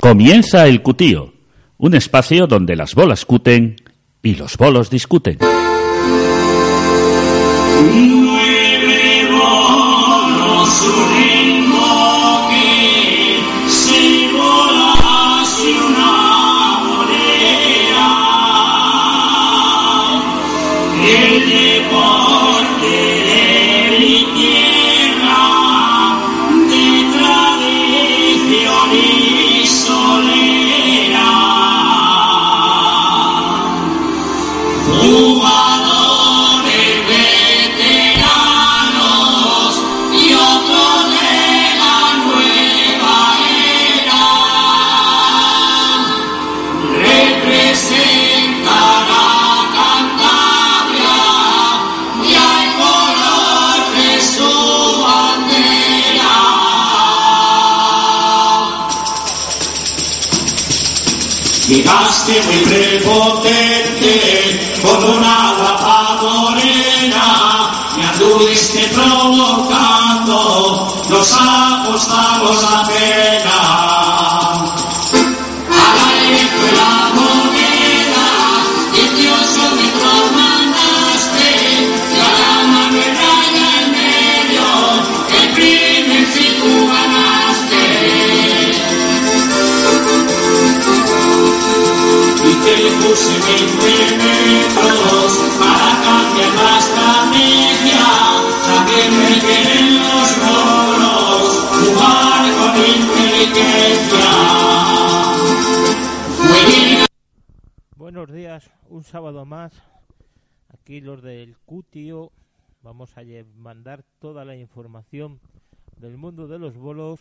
Comienza el cutío, un espacio donde las bolas cuten y los bolos discuten. Llegaste muy prepotente Buenos días, un sábado más. Aquí los del Cutio. Vamos a mandar toda la información del mundo de los bolos.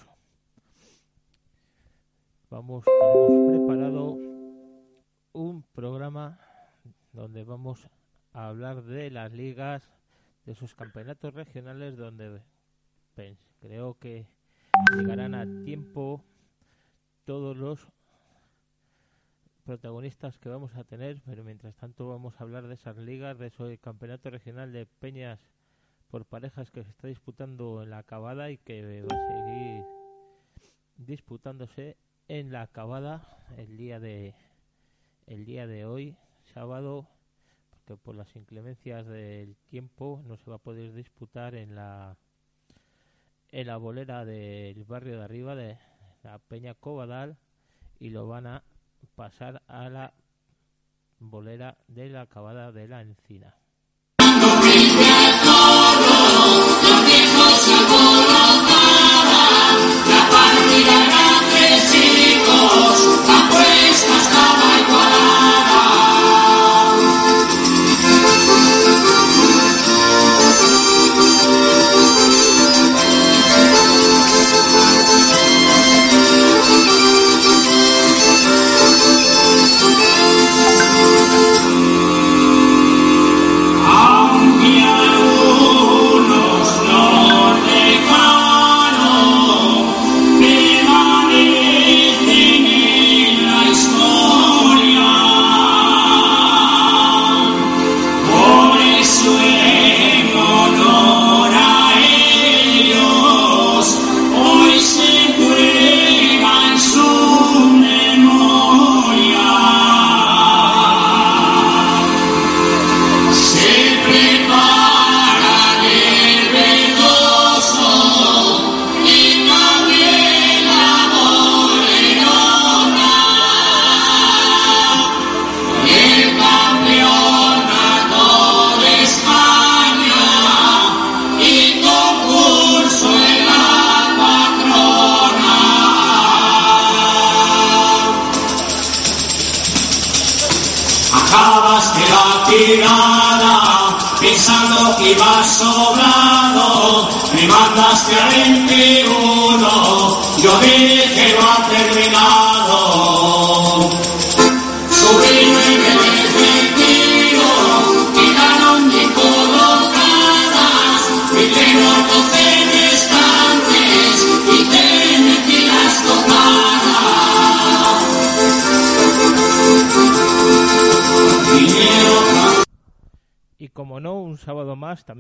Vamos, tenemos preparado un programa donde vamos a hablar de las ligas, de esos campeonatos regionales donde pues, creo que llegarán a tiempo todos los protagonistas que vamos a tener, pero mientras tanto vamos a hablar de esas ligas, de ese campeonato regional de peñas por parejas que se está disputando en la acabada y que va a seguir disputándose en la acabada el día de el día de hoy, sábado, porque por las inclemencias del tiempo no se va a poder disputar en la en la bolera del barrio de arriba de la Peña Covadal y lo van a pasar a la bolera de la acabada de la encina.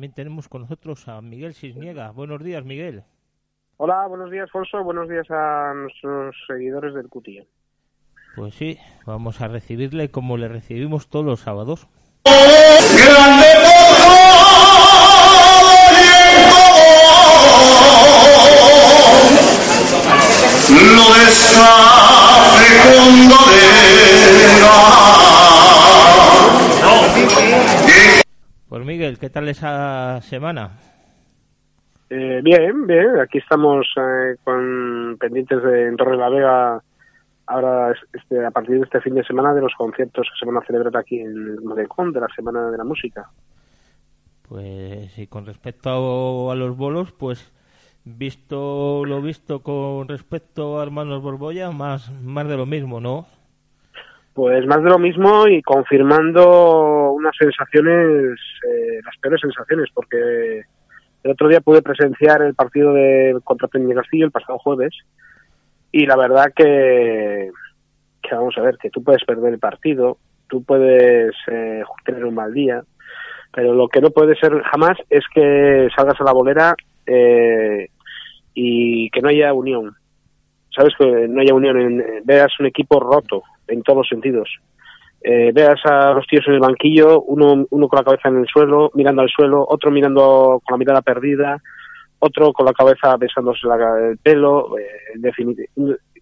También tenemos con nosotros a Miguel Cisniega. Buenos días, Miguel. Hola, buenos días, Fonso. Buenos días a nuestros seguidores del Cutillo. Pues sí, vamos a recibirle como le recibimos todos los sábados. Grande Lo de esta fecundadera. Pues Miguel, ¿qué tal esa semana? Eh, bien, bien. Aquí estamos eh, con pendientes de en Torre la Vega. Ahora, este, a partir de este fin de semana, de los conciertos que se van a celebrar aquí en el de la Semana de la Música. Pues y con respecto a, a los bolos, pues visto lo visto con respecto a Hermanos Borbolla, más, más de lo mismo, ¿no? Pues más de lo mismo y confirmando unas sensaciones, eh, las peores sensaciones, porque el otro día pude presenciar el partido de contra Peña Castillo el pasado jueves y la verdad que, que vamos a ver, que tú puedes perder el partido, tú puedes eh, tener un mal día, pero lo que no puede ser jamás es que salgas a la bolera eh, y que no haya unión. Sabes que no haya unión, en, veas un equipo roto en todos los sentidos. Eh, veas a los tíos en el banquillo, uno, uno con la cabeza en el suelo, mirando al suelo, otro mirando con la mirada perdida, otro con la cabeza besándose la, el pelo, eh,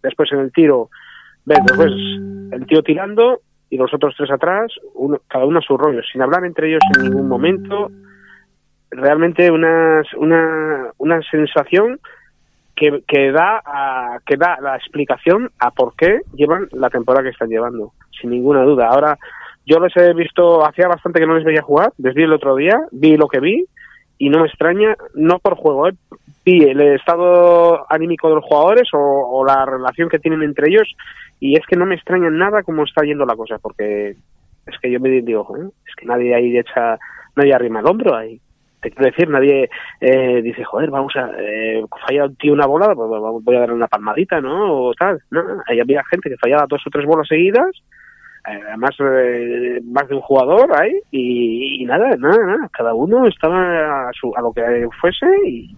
después en el tiro, ves después el tío tirando y los otros tres atrás, uno, cada uno a su rollo, sin hablar entre ellos en ningún momento, realmente una, una, una sensación que, que da que da la explicación a por qué llevan la temporada que están llevando, sin ninguna duda. Ahora, yo les he visto, hacía bastante que no les veía jugar, vi el otro día, vi lo que vi, y no me extraña, no por juego, ¿eh? vi el estado anímico de los jugadores o, o la relación que tienen entre ellos, y es que no me extraña nada cómo está yendo la cosa, porque es que yo me digo, "Joder, es que nadie ahí echa, nadie arrima el hombro ahí. Te quiero decir, nadie eh, dice, joder, vamos a, eh, falla un tío una bola, pues vamos- voy a darle una palmadita, ¿no? O tal. No, ahí había gente que fallaba dos o tres bolas seguidas, eh, además eh, más de un jugador ahí, y, nada, nada, nada. Cada uno estaba a, su, a lo que fuese y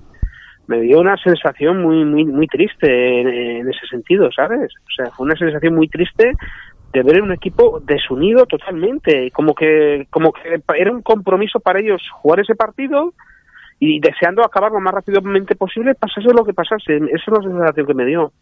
me dio una sensación muy, muy, muy triste en ese sentido, ¿sabes? O sea, fue una sensación muy triste de ver un equipo desunido totalmente, como que, como que era un compromiso para ellos jugar ese partido y deseando acabar lo más rápidamente posible, pasase lo que pasase. Esa es la sensación que me dio.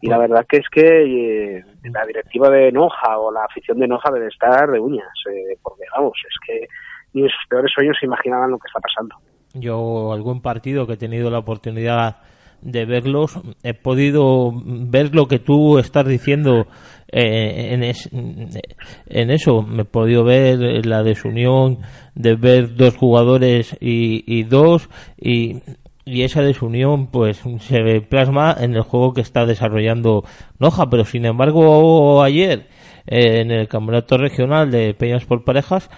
Y la verdad que es que eh, la directiva de Noja o la afición de Noja debe estar de uñas, eh, porque vamos, es que ni en sus peores sueños se imaginaban lo que está pasando. Yo algún partido que he tenido la oportunidad de verlos, he podido ver lo que tú estás diciendo eh, en, es- en eso. Me he podido ver la desunión de ver dos jugadores y, y dos y, y esa desunión pues se plasma en el juego que está desarrollando Noja, pero sin embargo ayer eh, en el campeonato regional de Peñas por parejas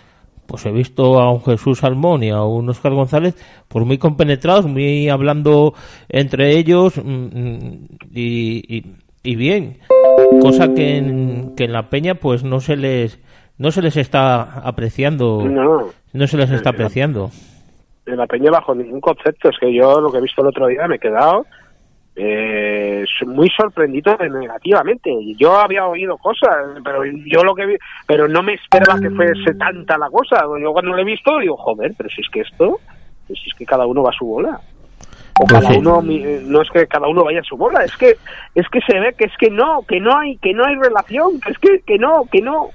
pues he visto a un Jesús Salmón y a un Oscar González pues muy compenetrados, muy hablando entre ellos mm, mm, y, y- y bien, cosa que en, que en la peña pues no se les no se les está apreciando, No, no se les está apreciando. en la Peña bajo ningún concepto. Es que yo lo que he visto el otro día me he quedado eh, muy sorprendido negativamente. Yo había oído cosas, pero yo lo que vi, pero no me esperaba que fuese tanta la cosa. Yo cuando lo he visto digo, joder, pero si es que esto, pues si es que cada uno va a su bola. O Pues cada sí. uno mi- eh, no es que cada uno vaya a su bola, es que es que se ve que es que no, que no hay que no hay relación, que es que que no, que no.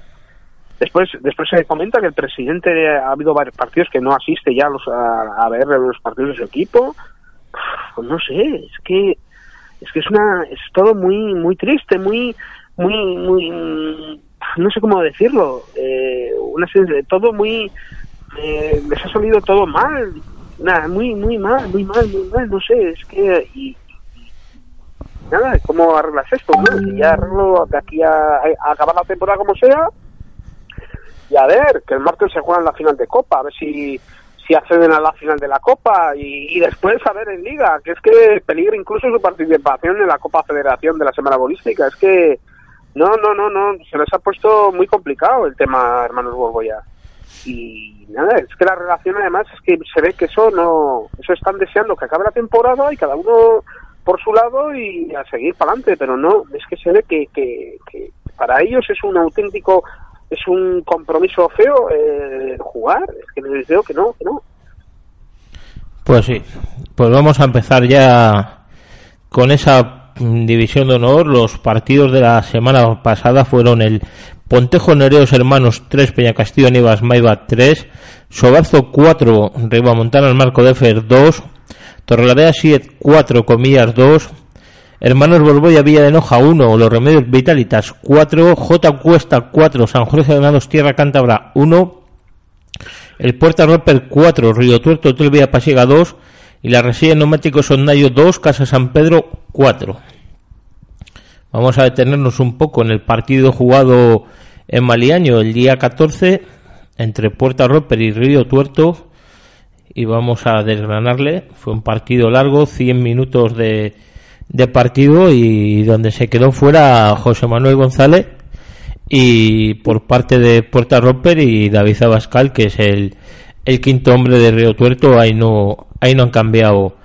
Después, después se comenta que el presidente ha habido varios partidos que no asiste ya a, los, a, a ver los partidos de su equipo. Pues no sé, es que es que es una es todo muy muy triste, muy muy muy no sé cómo decirlo, eh, una todo muy eh, les ha salido todo mal, nada, muy muy mal, muy mal, muy mal, no sé, es que y, nada, ¿cómo arreglas esto? No? Si ya arreglo de aquí a, a acabar la temporada como sea, y a ver, que el martes se juega en la final de Copa, a ver si, si acceden a la final de la Copa y, y después a ver en Liga, que es que peligra incluso su participación en la Copa Federación de la Semana Bolística. Es que no, no, no, no, se les ha puesto muy complicado el tema, hermanos Borgoya. Y nada, es que la relación además es que se ve que eso no, eso están deseando que acabe la temporada y cada uno por su lado y a seguir para adelante, pero no, es que se ve que, que, para ellos es un auténtico, es un compromiso feo eh, jugar, es que les digo que no, que no. Pues sí, pues vamos a empezar ya con esa división de honor. Los partidos de la semana pasada fueron el Pontejo Nereos Hermanos 3, Peña Castillo Nivas Maiva 3, Sobarzo 4, Ribamontana el Marco de Fer 2, Torreladea 7 4, Comillas 2, Hermanos Borboya Villa de Noja 1, Los Remedios Vitalitas 4, J Cuesta 4, San Jorge de Nados Tierra Cántabra 1, el Puerta Roper 4, Río Tuerto Hotel Villa Pasiega 2 y la Resilla Neumático Sondayo 2, Casa San Pedro 4. Vamos a detenernos un poco en el partido jugado en Maliaño el día 14 entre Puerta Roper y Río Tuerto y vamos a desgranarle. Fue un partido largo, 100 minutos de, de partido y donde se quedó fuera José Manuel González y por parte de Puerta Roper y David Abascal, que es el, el quinto hombre de Río Tuerto, ahí no, ahí no han cambiado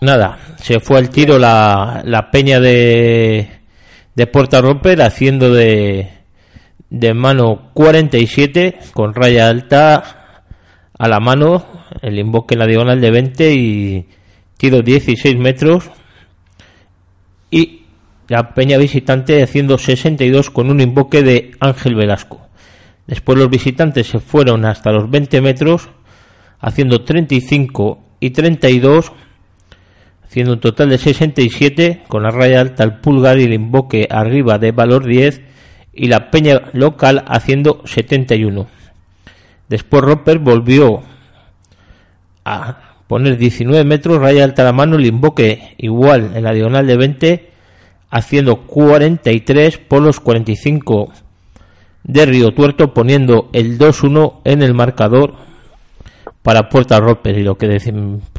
nada. Se fue al tiro la, la peña de, de Puerta Roper haciendo de, de mano 47 con raya alta a la mano, el invoque en la diagonal de 20 y tiro 16 metros y la peña visitante haciendo 62 con un invoque de Ángel Velasco. Después los visitantes se fueron hasta los 20 metros haciendo 35 y 32 haciendo un total de 67 con la raya alta al pulgar y el invoque arriba de valor 10 y la peña local haciendo 71. Después Roper volvió a poner 19 metros, raya alta a la mano, el invoque igual en la diagonal de 20, haciendo 43 por los 45 de Río Tuerto, poniendo el 2-1 en el marcador para Puerta Roper. Y lo que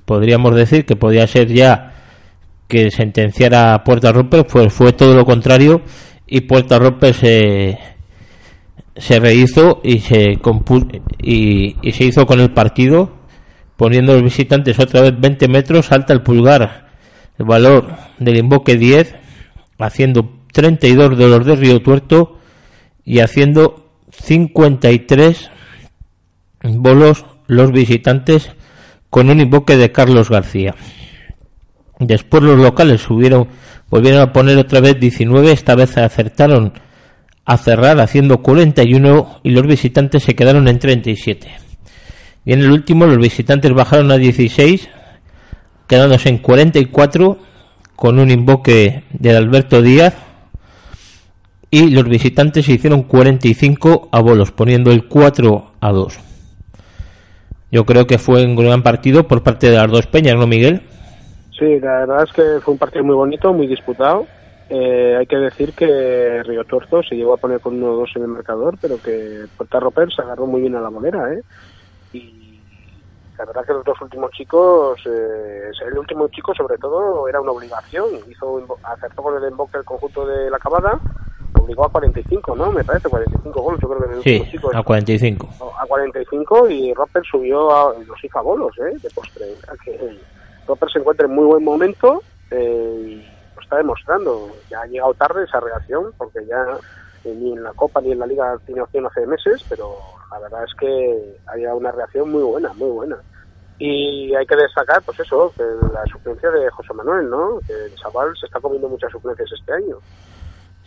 podríamos decir que podía ser ya que sentenciara a Puerta Roper, pues fue todo lo contrario y Puerta Roper se se rehizo y se y, se hizo con el partido poniendo los visitantes otra vez 20 metros salta el pulgar el valor del invoque 10 haciendo 32 de los de Río Tuerto y haciendo 53 bolos los visitantes con un invoque de Carlos García Después los locales subieron, volvieron a poner otra vez 19, esta vez acertaron a cerrar haciendo 41 y los visitantes se quedaron en 37. Y en el último los visitantes bajaron a 16, quedándose en 44 con un invoque de Alberto Díaz y los visitantes se hicieron 45 a bolos, poniendo el 4 a 2. Yo creo que fue un gran partido por parte de las dos peñas, ¿no, Miguel? Sí, la verdad es que fue un partido muy bonito, muy disputado. Eh, hay que decir que Río Tuerto se llegó a poner con 1-2 en el marcador, pero que Puerta Roper se agarró muy bien a la bolera, ¿eh? Y la verdad que los dos últimos chicos, eh, el último chico sobre todo era una obligación. Hizo acertó con el emboque el conjunto de la acabada, obligó a 45, ¿no? Me parece, 45 goles, yo creo que el Sí, último chico a 45. a 45 y Roper subió a los hizo a bolos, ¿eh? De postre. Sea que Roper se encuentra en muy buen momento eh, y lo está demostrando. Ya ha llegado tarde esa reacción porque ya eh, ni en la Copa ni en la Liga tiene opción hace meses, pero la verdad es que ha llegado una reacción muy buena, muy buena. Y hay que destacar, pues eso, que la suplencia de José Manuel, ¿no? Que el chaval se está comiendo muchas suplencias este año.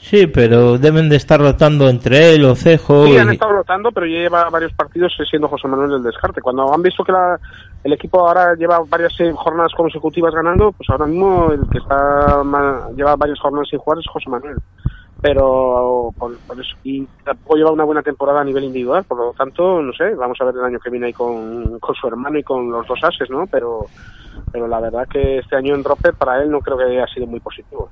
Sí, pero deben de estar rotando entre él, Ocejo Sí, y... han estado rotando, pero ya lleva varios partidos siendo José Manuel el descarte. Cuando han visto que la- el equipo ahora lleva varias eh, jornadas consecutivas ganando, pues ahora mismo el que está lleva varias jornadas sin jugar es José Manuel. Pero por, por eso, y tampoco lleva una buena temporada a nivel individual, por lo tanto, no sé, vamos a ver el año que viene ahí con, con su hermano y con los dos ases, ¿no? Pero, pero la verdad que este año en Roper para él no creo que haya sido muy positivo.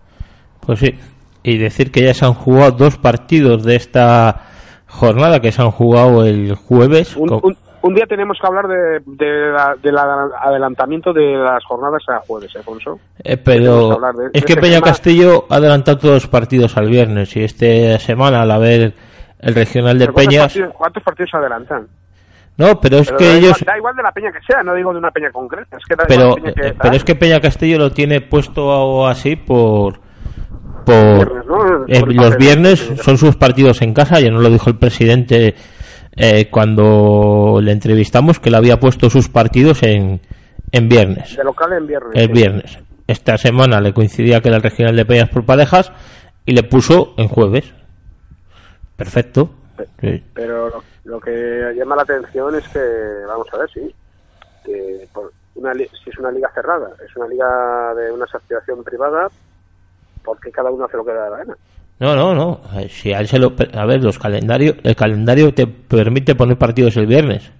Pues sí, y decir que ya se han jugado dos partidos de esta jornada que se han jugado el jueves. Un, un- un día tenemos que hablar de, de la- del adelantamiento de las jornadas a jueves, ¿eh, Alfonso. eh, pero hablar de- es de que Peña tema. Castillo ha adelantado todos los partidos al viernes y esta semana al haber el regional de ¿Pero ¿Cuántos Peñas partidos, cuántos partidos se adelantan? No, pero es Pero que da, ellos... igual, da igual de la peña que sea, no digo de una peña concreta. Es que da Pero, igual peña que eh, pero es que Peña Castillo lo tiene puesto así por... por Viernes, ¿no? eh, Por el los viernes son sus partidos en casa, ya no lo dijo el presidente eh, cuando le entrevistamos, que le había puesto sus partidos en, en viernes. De local en viernes. el sí. viernes. Esta semana le coincidía que era el regional de Peñas por parejas y le puso en jueves. Perfecto. Sí. Pero lo, lo que llama la atención es que, vamos a ver, sí, que por una, si es una liga cerrada, es una liga de una asociación privada, porque cada uno hace lo que le da la gana. No, no, no. Eh, Si a él se lo, a ver, los calendarios, el calendario te permite poner partidos el viernes.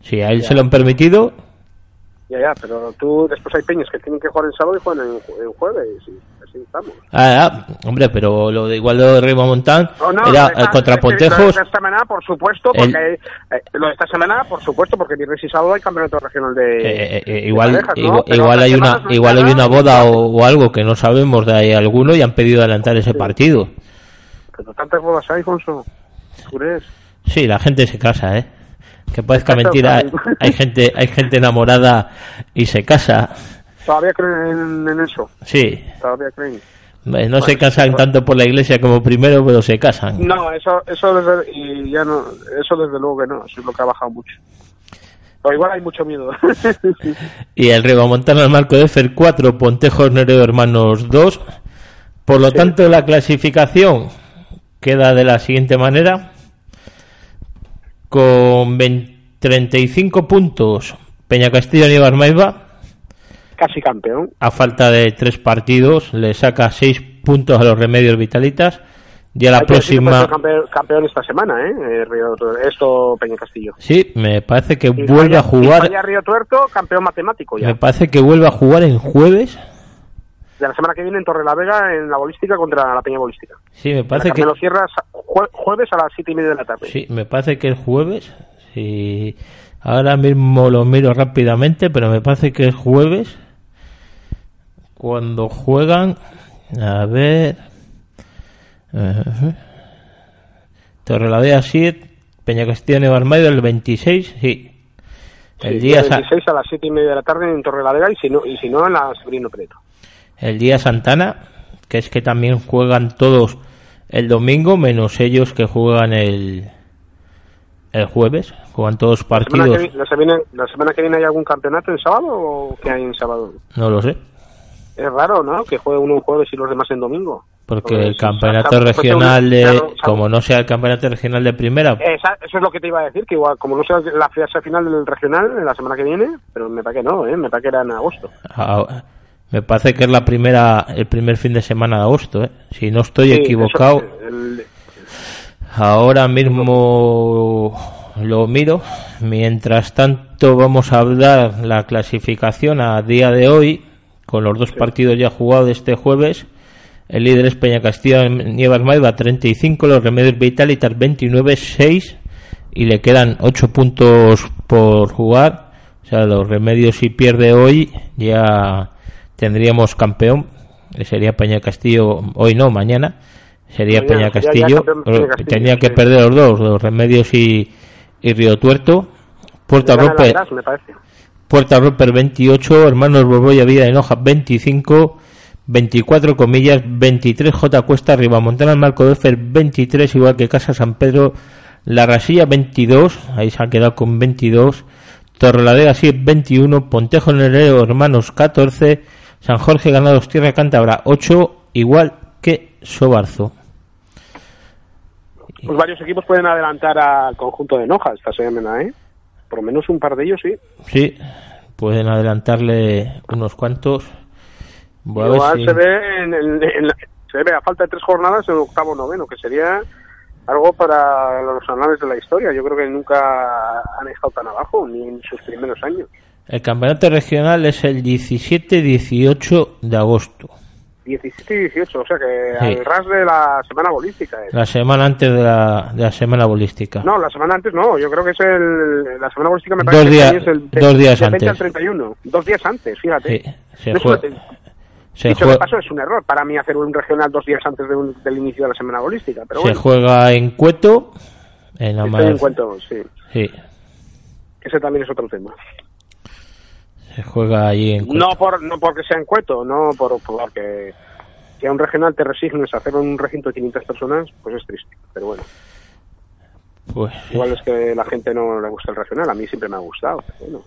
Si a él se lo han permitido, Ya, ya, pero tú, después hay peñas que tienen que jugar en sábado y juegan en, ju- en jueves, y así estamos. ah, ah, hombre, pero lo de igual lo de Rima Montán No, no, era lo de contra Pontejos. de esta semana, por supuesto, El- porque eh, lo de esta semana, por supuesto, porque viernes y sábado hay campeonato regional de. eh, eh, de igual parejas, ¿no? igual, hay una igual hay una boda o, o algo que no sabemos de ahí alguno y han pedido adelantar ese partido. Pero tantas bodas hay, Alfonso. Sí, la gente se casa, ¿eh? Que parezca mentira, hay gente hay gente enamorada y se casa. Todavía creen en, eso. Sí, Todavía creen. No se casan tanto por la iglesia como primero, pero se casan. No, eso, eso desde, y ya no, eso desde luego que no, eso es lo que ha bajado mucho. Pero igual hay mucho miedo. Y el Ribamontana al marco de Fer 4, Pontejos Nereo Hermanos 2. Por lo tanto, la clasificación queda de la siguiente manera. Con 20 35 puntos Peña Castillo y Barmaiba. Casi campeón. A falta de tres partidos, le saca 6 puntos a los Remedios Vitalitas. Y a la Hay próxima... campeón, campeón esta semana, ¿eh? Eh, Río, esto Peña Castillo. Sí, me parece que Y vuelve falla- a jugar... falla Río Tuerto, campeón matemático ya. Me parece que vuelve a jugar en jueves. De la semana que viene en Torre la Vega en la bolística contra la Peña Bolística. Sí, me parece que... Carmelo Sierra sa- jue- jueves a las siete y media de la tarde. Sí, me parece que es jueves. Sí. Ahora mismo lo miro rápidamente, pero me parece que es jueves. Cuando juegan. A ver. Torrelavea 7, Peña Castillo y Barmayo el 26, sí. El Sí, día, el Sa- 26 a las siete y media de la tarde en Torre la Vega y si no, y si no en la Severino Preto. el día Santana, que es que también juegan todos el domingo, menos ellos que juegan el, el jueves. Juegan todos La semana, partidos. que, la, semana, ¿La semana que viene hay algún campeonato en sábado o qué hay en sábado? No lo sé. Es raro, ¿no? Que juegue uno en jueves y los demás en domingo. Porque Pues, el campeonato pues, regional de, claro, como no sea el campeonato regional de primera, Esa- eso es lo que te iba a decir, que igual, como no sea la fase final del regional en la semana que viene, pero me parece que no, ¿eh? Me parece que era en agosto. a- me parece que es la primera, el primer fin de semana de agosto, ¿eh? Si no estoy Sí, equivocado, eso, el- ahora mismo lo miro. Mientras tanto vamos a hablar la clasificación a día de hoy, con los dos partidos ya jugados este jueves. El líder es Peña Castilla Nievas Maiva 35, los Remedios Vitalitas 29, 6 y le quedan 8 puntos por jugar. O sea, los Remedios si pierde hoy ya tendríamos campeón, sería Peña Castillo, hoy no, mañana. Sería Mañana Peña Castillo, tenía que perder los dos, los Remedios y, y Río Tuerto. Puerta le Puerta Roper 28, Hermanos Borbolla Vida de Noja 25, 24 comillas, 23 J Cuesta, Ribamontana Marco de Fer 23, igual que Casa San Pedro, La Rasilla 22, ahí se ha quedado con 22, Torreladega 7 21, Pontejo Nereo Hermanos 14, San Jorge Ganados Tierra Cántabra 8, igual que Sobarzo. Pues varios equipos pueden adelantar al conjunto de Noja esta semana, ¿eh? Por lo menos un par de ellos, sí. Sí, pueden adelantarle unos cuantos. Voy a ver Igual si- se ve en, en la- se ve a falta de tres jornadas en octavo noveno, que sería algo para los anales de la historia. Yo creo que nunca han estado tan abajo, ni en sus primeros años. El campeonato regional es el 17-18 de agosto, 17 y 18, o sea que Sí. al ras de la semana bolística. ¿eh? la semana antes de la, de la semana bolística. No, la semana antes no, yo creo que es el, la semana bolística me Dos parece días- que es el dos días del 20 antes. al 31, dos días antes, fíjate. Sí, se No es juega- Se, Dicho jue- de paso, es un error para mí hacer un regional dos días antes de un- del inicio de la semana bolística, pero se bueno, juega en Cueto, en la estoy mar- en cuento, sí. Sí. ese también es otro tema. Se juega ahí en. No por no porque sea en Cueto, no por, por porque que a un regional te resignes a hacerlo en un recinto de 500 personas, pues es triste. Pero bueno, Pues, igual es que la gente no le gusta el regional. A mí siempre me ha gustado. pero bueno,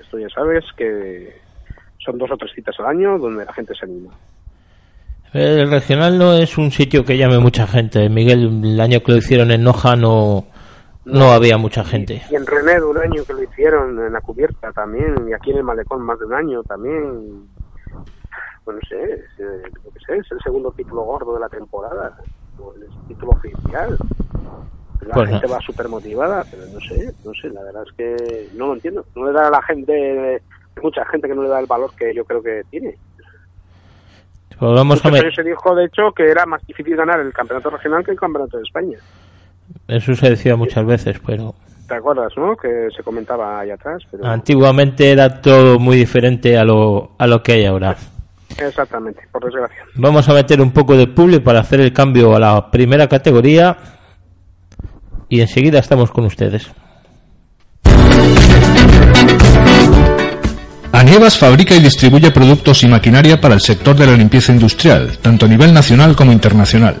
esto ya sabes que son dos o tres citas al año donde la gente se anima. El regional no es un sitio que llame mucha gente. Miguel, el año que lo hicieron en Noja no, no había mucha gente. Y en Renedo un año que lo hicieron en la cubierta también, y aquí en el Malecón más de un año también. Bueno, no sé, es, eh, sé, es el segundo título gordo de la temporada, el título oficial. La Pues gente no. va súper motivada, pero no sé, no sé, la verdad es que no lo entiendo. No le da a la gente, mucha gente que no le da el valor que yo creo que tiene. Pues vamos a ver. se dijo, de hecho, que era más difícil ganar el campeonato regional que el campeonato de España. Eso se decía muchas veces, pero ¿Te acuerdas, no? Que se comentaba ahí atrás. Pero... antiguamente era todo muy diferente a lo, a lo que hay ahora. Exactamente, por desgracia. Vamos a meter un poco de publi para hacer el cambio a la primera categoría y enseguida estamos con ustedes. Anievas fabrica y distribuye productos y maquinaria para el sector de la limpieza industrial, tanto a nivel nacional como internacional.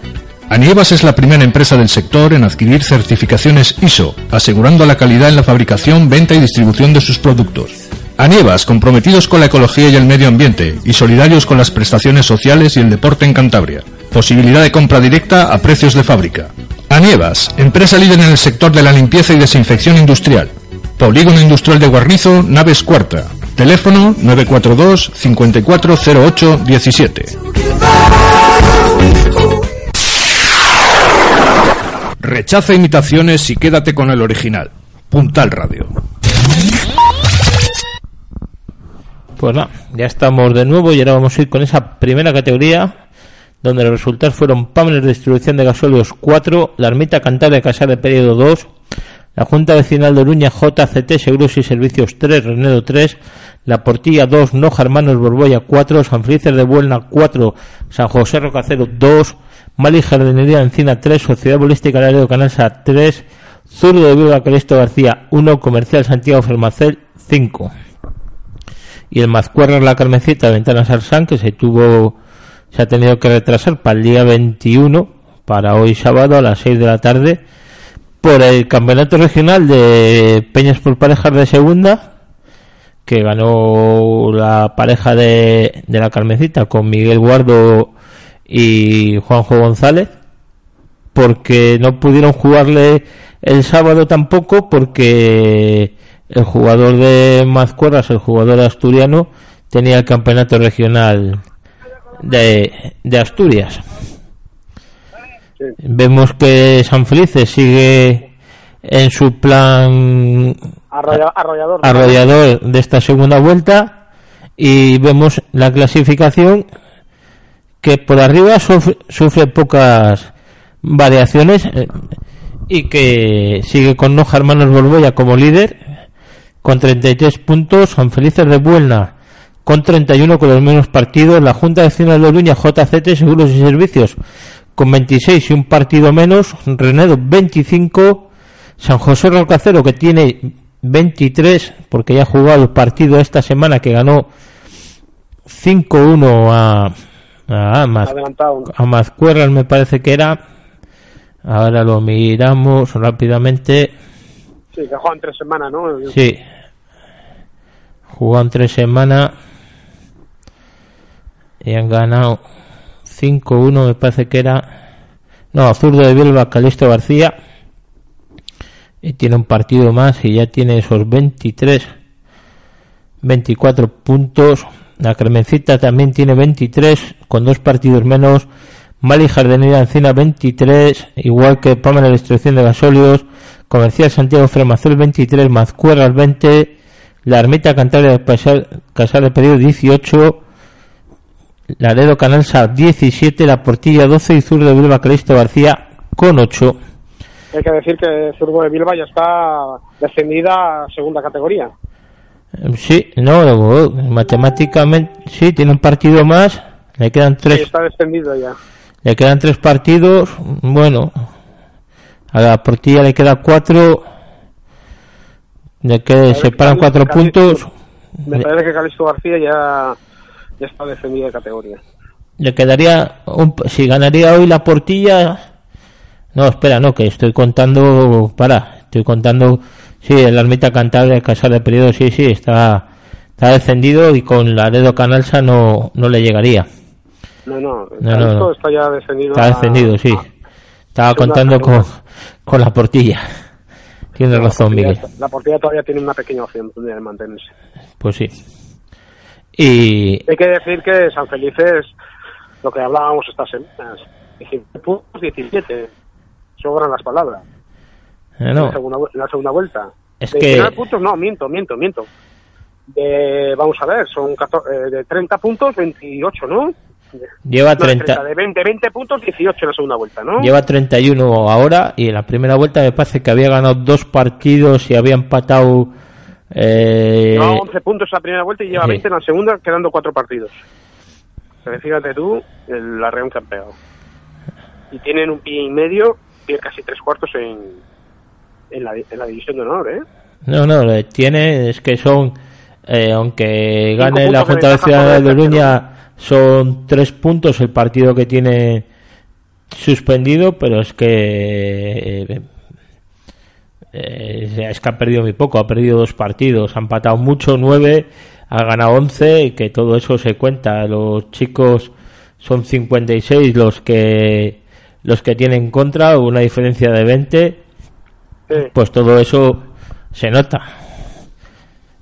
Anievas es la primera empresa del sector en adquirir certificaciones ISO, asegurando la calidad en la fabricación, venta y distribución de sus productos. Anievas, comprometidos con la ecología y el medio ambiente, y solidarios con las prestaciones sociales y el deporte en Cantabria. Posibilidad de compra directa a precios de fábrica. Anievas, empresa líder en el sector de la limpieza y desinfección industrial. Polígono Industrial de Guarrizo, Naves Cuarta. Teléfono 942 5408 17. Rechaza imitaciones y quédate con el original. Puntal Radio. Pues nada, ya estamos de nuevo y ahora vamos a ir con esa primera categoría donde los resultados fueron Pamela de distribución de gasóleos 4, la ermita Cantabria Casar de periodo 2, la Junta Vecinal de Oruña JCT Seguros y Servicios 3, Renedo 3, la Portilla 2, Noja Hermanos Borbolla 4, San Felices de Buelna 4, San José Rocacero 2, Mali Jardinería Encina 3, Sociedad Bolística Laredo Canalsa 3, Zurdo de Viva Calisto García 1, Comercial Santiago Fermacel 5 y el Mazcuerras La Carmencita de Ventanas Arsán que se tuvo se ha tenido que retrasar para el día 21 para hoy sábado a las 6 de la tarde por el campeonato regional de Peñas por parejas de segunda que ganó la pareja de, la Carmencita con Miguel Guardo y Juanjo González porque no pudieron jugarle el sábado tampoco porque el jugador de Mazcuerras, el jugador asturiano, tenía el campeonato regional de Asturias. Sí. Vemos que San Felices sigue en su plan Arrolla- arrollador. arrollador de esta segunda vuelta y vemos la clasificación que por arriba sufre, sufre pocas variaciones eh, y que sigue con Noja Hermanos Borbolla como líder con 33 puntos, San Felices de Buelna con 31 con los menos partidos, la Junta de Vecinos de Oruña JCT Seguros y Servicios con 26 y un partido menos, Renedo 25, San José Rocacero que tiene 23 porque ya ha jugado el partido esta semana que ganó 5-1 a, a, Maz- Adelantado. a Mazcuerras me parece que era ahora lo miramos rápidamente Sí, que juegan tres semanas, ¿no? sí jugó en tres semanas y han ganado 5-1 me parece que era. No zurdo de Bilba Calisto García. Y tiene un partido más y ya tiene esos 23 24 puntos. La Cremencita también tiene 23 con dos partidos menos. Mali Jardinería Encina 23 igual que Pamela Destrucción de Gasóleos Comercial Santiago Fremacel 23 Mazcuerras 20 La Ermita Cantabria Casar de Periodo 18 Laredo Canalsa 17 La Portilla 12 y Zurdo de Bilba Calisto García con 8 Hay que decir que Zurdo de Bilba ya está descendida a segunda categoría. Sí, no, matemáticamente sí, tiene un partido más, le quedan Sí, tres, está descendido ya. le quedan tres partidos, bueno, a la portilla le queda cuatro, De que separan cuatro puntos. Me parece que Calixto García ya, ya está defendido de categoría. Le quedaría. Un, si ganaría hoy la portilla. No, espera, no, que estoy contando. Para, estoy contando. Sí, el Ermita Cantabria, Casa de Periodo, sí, sí, está, está descendido y con Laredo Canalsa no, no le llegaría. No, no, No, no, no. está ya descendido. Está a- descendido, sí. a- Estaba contando con, con la portilla. Tienes razón, Miguel. La portilla todavía tiene una pequeña opción de mantenerse. Pues sí. Y Hay que decir que San Felices, lo que hablábamos estas semanas, 17 puntos, 17. Sobran las palabras. eh, En, no, la segunda, en la segunda vuelta. Es de que- 19 puntos, no, miento, miento, miento. De, vamos a ver, son 14 eh, de 30 puntos, 28, ¿no? Lleva no, de 30, de 20, 20 puntos, 18 en la segunda vuelta, ¿no? lleva 31 ahora y en la primera vuelta me parece que había ganado dos partidos y había empatado eh, Lleva 11 puntos en la primera vuelta y lleva sí. 20 en la segunda, quedando cuatro partidos. Pero fíjate tú, el que han pegado. Y tienen un pie y medio, pie casi tres cuartos en, en, la, en la división de honor, ¿eh? No, no, tiene, es que son, eh, aunque gane la puntos de Junta de ventaja Ciudad sobre de el Oruña, son tres puntos el partido que tiene suspendido, pero es que eh, eh, es que ha perdido muy poco, ha perdido dos partidos, ha empatado mucho, nueve, ha ganado once, y que todo eso se cuenta. Los chicos son 56 los que los que tienen contra, una diferencia de 20, Sí, pues todo eso se nota.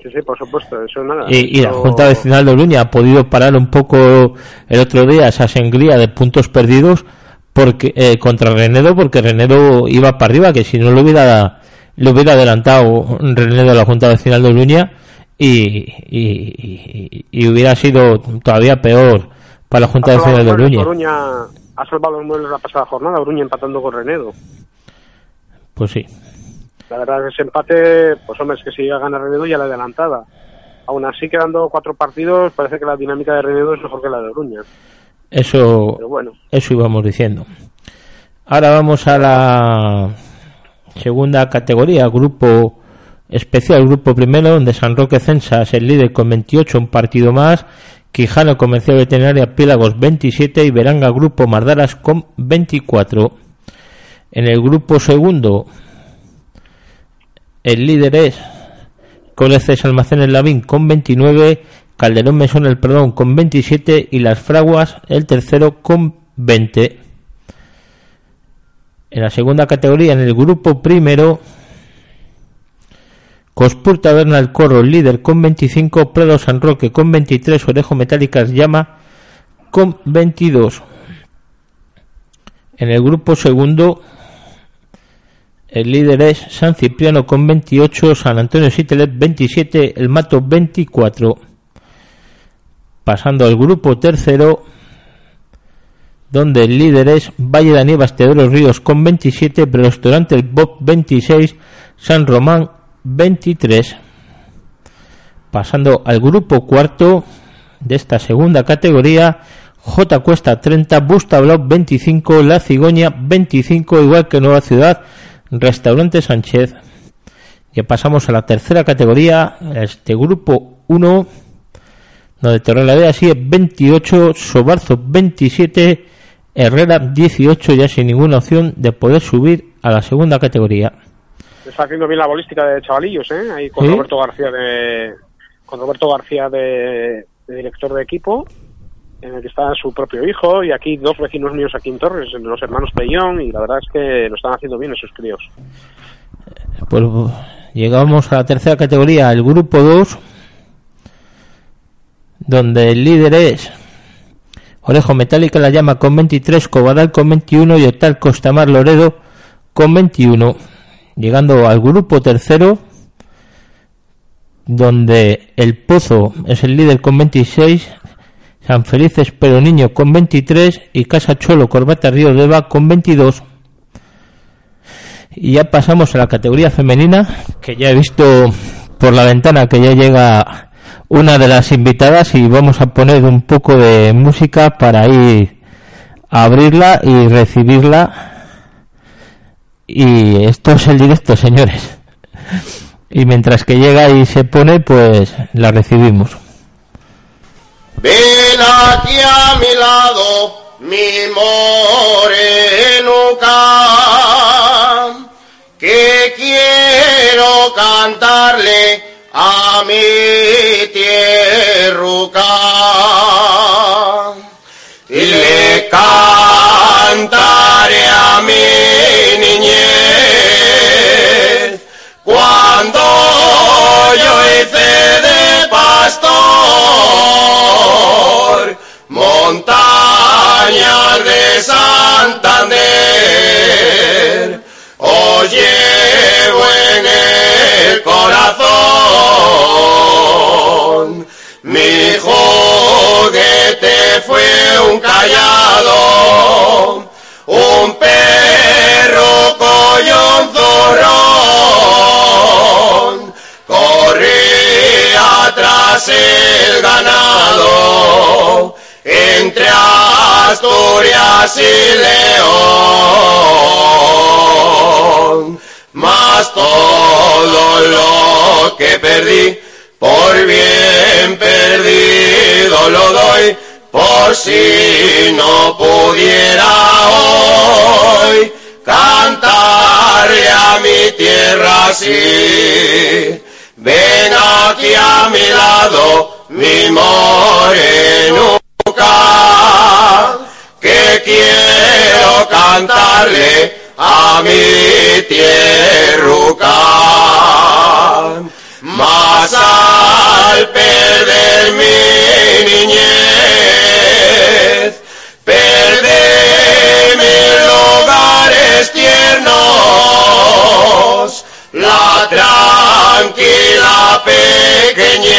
sí, sí, por supuesto, eso nada. Y, y la Junta Vecinal de Oruña ha podido parar un poco el otro día esa sangría de puntos perdidos porque eh, contra Renedo porque Renedo iba para arriba que si no lo hubiera le hubiera adelantado Renedo a la Junta Vecinal de Oruña y, y, y- y hubiera sido todavía peor para la Junta Vecinal de los muebles, Oruña Oruña ha salvado los muebles la pasada jornada, Oruña empatando con Renedo. pues sí La verdad que ese empate, pues hombre, es que si llega a ganar Renedo ya la adelantada. Aún así, quedando cuatro partidos, parece que la dinámica de Renedo es mejor que la de Oruña. eso Pero bueno, Eso íbamos diciendo. Ahora vamos a la segunda categoría, grupo especial, grupo primero, donde San Roque Censa es el líder con 28, un partido más. Quijano Comercial Veterinaria Pílagos 27 y Veranga Grupo Mardaras con 24. En el grupo segundo, el líder es Coleces Almacenes Lavín con 29, Calderón Mesón el Perdón con 27 y Las Fraguas el tercero con 20. En la segunda categoría, en el grupo primero, Cospur Taberna el Corro, líder con 25, Prado San Roque con 23, Orejo Metálicas Llama con 22. En el grupo segundo, el líder es San Cipriano con 28, San Antonio Sitelet 27, El Mato 24. Pasando al grupo tercero, donde el líder es Valle de Aníbal Teodoro Ríos con 27, Restaurante El Bob 26, San Román 23. Pasando al grupo cuarto de esta segunda categoría, J Cuesta 30, Busta Block 25, La Cigoña 25, igual que Nueva Ciudad, Restaurante Sánchez. Ya pasamos a la tercera categoría, este grupo 1, donde Torrelavega sigue 28, Sobarzo 27, Herrera 18, ya sin ninguna opción de poder subir a la segunda categoría. está haciendo bien la bolística de chavalillos, ¿eh? Ahí con ¿Sí? Roberto García de con Roberto García de, de director de equipo, en el que está su propio hijo y aquí dos vecinos míos aquí en Torres, los hermanos Pellón, y la verdad es que lo están haciendo bien esos críos. Pues llegamos a la tercera categoría, el grupo 2, donde el líder es Orejo Metálica la llama con 23, Cobadal con 21 y Otal Costamar Loredo con 21. Llegando al grupo tercero, donde el Pozo es el líder con 26, San Felices Pero Niño con 23 y Casa Cholo Corbata Río Deva con 22. Y ya pasamos a la categoría femenina, que ya he visto por la ventana que ya llega una de las invitadas y vamos a poner un poco de música para ir a abrirla y recibirla. Y esto es el directo, señores. Y mientras que llega y se pone, pues la recibimos. Ven aquí a mi lado, mi morenuca, que quiero cantarle a mi tierruca. Y le cantaré a mi niñez cuando yo hice de pastor montañas de Santander os llevo en el corazón mi juguete fue un callado un perro collón zorrón corría tras el ganado entre Asturias y León. Mas todo lo que perdí, por bien perdido lo doy, por si no pudiera hoy cantarle a mi tierra así. Ven aquí a mi lado, mi morenuca, que quiero cantarle a mi tierruca. Mas al perder mi niñez, perder mis lugares tiernos, la tranquila pequeñez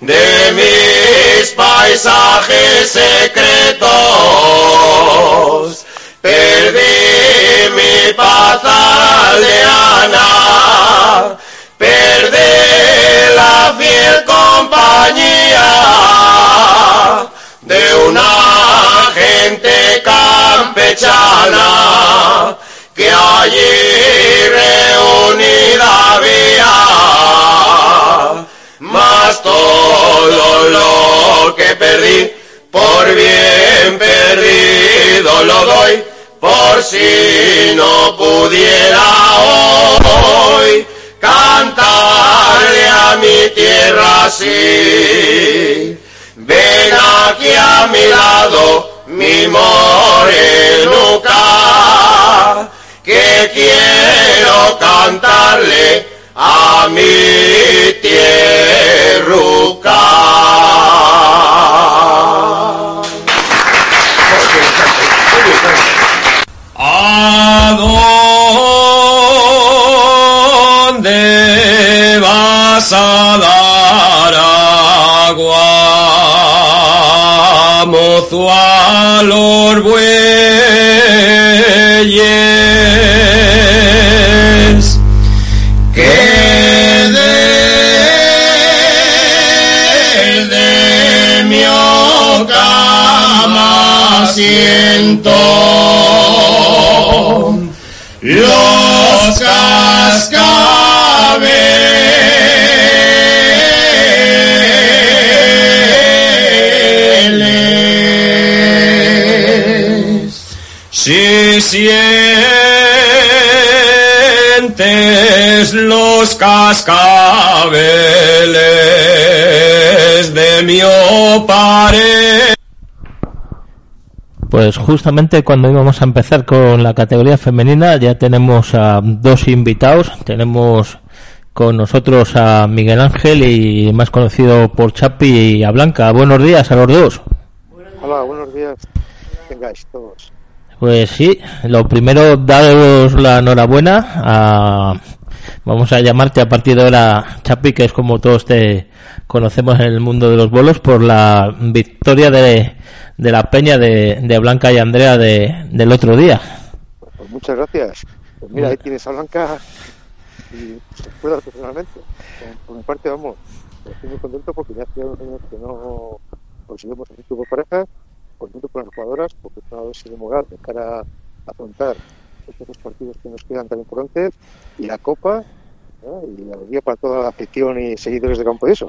de mis paisajes secretos. Perdí mi paz aldeana, perdí la fiel compañía de una gente campechana que allí reunida había. Mas todo lo que perdí, por bien perdido lo doy, por si no pudiera hoy cantarle a mi tierra así. Ven aquí a mi lado, mi morenuca, que quiero cantarle a mi tierruca. ¿A dónde vas a dar agua, mozo a los bueyes? Que desde mi cama siento los cascabeles. Si sientes los cascabeles de mi pared. Pues justamente cuando íbamos a empezar con la categoría femenina ya tenemos a dos invitados. Tenemos con nosotros a Miguel Ángel y más conocido por Chapi y a Blanca. Buenos días a los dos. Hola, buenos días. Tengáis todos. Pues sí, lo primero daros la enhorabuena a vamos a llamarte a partir de ahora Chapi, que es como todos te conocemos en el mundo de los bolos por la victoria de, de la peña de, de Blanca y Andrea de, del otro día. Pues muchas gracias. Pues mira, ahí tienes a Blanca y dar personalmente. Por- mi parte, vamos, estoy muy contento porque ya hacía unos años que no conseguimos hacer por pareja, contento con las jugadoras porque es una de moral de cara a afrontar estos dos partidos que nos quedan tan importantes y la Copa y alegría para toda la afición y seguidores de campo y eso.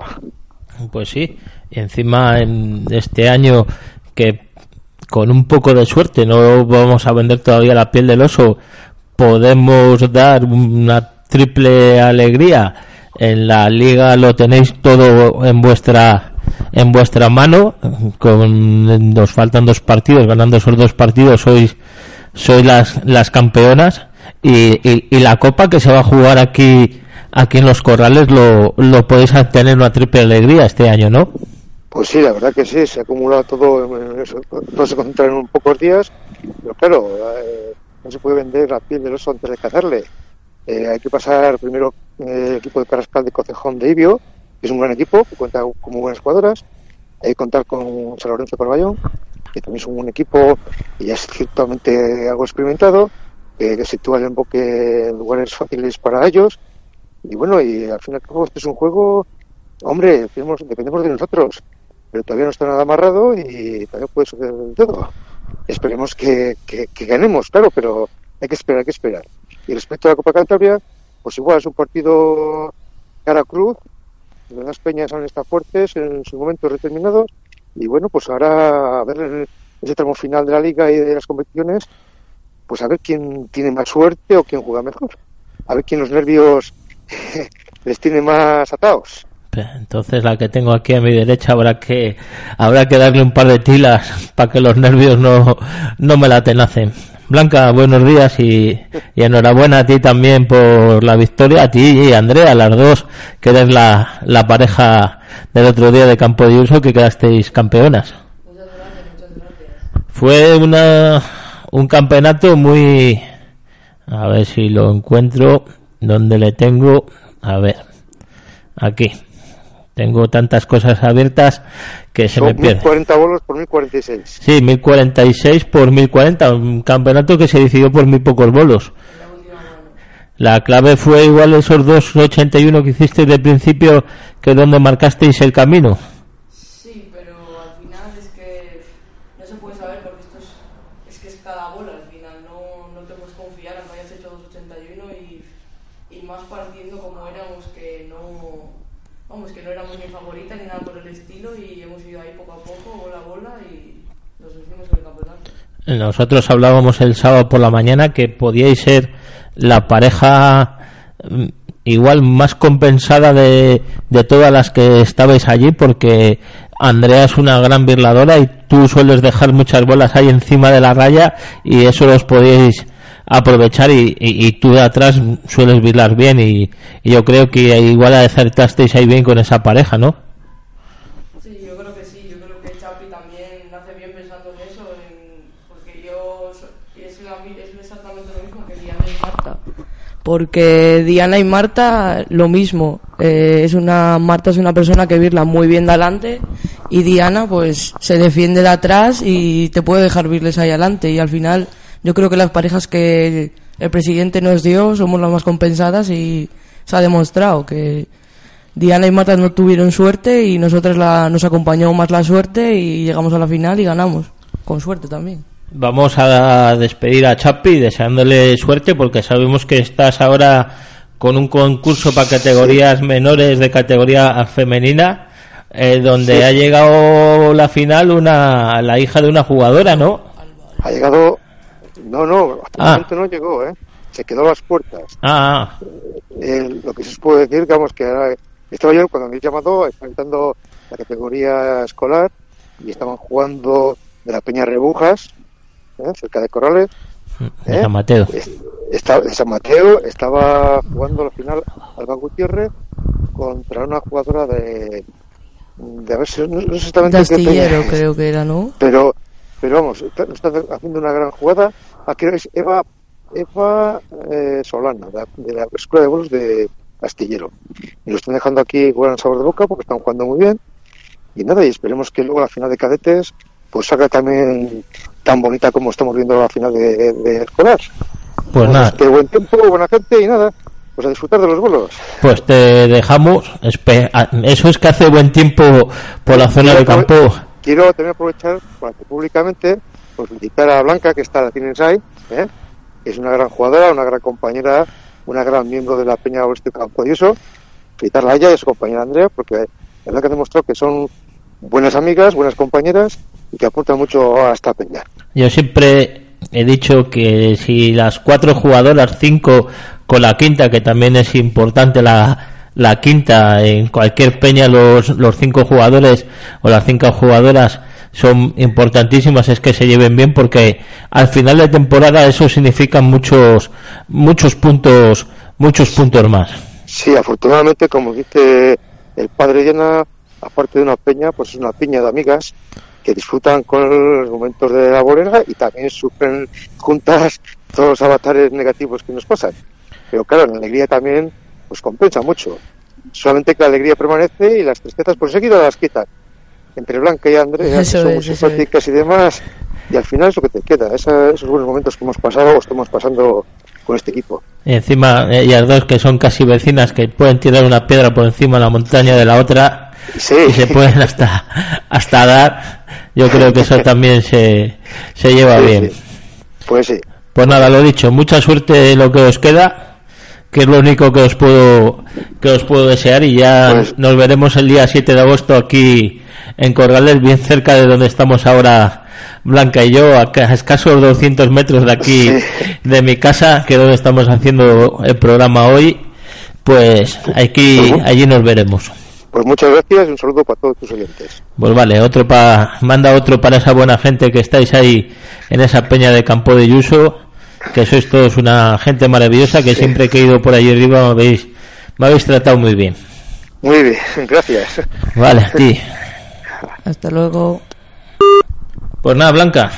Pues sí, encima en este año que con un poco de suerte no vamos a vender todavía la piel del oso, podemos dar una triple alegría. En la liga lo tenéis todo en vuestra en vuestra mano. Con nos faltan dos partidos, ganando esos dos partidos sois sois las las campeonas y, y, la copa que se va a jugar aquí aquí en los corrales lo, lo podéis tener una triple alegría este año, ¿no? Pues sí, la verdad que sí, se ha acumulado todo, todo se concentra en pocos días, pero claro, eh, no se puede vender la piel del oso antes de cazarle. Eh, hay que pasar primero eh, el equipo de Carrascal de Cocejón de Ibio, que es un gran equipo, que cuenta con muy buenas jugadoras. Hay que contar con San Lorenzo Carballón, que también es un equipo y es ciertamente algo experimentado, que, que sitúa el emboque en lugares fáciles para ellos. Y bueno, y al fin este es un juego, hombre, dependemos de nosotros, pero todavía no está nada amarrado y todavía puede suceder todo. Esperemos que, que, que ganemos, claro, pero hay que esperar, hay que esperar. Y respecto a la Copa Cantabria, pues igual es un partido cara cruz, las peñas han estado fuertes en sus momentos determinados y bueno, pues ahora a ver ese tramo final de la liga y de las competiciones, pues a ver quién tiene más suerte o quién juega mejor. A ver quién los nervios les tiene más atados. Entonces la que tengo aquí a mi derecha habrá que habrá que darle un par de tilas para que los nervios no, no me la tenacen. Blanca, buenos días y, y, enhorabuena a ti también por la victoria, a ti y Andrea, las dos, que eres la, la pareja del otro día de Campo de Uso que quedasteis campeonas. Muchas gracias, muchas gracias. Fue una, un campeonato muy... A ver si lo encuentro, donde le tengo... A ver, aquí. Tengo tantas cosas abiertas que se Son me pierde. 1040 bolos por 1046. Sí, 1046 por 1040, un campeonato que se decidió por muy pocos bolos. La clave fue igual esos 281 que hicisteis de principio que donde marcasteis el camino. Sí, pero al final es que no se puede saber porque esto es, es que es cada bola al final. No, no te puedes confiar aunque hayas hecho 281 y, y más partiendo como éramos que no vamos que no éramos ni favorita ni nada por el estilo y hemos ido ahí poco a poco, bola a bola y nos hicimos el campeonato. Nosotros hablábamos el sábado por la mañana que podíais ser la pareja mm, igual más compensada de, de todas las que estabais allí porque Andrea es una gran birladora y tú sueles dejar muchas bolas ahí encima de la raya y eso los podíais aprovechar y, y, y tú de atrás sueles birlar bien y, y yo creo que igual acertasteis ahí bien con esa pareja, ¿no? Sí, yo creo que sí, yo creo que Chapi también hace bien pensando en eso, en- porque yo so- es, la mi- es exactamente lo mismo que Diana y Marta. Porque Diana y Marta lo mismo, eh, es una Marta es una persona que virla muy bien de adelante y Diana pues se defiende de atrás y te puede dejar virles ahí adelante y al final yo creo que las parejas que el presidente nos dio somos las más compensadas y se ha demostrado que Diana y Marta no tuvieron suerte y nosotros la, nos acompañó más la suerte y llegamos a la final y ganamos. Con suerte también. Vamos a despedir a Chapi deseándole suerte porque sabemos que estás ahora con un concurso para categorías menores de categoría femenina eh, donde Sí. ha llegado la final una la hija de una jugadora, ¿no? Ha llegado. No, no, hasta Ah. el momento no llegó, ¿eh? Se quedó a las puertas. Ah, Eh, lo que sí os puedo decir, digamos, que ahora- estaba yo cuando me he llamado enfrentando la categoría escolar y estaban jugando de la Peña Rebujas, ¿eh? cerca de Corrales. de ¿eh? San Mateo. San Mateo estaba jugando la final Alba Gutiérrez contra una jugadora de. de a ver si no, no sé exactamente De qué astillero es. creo que era, ¿no? pero pero vamos está, está haciendo una gran jugada aquí es Eva Eva eh, Solana de la, de la escuela de bolos de Astillero y lo están dejando aquí con sabor de boca porque están jugando muy bien y nada y esperemos que luego la final de cadetes pues salga también tan bonita como estamos viendo la final de, de escolar Pues nada, que buen tiempo buena gente y nada pues a disfrutar de los bolos pues te dejamos. espe- a- Eso es que hace buen tiempo por la zona de campo. quiero también aprovechar para que públicamente pues felicitar a Blanca que está la tienes ahí ¿eh? que es una gran jugadora una gran compañera una gran miembro de la Peña Oeste Campo de Uso. Felicitarla a ella y a su compañera Andrea, porque la verdad que han demostrado que son buenas amigas, buenas compañeras y que aportan mucho a esta peña. Yo siempre he dicho que si las cuatro jugadoras, cinco con la quinta, que también es importante la, la quinta, en cualquier peña los, los cinco jugadores o las cinco jugadoras son importantísimas, es que se lleven bien porque al final de temporada eso significa muchos, muchos puntos, muchos puntos más. Sí, afortunadamente, como dice el padre Llena, aparte de una peña, pues es una piña de amigas que disfrutan con los momentos de la bolera y también sufren juntas todos los avatares negativos que nos pasan. Pero claro, la alegría también pues compensa mucho. Solamente que la alegría permanece y las tristezas por seguido las quitan. Entre Blanca y Andrea, son es, muy simpáticas y demás, y al final es lo que te queda, esa- esos buenos momentos que hemos pasado o estamos pasando con este equipo. Y encima, ellas dos que son casi vecinas, que pueden tirar una piedra por encima de la montaña de la otra Sí, y se pueden hasta, hasta dar. Yo creo que eso también se, se lleva Sí, bien. sí. Pues sí. Pues nada, lo dicho, mucha suerte en lo que os queda, que es lo único que os puedo, que os puedo desear y ya Pues- nos veremos el día 7 de agosto aquí en Corrales, bien cerca de donde estamos ahora Blanca y yo, a ca- a escasos 200 metros de aquí, Sí. de mi casa, que es donde estamos haciendo el programa hoy, pues aquí, allí nos veremos. Pues muchas gracias y un saludo para todos tus oyentes. Pues vale, otro pa, manda otro para esa buena gente que estáis ahí en esa peña de Campo de Yuso, que sois todos una gente maravillosa, que siempre que he ido por allí arriba me habéis, me habéis tratado muy bien. Muy bien, gracias. Vale, a ti. Hasta luego. Pues nada, Blanca.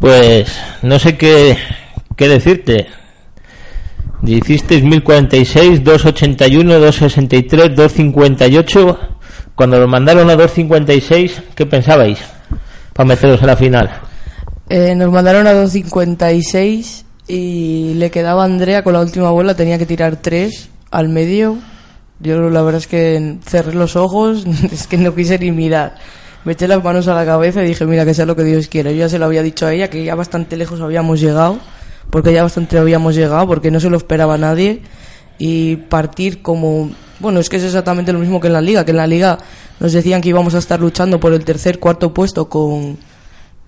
Pues no sé qué, qué decirte. Hicisteis 1046, 281, 263, 258. Cuando lo mandaron a 256, ¿qué pensabais? Para meteros a la final. Eh, nos mandaron a 2.56 y le quedaba a Andrea con la última bola, tenía que tirar 3 al medio. Yo la verdad es que cerré los ojos, es que no quise ni mirar. Me eché las manos a la cabeza y dije, mira, que sea lo que Dios quiera. Yo ya se lo había dicho a ella, que ya bastante lejos habíamos llegado, porque ya bastante habíamos llegado, porque no se lo esperaba nadie. Y partir como... Bueno, es que es exactamente lo mismo que en la liga, que en la liga nos decían que íbamos a estar luchando por el tercer, cuarto puesto con,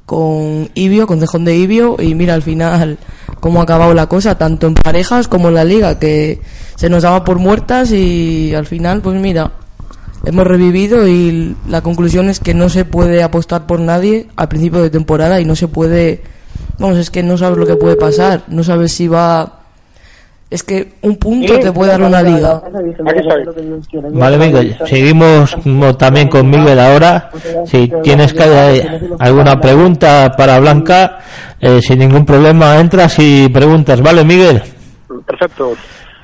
con Ibio, con Cejón de Ibio, y mira al final cómo ha acabado la cosa, tanto en parejas como en la liga, que se nos daba por muertas y al final, pues mira, hemos revivido y la conclusión es que no se puede apostar por nadie al principio de temporada y no se puede, vamos, es que no sabes lo que puede pasar, no sabes si va... Es que un punto te puede dar una liga. Vale, Miguel, seguimos también con Miguel ahora. Si tienes que, eh, alguna pregunta para Blanca, eh, sin ningún problema entras y preguntas. Vale, Miguel. Perfecto.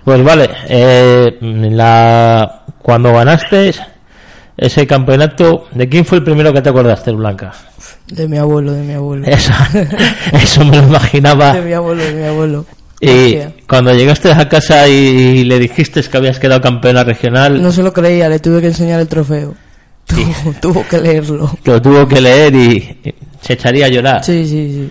Pues vale, eh, la, cuando ganaste ese campeonato, ¿de quién fue el primero que te acordaste, Blanca? De mi abuelo, de mi abuelo. Eso, eso me lo imaginaba. De mi abuelo, de mi abuelo. Y cuando llegaste a casa y le dijiste que habías quedado campeona regional, No se lo creía, le tuve que enseñar el trofeo. Tuvo, tuvo que leerlo. lo tuvo que leer y, y se echaría a llorar. Sí, sí, sí.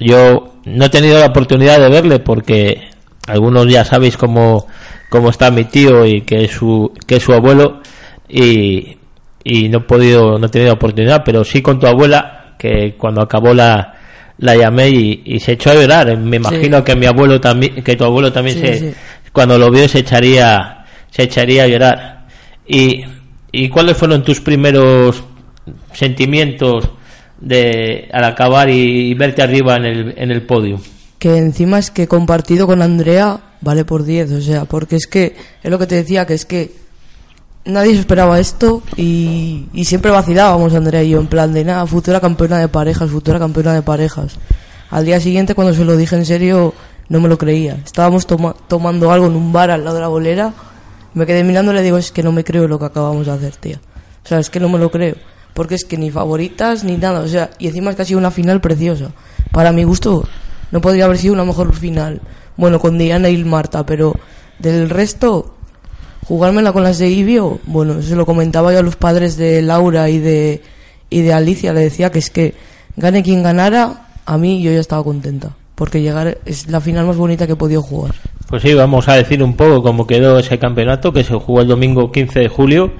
Yo no he tenido la oportunidad de verle porque algunos ya sabéis cómo, cómo está mi tío y que es su, que es su abuelo y, y no he podido, no he tenido oportunidad, pero sí con tu abuela que cuando acabó la, la llamé y, y se echó a llorar. Me imagino que mi abuelo también, que tu abuelo también Sí, se, sí. cuando lo vio se echaría, se echaría a llorar. Y, ¿Y cuáles fueron tus primeros sentimientos de al acabar y, y verte arriba en el, en el podio? Que encima es que compartido con Andrea vale por 10, o sea, porque es que, es lo que te decía, que es que nadie se esperaba esto y, siempre vacilábamos Andrea y yo en plan de nada, futura campeona de parejas, futura campeona de parejas. Al día siguiente cuando se lo dije en serio no me lo creía. Estábamos toma- tomando algo en un bar al lado de la bolera, me quedé mirando y le digo es que no me creo lo que acabamos de hacer, tía. O sea, es que no me lo creo. Porque es que ni favoritas ni nada, o sea, y encima es que ha sido una final preciosa. Para mi gusto, no podría haber sido una mejor final. Bueno, con Diana y Marta, pero del resto, jugármela con las de Ibio, bueno, se lo comentaba yo a los padres de Laura y de, y de Alicia, le decía que es que gane quien ganara, a mí yo ya estaba contenta. porque llegar es la final más bonita que he podido jugar. Pues sí, vamos a decir un poco cómo quedó ese campeonato que se jugó el domingo 15 de julio.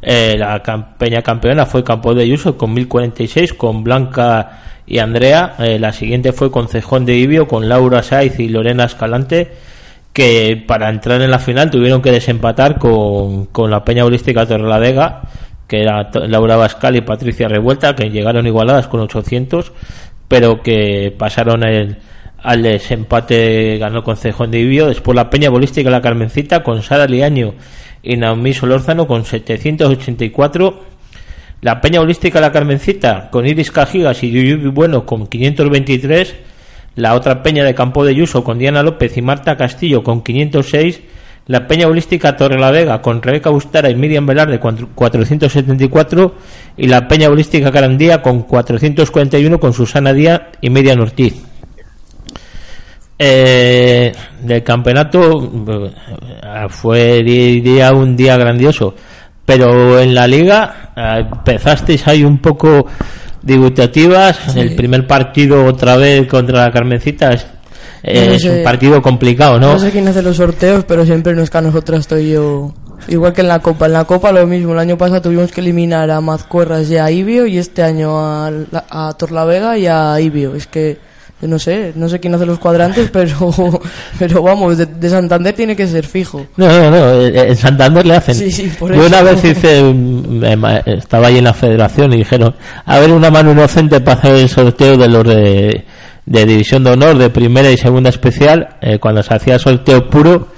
Eh, la cam- peña campeona fue Campo de Ayuso con 1046, con Blanca y Andrea. Eh, la siguiente fue Concejón de Ibio con Laura Saiz y Lorena Escalante, que para entrar en la final tuvieron que desempatar con, con la peña holística Torrelavega, que era Laura Bascal y Patricia Revuelta, que llegaron igualadas con 800, pero que pasaron el, al desempate, ganó Concejón de Ibio. Después la peña bolística La Carmencita con Sara Liaño y Naomi Solórzano con 784. La Peña Holística La Carmencita con Iris Cajigas y Yuyubi Bueno con 523. La otra Peña de Campo de Yuso con Diana López y Marta Castillo con 506. La Peña Holística Torre la Vega con Rebeca Bustara y Miriam Velarde con 474. Y la Peña Holística Carandía con 441 con Susana Díaz y Miriam Ortiz. Eh, del campeonato eh, fue un día grandioso pero en la liga eh, empezasteis ahí un poco dubitativas Sí. el primer partido otra vez contra la Carmencita es, eh, No es sé. un partido complicado ¿no? No sé quién hace los sorteos, pero siempre no es que a nosotras estoy yo. Igual que en la Copa. En la Copa lo mismo. El año pasado tuvimos que eliminar a Mazcuerras y a Ibio y este año a, a Torlavega y a Ibio. Es que, no sé, no sé quién hace los cuadrantes, pero, pero vamos, de, de Santander tiene que ser fijo. No, no, no, eh, en Santander le hacen. Sí, sí, por Yo eso. una vez hice, ma- estaba ahí en la federación y dijeron, a ver una mano inocente para hacer el sorteo de los de, de división de honor, de primera y segunda especial, eh, cuando se hacía sorteo puro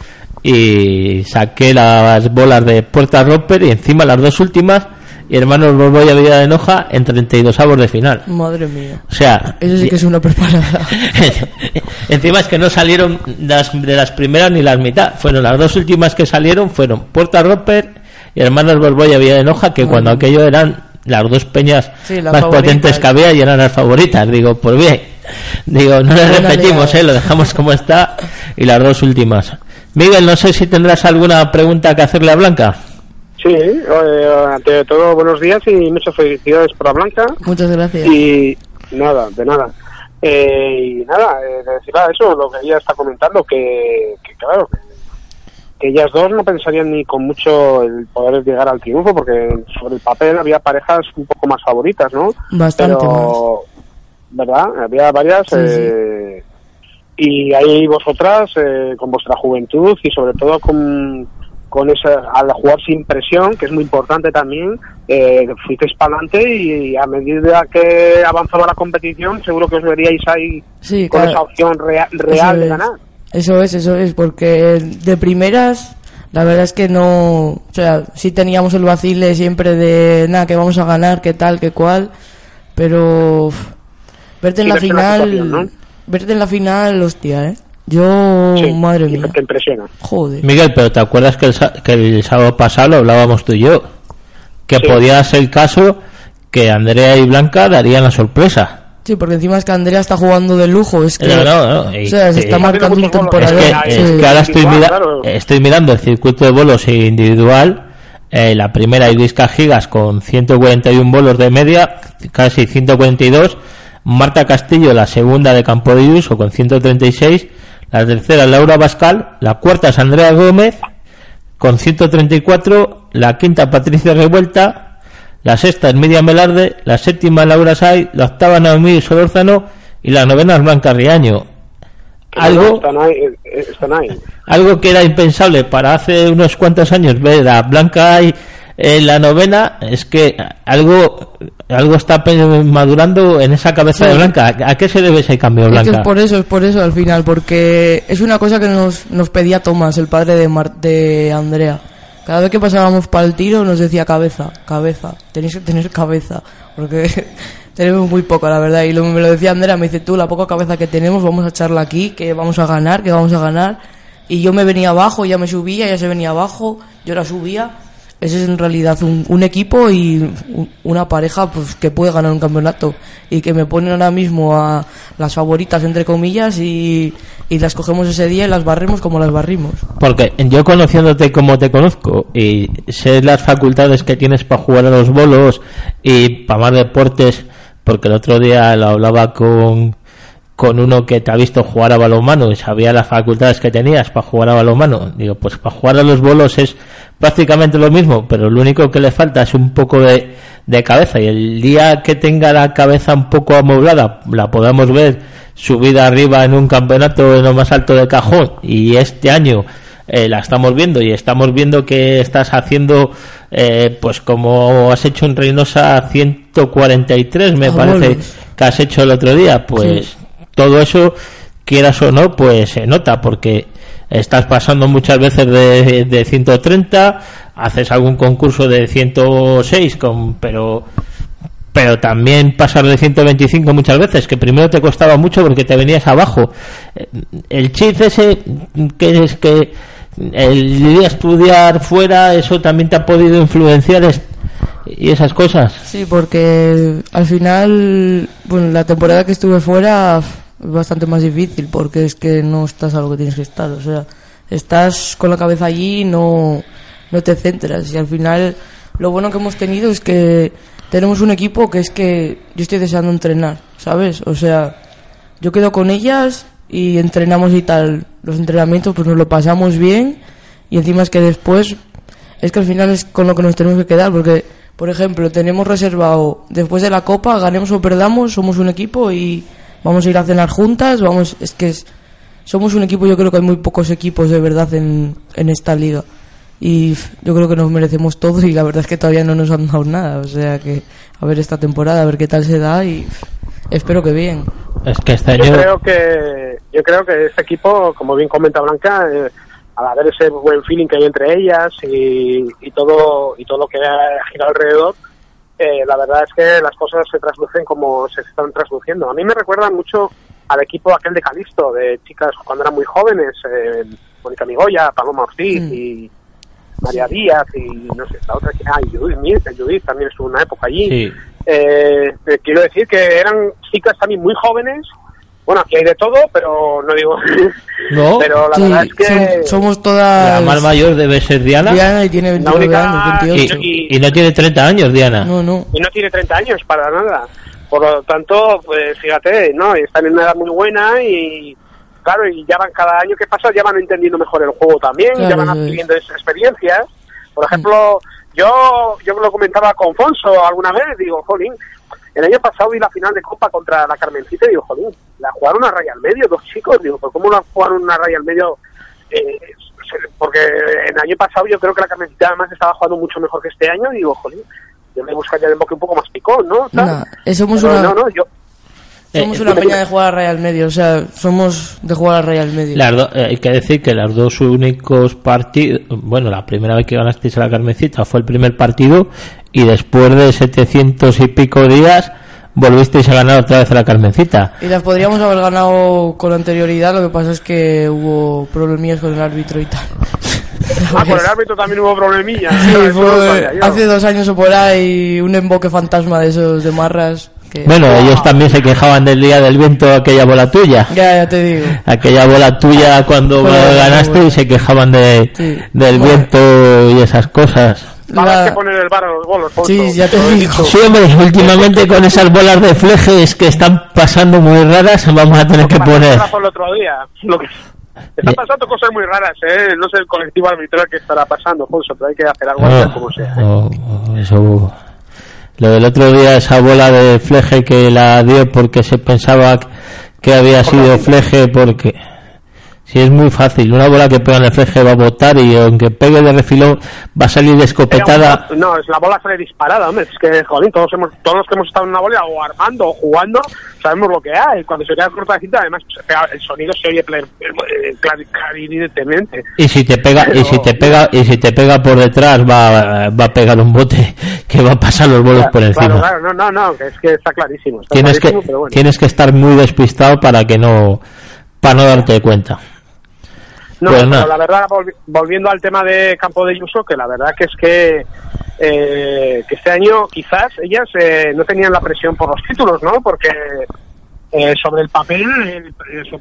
y saqué las bolas de Puerta Roper y encima las dos últimas y hermanos Borbolla Vida de Noja en 32 avos de final. Madre mía. O sea, Eso sí que es una preparada. Encima es que no salieron las, de las primeras ni las mitad. Fueron las dos últimas que salieron, fueron Puerta Roper y Hermanos Borbolla Villa de Noja, que cuando aquello eran las dos peñas Sí, las más favoritas. potentes que había y eran las favoritas. Digo, pues bien. Digo, no le Buena repetimos, eh, lo dejamos como está y las dos últimas. Miguel, no sé si tendrás alguna pregunta que hacerle a Blanca. Sí, eh, ante todo, buenos días y muchas felicidades para Blanca. Muchas gracias. Y nada, de nada. Eh, y nada, eh, decir ah, eso, lo que ella está comentando, que, que claro, que, ellas dos no pensarían ni con mucho el poder llegar al triunfo, porque sobre el papel había parejas un poco más favoritas, ¿no? Bastante Pero, ¿verdad? Había varias. Sí, sí. eh, Y ahí vosotras, eh, con vuestra juventud y sobre todo con, con esa, al jugar sin presión, que es muy importante también, eh, fuisteis para adelante y, a medida que avanzaba la competición, seguro que os veríais ahí Sí, con claro. esa opción rea- real Eso de es. ganar. Eso es, eso es, porque de primeras, la verdad es que no, o sea, sí teníamos el vacile siempre de, nada, que vamos a ganar, que tal, que cual, pero uf, verte en Sí, la final, verte en la final, hostia, eh. Yo, Sí, madre mía, Te impresiona. joder. Miguel, pero ¿te acuerdas que el, sa- que el sábado pasado lo hablábamos tú y yo? Que Sí. podía ser el caso que Andrea y Blanca darían la sorpresa. Sí, porque encima es que Andrea está jugando de lujo, es que, No, no, no, y- o sea, se está Es marcando un bolos. Es temporada. que, Sí, es sí. que ahora estoy, Individual, mira- claro. estoy mirando el circuito de bolos individual. eh, la primera Iris Cajigas con 141 bolos de media, casi 142. Marta Castillo, la segunda de Campo de Uso con 136. La tercera Laura Bascal. La cuarta es Andrea Gómez con 134. La quinta Patricia Revuelta. La sexta es Miriam Velarde. La séptima Laura Say. La octava Naomi Solórzano. Y la novena es Blanca Riaño. Que Algo, Están ahí, están ahí. algo que era impensable para hace unos cuantos años ver a Blanca ahí en la novena es que algo algo está madurando en esa cabeza Sí. de Blanca. ¿A qué se debe ese cambio, Es que Blanca? es por eso, es por eso al final, porque es una cosa que nos, nos pedía Tomás, el padre de, Mar- de Andrea. Cada vez que pasábamos para el tiro nos decía cabeza, cabeza, tenéis que tener cabeza, porque tenemos muy poca, la verdad. Y lo, me lo decía Andrea, me dice tú, la poca cabeza que tenemos, vamos a echarla aquí, que vamos a ganar, que vamos a ganar. Y yo me venía abajo, ella me subía, ella se venía abajo, yo la subía. Ese es en realidad un, un equipo y un- una pareja pues que puede ganar un campeonato y que me ponen ahora mismo a las favoritas entre comillas y, y las cogemos ese día y las barremos como las barrimos. Porque yo conociéndote como te conozco y sé las facultades que tienes para jugar a los bolos y para más deportes, porque el otro día lo hablaba con, con uno que te ha visto jugar a balonmano y sabía las facultades que tenías para jugar a balonmano. Digo, pues para jugar a los bolos es prácticamente lo mismo, pero lo único que le falta es un poco de, de cabeza. Y el día que tenga la cabeza un poco amoblada, la podamos ver subida arriba en un campeonato en lo más alto del cajón. Y este año eh, la estamos viendo y estamos viendo que estás haciendo, eh, pues como has hecho en Reynosa 143, me parece bueno. que has hecho el otro día, pues todo eso, quieras o no, pues se nota porque estás pasando muchas veces de, de 130, haces algún concurso de 106, con, pero pero también pasar de 125 muchas veces, que primero te costaba mucho porque te venías abajo. Eh, El chip ese que es que el ir a estudiar fuera, eso también te ha podido influenciar y esas cosas. Sí, porque al final, bueno, la temporada que estuve fuera bastante más difícil porque es que no estás a lo que tienes que estar. O sea, estás con la cabeza allí y no, no te centras. Y al final, lo bueno que hemos tenido es que tenemos un equipo que es que yo estoy deseando entrenar, ¿sabes? O sea, yo quedo con ellas y entrenamos y tal. Los entrenamientos, pues nos lo pasamos bien y encima es que después es que al final es con lo que nos tenemos que quedar, porque, por ejemplo, tenemos reservado, después de la Copa, ganemos o perdamos, somos un equipo y vamos a ir a cenar juntas, vamos, es que es- somos un equipo, yo creo que hay muy pocos equipos de verdad en, en esta liga. Y yo creo que nos merecemos todo y la verdad es que todavía no nos han dado nada, o sea que a ver esta temporada, a ver qué tal se da y espero que bien. Es que este Yo creo que yo creo que este equipo, como bien comenta Blanca, eh, al haber ese buen feeling que hay entre ellas y, y todo y todo lo que ha girado alrededor, eh, la verdad es que las cosas se traslucen como se están trasluciendo. A mí me recuerda mucho al equipo aquel de Calisto, de chicas cuando eran muy jóvenes, eh, Mónica Migoya, Paloma Ortiz Mm. y María Díaz y no sé, la otra que, ah, y Judith Judith también estuvo una época allí. sí, Eh, eh, quiero decir que eran chicas también muy jóvenes. Bueno, aquí hay de todo, pero no digo. No. pero la Sí, verdad es que. som- somos todas... la más mayor debe ser Diana, Diana y tiene 29 única- años, y, 28. y no tiene 30 años Diana. No, no. Y no tiene 30 años para nada. Por lo tanto, pues fíjate, ¿no? Están en una edad muy buena y. Claro, y ya van cada año que pasa, ya van entendiendo mejor el juego también, Claro, ya van adquiriendo esas experiencias. Por ejemplo, yo yo lo comentaba con Fonso alguna vez, digo, jolín, el año pasado vi la final de Copa contra la Carmencita y digo, jolín, la jugaron una raya al medio, dos chicos, digo, ¿por cómo la jugaron una raya al medio? Eh, porque el año pasado yo creo que la Carmencita además estaba jugando mucho mejor que este año y digo, jolín, yo me buscaría el enfoque un poco más picón, ¿no? Eh, somos Pero una- no, no, yo, Somos Eh, una peña de jugar a Real Medio, o sea, somos de jugar a Real Medio. Las do- eh, hay que decir que los dos únicos partidos, bueno, la primera vez que ganasteis a la Carmencita fue el primer partido y después de 700 y pico días volvisteis a ganar otra vez a la Carmencita. Y las podríamos haber ganado con anterioridad, lo que pasa es que hubo problemillas con el árbitro y tal. ah, por el árbitro también hubo problemillas. Sí. Eso no fue sabía hace dos años o por ahí un emboque fantasma de esos de marras. Que... Bueno, ellos también se quejaban del día del viento, aquella bola tuya. Ya, ya te digo. Aquella bola tuya cuando Bueno, ganaste bueno. y se quejaban de, Sí. del Bueno. viento y esas cosas. La- que poner el bar a los bolos, Fonso. Sí, ya te digo. Sí, hombre, últimamente con esas bolas de flejes que están pasando muy raras, vamos a tener que poner. por el otro día. Lo que... Están pasando cosas muy raras, ¿eh? No sé el colectivo arbitral que estará pasando, Fonso, pero hay que hacer algo así como sea. ¿eh? oh, oh, eso. Lo del otro día, esa bola de fleje que la dio porque se pensaba que había sido fleje, porque si es muy fácil, una bola que pega en el fleje va a botar y aunque pegue de refilón va a salir de escopetada. No, es la bola sale disparada, hombre. Es que, joder, todos, hemos, todos los que hemos estado en una bola o armando o jugando, sabemos lo que hay. Cuando se queda corta cinta, además, el sonido se oye eh, clar- clarinetentemente. Y si te pega, y si te pega, y si te pega por detrás va, va a pegar un bote que va a pasar los bolos por encima. Claro, claro, no, no, no, es que está clarísimo. Está tienes que clarísimo, bueno. tienes que estar muy despistado para que no para no darte cuenta No, Pues pero la verdad, volvi- volviendo al tema de Campo de Yuso, que la verdad que es que, eh, que este año quizás ellas eh, no tenían la presión por los títulos, ¿no? Porque eh, sobre el papel, eh,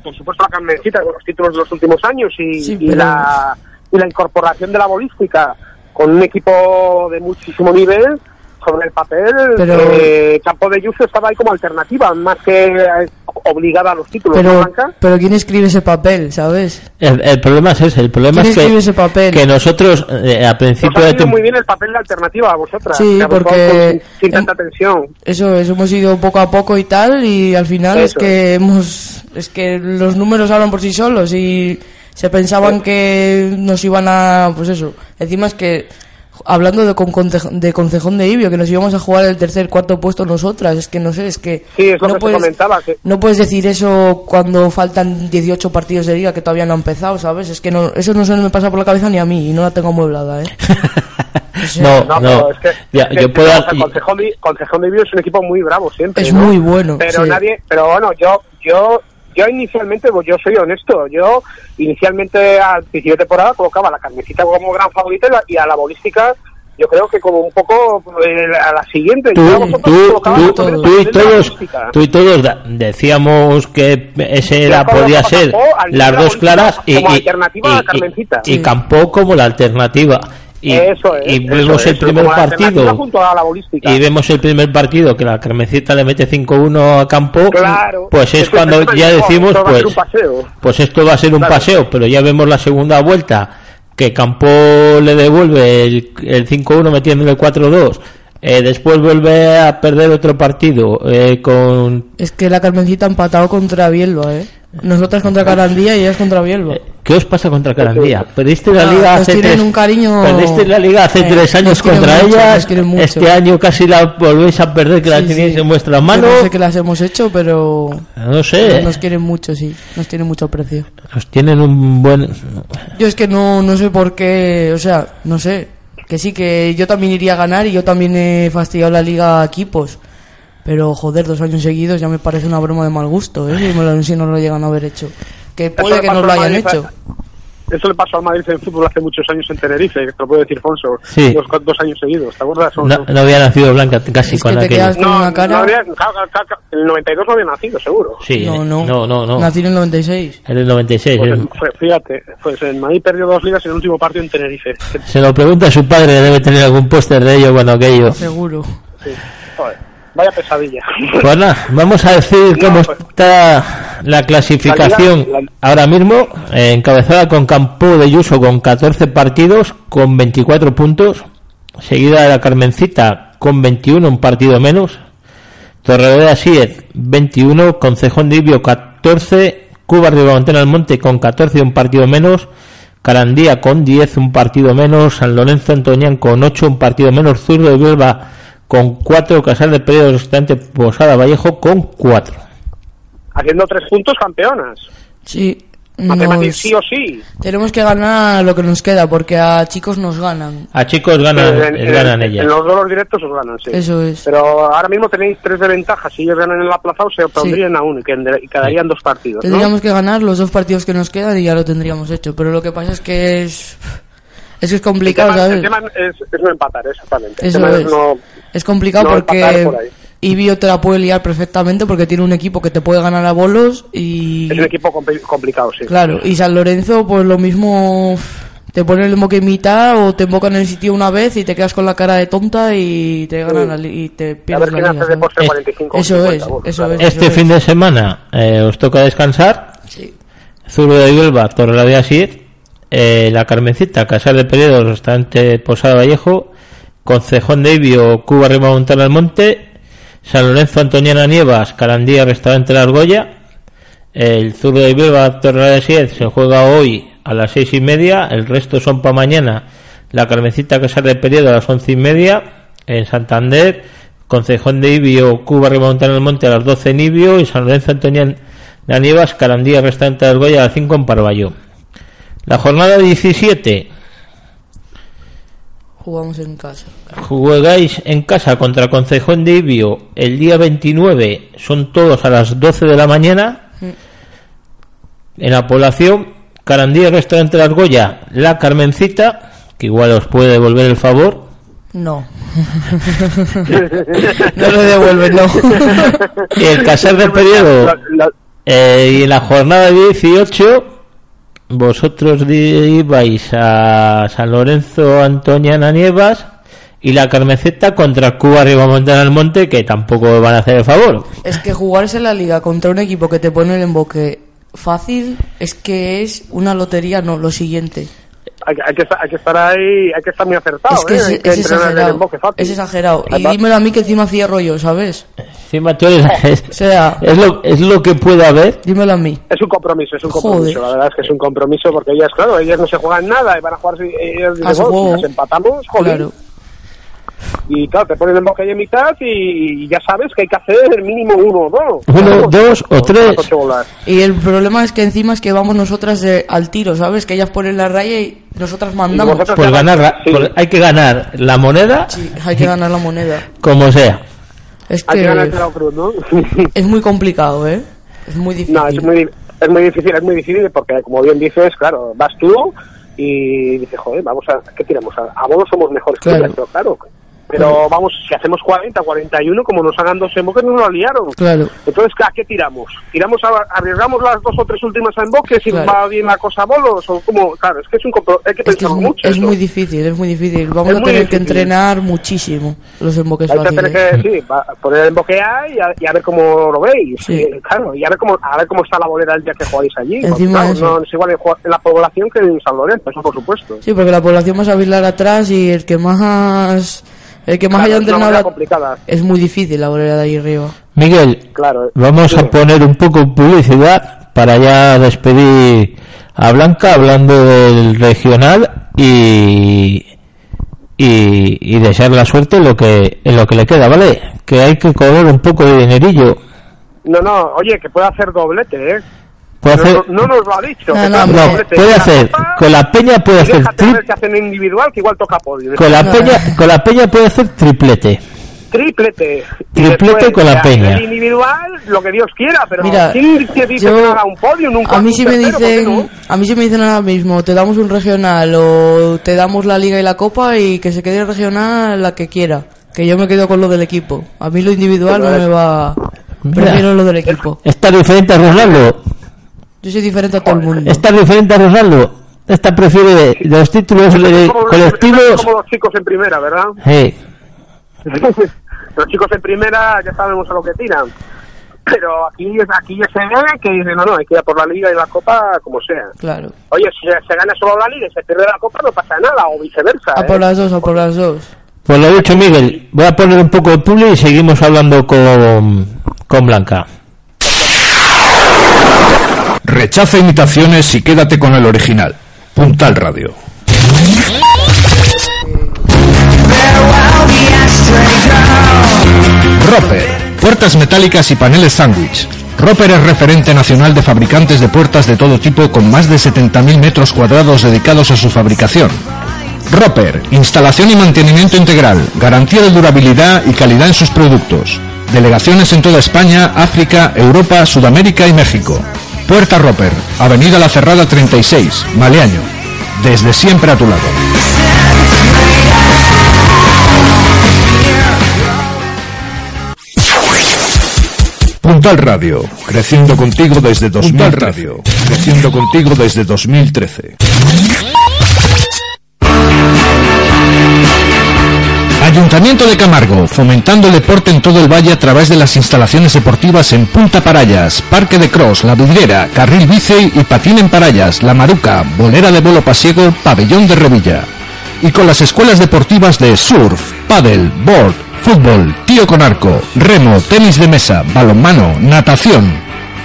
por supuesto, la Carmencita con los títulos de los últimos años y, Sí, y la, y la incorporación de la bolística con un equipo de muchísimo nivel, sobre el papel, Pero- eh, Campo de Yuso estaba ahí como alternativa, más que eh, obligada a los títulos, ¿no, Pero, pero ¿quién escribe ese papel, sabes? El, el problema es ese, el problema ¿Quién es que, escribe ese papel? que nosotros eh, a principio ha de muy bien el papel de alternativa a vosotras. Sí, porque- Sin, sin tanta tensión. Eso es, hemos ido poco a poco y tal, y al final es Eso que hemos, es que los números hablan por sí solos y se pensaban que nos iban a, pues eso, encima es que hablando de, con, de concejón de Ibio, que nos íbamos a jugar el tercer, cuarto puesto nosotras, es que no sé, es que Sí, es lo no que puedes, se comentaba. Que, no puedes decir eso cuando faltan 18 partidos de liga que todavía no han empezado, ¿sabes? Es que no, eso no se me pasa por la cabeza ni a mí y no la tengo amueblada, ¿eh? O sea, No, no, es que, ya, es yo que, puedo... o sea, Concejón de, Concejón de Vigo es un equipo muy bravo siempre. Es ¿no? muy bueno, Pero sí. nadie, pero bueno, yo, yo, yo inicialmente, pues yo soy honesto, yo inicialmente al principio de temporada colocaba a la carnecita como gran favorita y, la- y a la bolística yo creo que como un poco eh, a la siguiente. tú, Yo tú, tú, tú y todos, tú y todos decíamos que ese era, podía colocaba ser las dos claras y, y- alternativa a y- Carmencita. y. Campó como la alternativa. Y, Eso es, y eso vemos el eso, primer partido junto a la bolística. y vemos el primer partido que la Carmencita le mete 5-1 a Campo, Claro. pues es cuando ya decimos pues pues esto va a ser un Claro. paseo, pero ya vemos la segunda vuelta que Campo le devuelve el, el 5-1 metiéndole 4-2. Eh, después vuelve a perder otro partido eh, con Es que la Carmencita ha empatado contra Bielba, ¿eh? Nosotras contra Carandía y ellas contra Bielba. ¿Qué os pasa contra Carandía? Perdiste la Ah, liga nos hace tienen tres, un cariño- perdiste la liga hace Eh, tres años contra mucho, ella. nos quieren mucho. Este año casi la volvéis a perder que la sí. en vuestras Yo manos. No sé qué las hemos hecho, pero No sé. nos quieren mucho, sí. Nos tienen mucho aprecio. Nos tienen un buen. Yo es que no, no sé por qué, o sea, no sé. Que sí, que yo también iría a ganar y yo también he fastidiado la liga a equipos. Pero joder, dos años seguidos ya me parece una broma de mal gusto, ¿eh? Si, me lo, si no lo llegan a haber hecho. Que puede que no lo hayan Madrid, hecho. Eso le pasó al Madrid en fútbol hace muchos años en Tenerife, que te lo puede decir Fonso. Sí. Dos, dos años seguidos, ¿te acuerdas? No, no había nacido Blanca casi Es con que te aquello. con una cara- no en el 92 no había nacido, seguro. Sí, No, no. no, no, no. Nací en el 96. En el 96. Pues, eh. fue- fíjate, pues el Madrid perdió dos ligas en el último partido en Tenerife. Se lo pregunta a su padre, debe tener algún póster de ello cuando aquello. Seguro. Sí. Joder, vaya pesadilla. Pues nada, vamos a decir No, cómo pues- está la clasificación La liga- ahora mismo, eh, encabezada con Campo de Yuso con 14 partidos, con 24 puntos, seguida de la Carmencita con 21, un partido menos, Torrevedra Siez 21, Concejón de Ibio 14, Cuba Ribamontana del Monte con 14, un partido menos, Carandía con 10, un partido menos, San Lorenzo Antoñán con 8, un partido menos, Zurdo de Bielba con 4, Casal de Periodo Restaurante Posada Vallejo con 4. Haciendo tres puntos campeonas. Sí. Nos- sí o sí. Tenemos que ganar lo que nos queda, porque a chicos nos ganan. A chicos ganan, en, en- ganan en ellas. los duelos directos os ganan, sí. Eso es. Pero ahora mismo tenéis tres de ventaja. Si ellos ganan en la plaza, se pondrían a uno y qued- y quedarían dos partidos. ¿no? Tendríamos que ganar los dos partidos que nos quedan y ya lo tendríamos hecho. Pero lo que pasa es que es. Es que es complicado, el tema, ¿sabes? el tema es, es no empatar, exactamente. Eso el tema es. no- Es complicado no porque por. Ibio te la puede liar perfectamente porque tiene un equipo que te puede ganar a bolos y. es un equipo compli- complicado, sí. Claro, y San Lorenzo, pues lo mismo. Te pone el moque en mitad o te invocan en el sitio una vez y te quedas con la cara de tonta y te ganan la li- y te A pierdes ver la quién liga. hace de ¿sabes? postre Eh, 45 Eso 50, es, eso claro. es. Este fin de semana eh, os toca descansar. Sí. Zurdo de Bielba, Torrelavea Siez, eh, La Carmencita, Casal de Periodo, Restaurante Posada Vallejo, Concejón de Ibio, Cuba Rima Montana al Monte, San Lorenzo Antoniana Nievas, Carandía, Restaurante La Argolla, el Zurdo de Bielba, Torrelavea Siez se juega hoy a las seis y media, el resto son para mañana, La Carmencita, Casal de Periodo a las once y media, en Santander, Concejón de Ibio, Cuba Rima Montana al Monte a las doce en Ibio y San Lorenzo Antoniana Nievas, Carandía, Restaurante de Argolla a las 5 en Parvallo. La jornada 17 Jugamos en casa. jugáis en casa contra Concejón de Ibio el día 29, son todos a las 12 de la mañana. En la población, Carandía, Restaurante de Argolla, La Carmencita, que igual os puede devolver el favor. No. no lo devuelven, no. Y el Casar de Periodo, La- la- eh, y en la jornada 18, vosotros ibais a San Lorenzo Antoniana Nievas Y la carmeceta contra Cuba arriba Montana al Monte, que tampoco van a hacer el favor. Es que jugarse en la liga contra un equipo que te pone el emboque fácil es que es una lotería, no, lo siguiente. Hay, que- hay que, estar- hay que estar ahí, hay que estar muy acertado, es que ¿eh? es, que es exagerado. emboque fácil. Es exagerado. Y dímelo a mí que encima cierro yo, ¿sabes? Encima tú eres- O sea, es lo, es lo que puede haber. dímelo a mí. Es un compromiso, es un Joder. compromiso. La verdad es que es un compromiso porque ellas, claro, ellas no se juegan nada y van a jugar. si- Ellas dicen, A su "Bueno, juego. si nos empatamos, joder. Claro. Y claro, te ponen el ahí en mitad y, y ya sabes que hay que hacer mínimo uno o dos. Uno, dos o tres. Y el problema es que encima es que vamos nosotras de- al tiro, ¿sabes? Que ellas ponen la raya y nosotras mandamos. Por ganar, la- Sí. por- hay que ganar la moneda Sí, hay que ganar la moneda. como sea. Es Hay que ganar el que Claro Cruz, ¿no? es muy complicado, ¿eh? Es muy difícil. no, es muy, es muy difícil, es muy difícil porque, como bien dices, claro, vas tú y dices, joder, vamos a, ¿qué tiramos? A, a bolos somos mejores que Claro. ellas, pero claro. Pero vamos, si hacemos 40, 41, como nos hagan dos emboques, nos lo liaron. Claro. Entonces, ¿a qué tiramos? ¿Tiramos a, arriesgamos las dos o tres últimas emboques y Claro. va bien la cosa a bolos? ¿O cómo? Claro, es que es un hay que Es que es, mucho. es muy difícil, es muy difícil. Vamos Es a tener que entrenar muchísimo los emboques Hay que tener fáciles. que, sí, poner el emboque A y a, y a ver cómo lo veis. Sí. Y, claro, y a ver cómo a ver cómo está la bolera el día que jugáis allí. Claro, no es igual en, la población que en San Lorenzo, eso por supuesto. Sí, porque la población va a bailar atrás y el que más el que más Claro, haya entrenado la- es muy difícil la bolera de ahí arriba. Miguel, Claro. vamos Sí. a poner un poco de publicidad para ya despedir a Blanca hablando del regional y y, y desear la suerte en lo que en lo que le queda, ¿vale? Que hay que cobrar un poco de dinerillo. No, no, oye, que puede hacer doblete, ¿eh? Puede no, hacer, no- no nos lo ha dicho. No, que no, puede hacer no, puede hacer Copa, con la peña puede hacer tri- que hacen individual, que igual toca podio. con la No. peña con la peña puede hacer triplete. Triplete. Triplete después, con la peña. El individual, lo que Dios quiera, pero Mira, ¿quién te dice yo- que no haga un podio? Nunca A mí si me tercero, ¿por qué dicen, no? a mí si me dicen ahora mismo, te damos un regional o te damos la liga y la copa y que se quede regional la que quiera, que yo me quedo con lo del equipo. A mí lo individual no me va, Mira. prefiero lo del equipo. Está diferente a Ronaldo. Yo soy diferente a todo el mundo. Está diferente a Ronaldo. Esta prefiere de los títulos colectivos. Como los chicos en primera, ¿verdad? Eh, los chicos en primera ya sabemos a lo que tiran. Pero aquí, aquí ya se ve que dicen, no, no, hay que ir a por la liga y la copa como sea. Claro. Oye, si se gana solo la liga y se pierde la copa, no pasa nada, o viceversa. A ¿eh? por las dos, a por las dos. pues lo dicho, Miguel. Voy a poner un poco de publi y seguimos hablando con, con Blanca. Rechaza imitaciones y quédate con el original. Puntal Radio. Roper. Puertas metálicas y paneles sándwich. Roper es referente nacional de fabricantes de puertas de todo tipo con más de 70.000 metros cuadrados dedicados a su fabricación. Roper, instalación y mantenimiento integral, garantía de durabilidad y calidad en sus productos. Delegaciones en toda España, África, Europa, Sudamérica y México. Puerta Roper, Avenida La Cerrada 36, Maleaño. Desde siempre a tu lado. Puntal Radio, creciendo contigo desde 2000 Radio, creciendo contigo desde 2013. Ayuntamiento de Camargo, fomentando el deporte en todo el valle a través de las instalaciones deportivas en Punta Parayas, Parque de Cross, La Vidriera, Carril Bici y Patín en Parayas, La Maruca, Bolera de Bolo Pasiego, Pabellón de Revilla. Y con las escuelas deportivas de surf, paddle, board, fútbol, tío con arco, remo, tenis de mesa, balonmano, natación.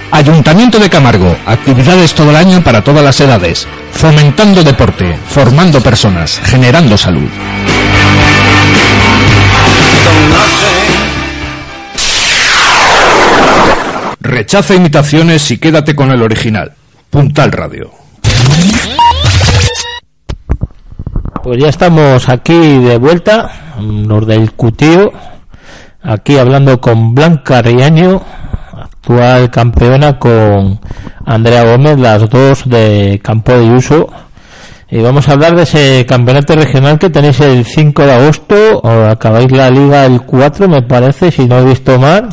Ayuntamiento de Camargo, actividades todo el año para todas las edades, fomentando deporte, formando personas, generando salud. Rechaza imitaciones y quédate con el original. Puntal Radio. Pues ya estamos aquí de vuelta, los del Cutío, aquí hablando con Blanca Riaño, actual campeona con Andrea Gómez, las dos de campo de uso. Y vamos a hablar de ese campeonato regional que tenéis el 5 de agosto, o acabáis la liga el 4, me parece, si no he visto mal,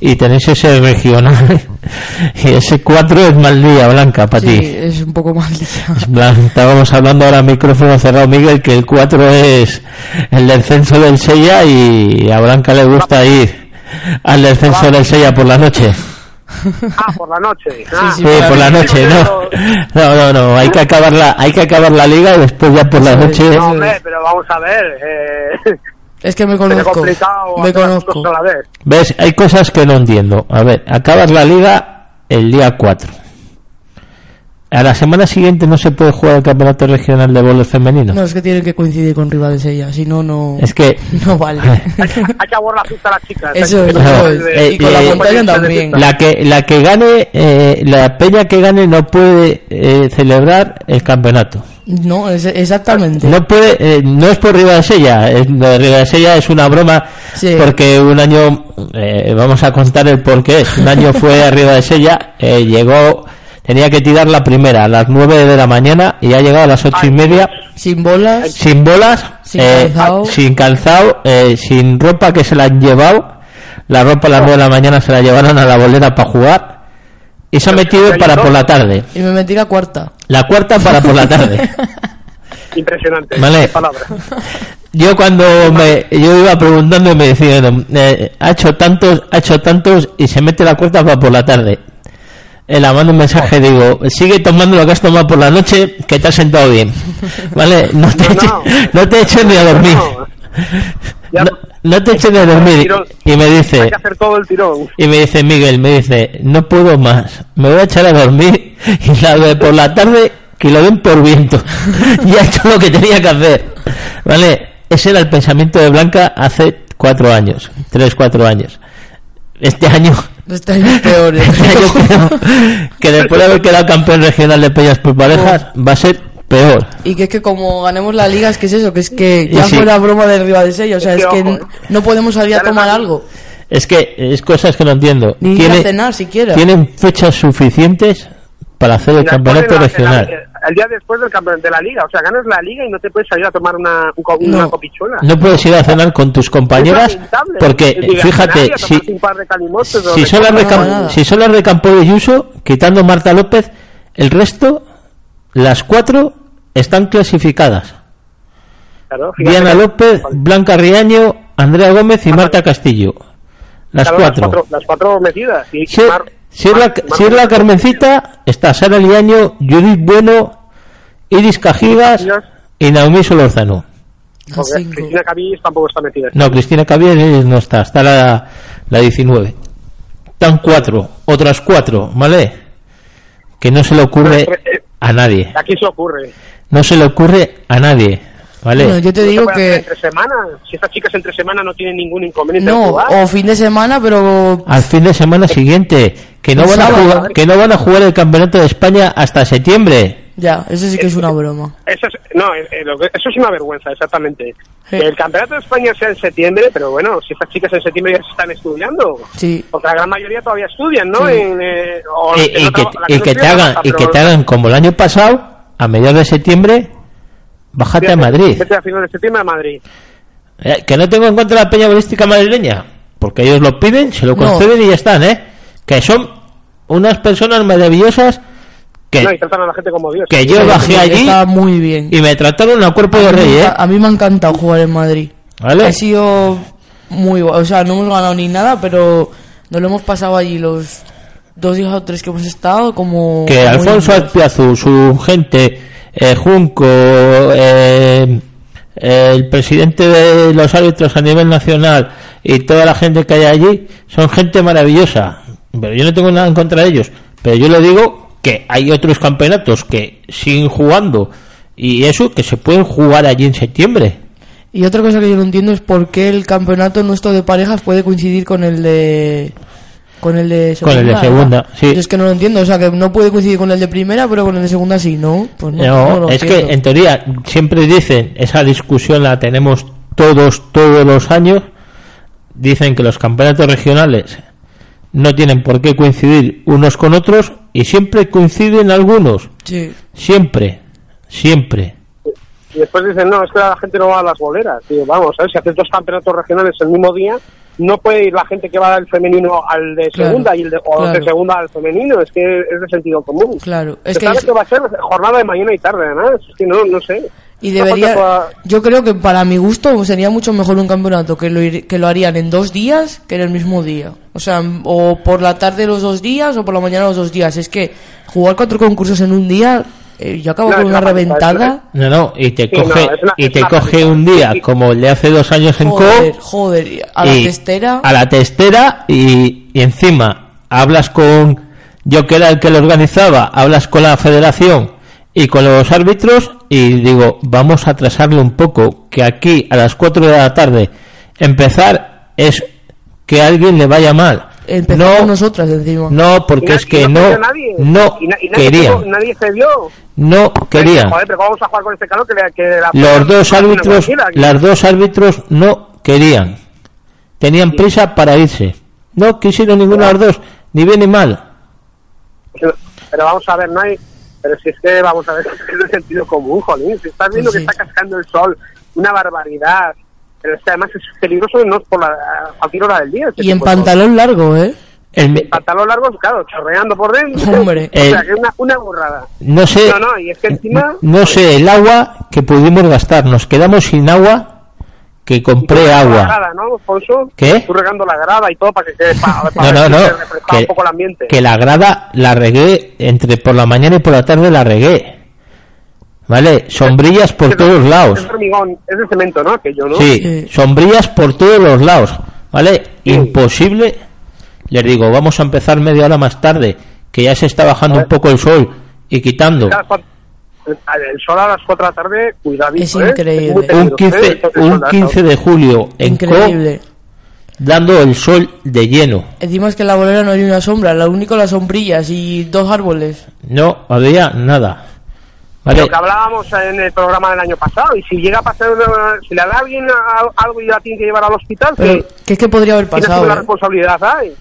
y tenéis ese regional. y ese 4 es mal día, Blanca, para Sí, ti. es un poco mal día. Estábamos hablando ahora micrófono cerrado, Miguel, que el 4 es el descenso del Sella y a Blanca le gusta ir al descenso del Sella por la noche. Ah, por la noche. Ah, Sí, por la noche, no. No, no, no, hay que acabar la, hay que acabar la liga y después ya por la noche. No, hombre, pero vamos a ver. Eh, Es que me conozco. complicado Me conozco. cosas a la vez. ¿Ves? Hay cosas que no entiendo. A ver, acabas la liga el día 4. A la semana siguiente no se puede jugar el campeonato regional de bolos femenino. No, es que tiene que coincidir con rivales ella, si no, no, Es que no vale. Hay que, hay que aguar la fiesta a las chicas. Eso eso es. eh, y con la eh, montaña también. la que la que gane, eh, la peña que gane no puede eh, celebrar el campeonato. No, es, exactamente. No puede, eh, no es por Ribadesella, es, lo de Ribadesella es una broma Sí. porque un año, eh, vamos a contar el por qué es, un año fue a Ribadesella, eh, llegó, tenía que tirar la primera a las 9 de la mañana y ha llegado a las ocho y media Sin bolas, sin bolas, Sin eh, calzado. sin calzado, eh, sin ropa que se la han llevado, la ropa a las 9 de la mañana se la llevaron a la bolera para jugar y se ha metido para por la tarde, y me metí la cuarta. la cuarta para por la tarde. Impresionante. Vale. Palabra. Yo cuando me, yo iba preguntando y me decían, eh, ha hecho tantos, ha hecho tantos y se mete la cuarta para por la tarde. Eh, la mando un mensaje, digo, sigue tomando lo que has tomado por la noche, que te has sentado bien. ¿Vale? No te, No, eches, no. no te eches ni a dormir. No, te eches ni a dormir. Y me hay dice, que hacer todo el tirón. y me dice Miguel, me dice, no puedo más, me voy a echar a dormir y la de por la tarde que lo den por viento. ya he hecho lo que tenía que hacer. ¿Vale? Ese era el pensamiento de Blanca hace cuatro años, tres, cuatro años. Este año, Año es peor. ¿eh? año creo que después de haber quedado campeón regional de peñas por parejas, va a ser peor. Y que es que como ganemos la liga, es que es eso, que es que ya sí. fuera broma de Ribadesella, o sea, Es es que, que no podemos salir a tomar algo, Es que es cosas que no entiendo. ni Tiene- a cenar siquiera. tienen fechas suficientes para hacer el campeonato regional. El, día después del campeón de la liga. O sea, ganas la liga y no te puedes salir a tomar una, un co- No. una copichuela. No puedes ir a cenar con tus compañeras porque, fíjate, si, si, son las de si son las de Campo de Yuso, quitando Marta López, el resto, las cuatro, están clasificadas. claro, Diana López, Blanca Riaño, Andrea Gómez y Marta Castillo. Las claro, cuatro. Las cuatro metidas. Y Si, Mar- si es la, Mar- si es la Carmencita, está Sara Liaño, Judith Bueno, Iris Cajigas y Naomi cinco. Cristina Cabilles tampoco está metida. No, Cristina Cabiel no está, está la, la 19. Están cuatro, otras cuatro, ¿vale? Que no se le ocurre a nadie. Aquí se ocurre. No se le ocurre a nadie, ¿vale? Bueno, yo te digo que Entre semana. Si estas chicas entre semana no tienen ningún inconveniente en no, jugar. o fin de semana, pero Al fin de semana siguiente, que no van a jugar, que no van a jugar el campeonato de España hasta septiembre. ya, eso sí que es una broma. Eso es, no, eh, eh, eso es una vergüenza, exactamente. Sí. Que el campeonato de España sea en septiembre, pero bueno, si estas chicas en septiembre ya se están estudiando. Sí. Porque la gran mayoría todavía estudian, ¿no? Sí. En, eh, o Y, que y y te hagan, y que te hagan como el año pasado, a mediados de septiembre, bájate a Madrid. vete a finales de septiembre a Madrid. Eh, que no tengo en contra la peña balística madrileña, porque ellos lo piden, se lo No. conceden y ya están, ¿eh? Que son unas personas maravillosas que, No, y tratan a la gente como Dios. que yo bajé allí muy bien. y me trataron a cuerpo de a, rey, ¿eh? a mí me ha encantado jugar en Madrid. ¿Vale? Ha sido muy. O sea, no hemos ganado ni nada, pero nos lo hemos pasado allí los dos días o tres que hemos estado como... que Alfonso. Azpiazu, su gente, eh, Junco, eh, el presidente de los árbitros a nivel nacional y toda la gente que hay allí son gente maravillosa. Pero yo no tengo nada en contra de ellos. Pero yo le digo que hay otros campeonatos que siguen jugando y eso que se pueden jugar allí en septiembre. Y otra cosa que yo no entiendo es por qué el campeonato nuestro de parejas puede coincidir con el de... Con el de Con el de segunda, ¿verdad? sí. Yo es que no lo entiendo, o sea, que no puede coincidir con el de primera, pero con el de segunda sí, ¿no? Pues no, No, no lo es entiendo. que en teoría siempre dicen, esa discusión la tenemos todos, todos los años, dicen que los campeonatos regionales no tienen por qué coincidir unos con otros y siempre coinciden algunos, Sí. siempre, Siempre. Y después dicen, no, es que la gente no va a las boleras. Digo, vamos, a ver, si haces dos campeonatos regionales el mismo día, no puede ir la gente que va del femenino al de Claro, segunda y el de, o claro. de segunda al femenino. Es que es de sentido común. Claro, es que es- que va a ser jornada de mañana y tarde, además. Es que no, no sé. Y debería, yo creo que para mi gusto sería mucho mejor un campeonato que lo, que lo harían en dos días que en el mismo día. O sea, o por la tarde los dos días o por la mañana los dos días. Es que jugar cuatro concursos en un día, yo acabo No, con una reventada. No, no, y te Sí, no, coge, una- y te coge un día como el de hace dos años en Joder, Co. joder, y a la y testera. A la testera y, y encima hablas con yo que era el que lo organizaba, hablas con la federación y con los árbitros y digo, vamos a atrasarle un poco, que aquí a las 4 de la tarde empezar es que a alguien le vaya mal. Empezamos no, nosotras encima. no, porque es que no, nadie. no Y na- y nadie querían, cedió- nadie cedió. no querían. Joder, pero ¿cómo vamos a jugar con este calor que, le- que la Los dos árbitros, las dos árbitros no querían. Tenían prisa para irse. No quisieron ninguno de los dos, ni bien ni mal. Pero, pero vamos a ver, no hay. Pero si es que, vamos a ver, es sentido común, jolín. Si estás viendo Pues que está cascando el sol, una barbaridad. Pero es que además es peligroso no es por la, a cualquier hora del día. este Y en pantalón largo, ¿eh? El me- Pantalón largo, claro, chorreando por dentro. Hombre. O sea, El- que una, una burrada. no sé, No, no, y es que encima. no sé el agua que pudimos gastar. Nos quedamos sin agua que compré La agua. grada, ¿no, Alfonso? ¿Qué? Tú regando la grada y todo para que quede. Para, No, para no, no. Que, un poco el ambiente. que la grada la regué entre por la mañana y por la tarde la regué. ¿Vale? Sombrillas por Es- todos lados. Es hormigón, es de cemento, ¿no? Aquello, ¿no? Sí, Sí. sombrillas por todos los lados, ¿vale? Sí. Imposible. Les digo, vamos a empezar media hora más tarde, que ya se está bajando un poco el sol y quitando. Cuat- El sol a las 4 de la tarde, cuidadito. Es ¿eh? increíble. Un peligroso, 15, ¿eh? Un sol a 15 de julio en Co, Increíble. dando el sol de lleno. Encima es que en la bolera no hay una sombra, lo único las sombrillas y dos árboles. No había nada. ¿Vale? Lo que hablábamos en el programa del año pasado, y si llega a pasar, una- si le da a alguien a- algo y la tiene que llevar al hospital, Pero que que es que podría haber tiene pasado. la ¿eh? responsabilidad, ¿sabes?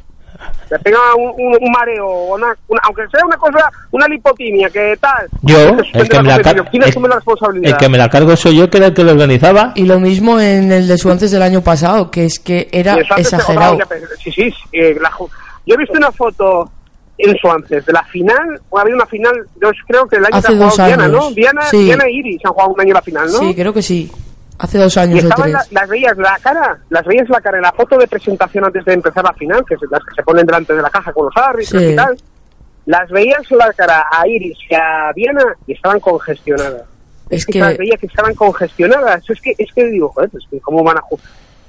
Le pega un, un- un mareo, o una, una- aunque sea una cosa, una lipotimia, que tal. Yo, el que me la, tendrá car- ¿Quién asume la el, responsabilidad? el que me la cargo soy yo, que era el que lo organizaba. Y lo mismo en el de Suances del año pasado, que es que era exagerado. Sí, sí, sí, eh, la yo he visto una foto en Suances de la final, o había una final, yo creo que el año Hace que ha jugado Diana. ¿no? Diana, Sí. Diana y Iris han jugado un año la final, ¿no? Sí, creo que sí. Hace dos y años o estaban tres. la- las veías la cara, las veías la cara en la foto de presentación antes de empezar la final, que es las que se ponen delante de la caja con los árbitros Sí. y tal. Las veías la cara a Iris y a Diana y estaban congestionadas. Es que que- las veía que estaban congestionadas. Es que, es que digo, joder, es que cómo van a jugar.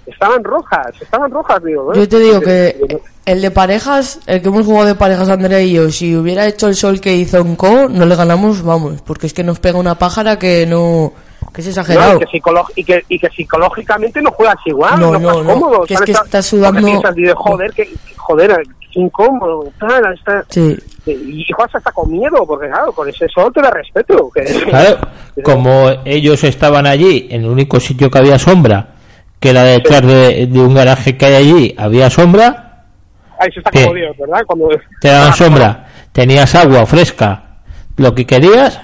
Estaban rojas, estaban rojas, digo. ¿eh? Yo te digo que el de parejas, el que hemos jugado de parejas Andrea y yo, si hubiera hecho el sol que hizo en Co, no le ganamos, vamos, porque es que nos pega una pájara que no, que es No, exagerado. y, que y, que, y que psicológicamente no juegas igual, No, no, no, estás no. cómodo. Que es que Estás- sudando- piensas, joder, que, joder, incómodo, tal, está- Sí. y juegas hasta con miedo, porque claro, con ese sol te da respeto. Que, Claro, como ellos estaban allí, en el único sitio que había sombra, que era detrás de, de un garaje que hay allí, había sombra, Ahí se está Dios, ¿verdad? Cuando, te daban Ah, sombra, tenías agua fresca, lo que querías,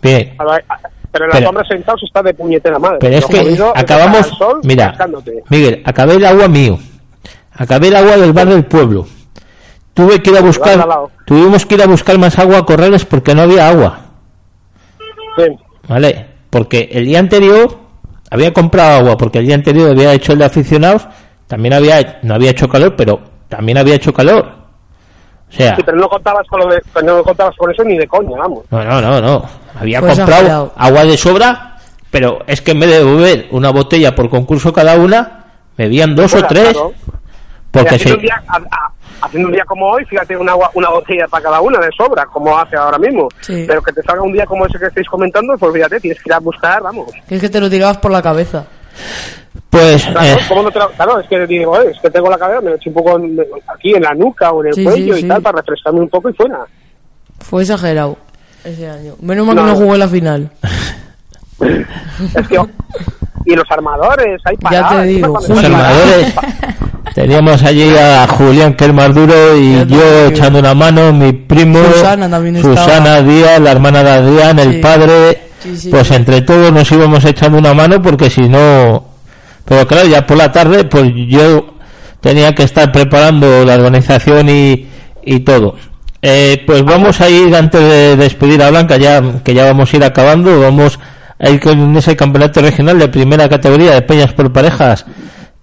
bien. ver, Pero en la Pero- sombra sentados está de puñetera madre. Pero es que acabamos, sol mira. Miguel, acabé el agua mío, acabé el agua del bar del pueblo. Tuve que ir a buscar, tuvimos que ir a buscar más agua a corrales porque no había agua. Sí. ¿Vale? Porque el día anterior había comprado agua, porque el día anterior había hecho el de aficionados, también había, no había hecho calor, pero también había hecho calor. O sea, Sí, pero no contabas con lo de, no contabas con eso ni de coña, vamos. no, no, no, no. Había Pues comprado agua de sobra, pero es que en vez de beber una botella por concurso cada una, bebían dos o tres. claro. Porque haciendo, se, un día, a- a- haciendo un día como hoy, fíjate, una, una botella para cada una de sobra, como hace ahora mismo. Sí. Pero que te salga un día como ese que estáis comentando, pues fíjate, tienes que ir a buscar, vamos. Es que te lo tirabas por la cabeza. pues, Claro, eh, ¿cómo no te la- claro, es que digo, eh, es que tengo la cabeza, me lo echo un poco en- aquí en la nuca o en el Sí, cuello sí, y sí. tal, para refrescarme un poco y fuera. Fue exagerado ese año. Menos mal que No. no jugué la final. Es que, y los armadores, hay Ya paradas. te digo, los armadores. Teníamos allí a Julián, que es más duro, y yo echando una mano, mi primo, Susana también Susana. Díaz, la hermana de Adrián, el padre, Sí, sí, pues entre todos nos íbamos echando una mano porque si no pero claro ya por la tarde pues yo tenía que estar preparando la organización y, y todo. Eh, pues vamos a ir antes de despedir a Blanca ya que ya vamos a ir acabando vamos a ir con ese campeonato regional de primera categoría de peñas por parejas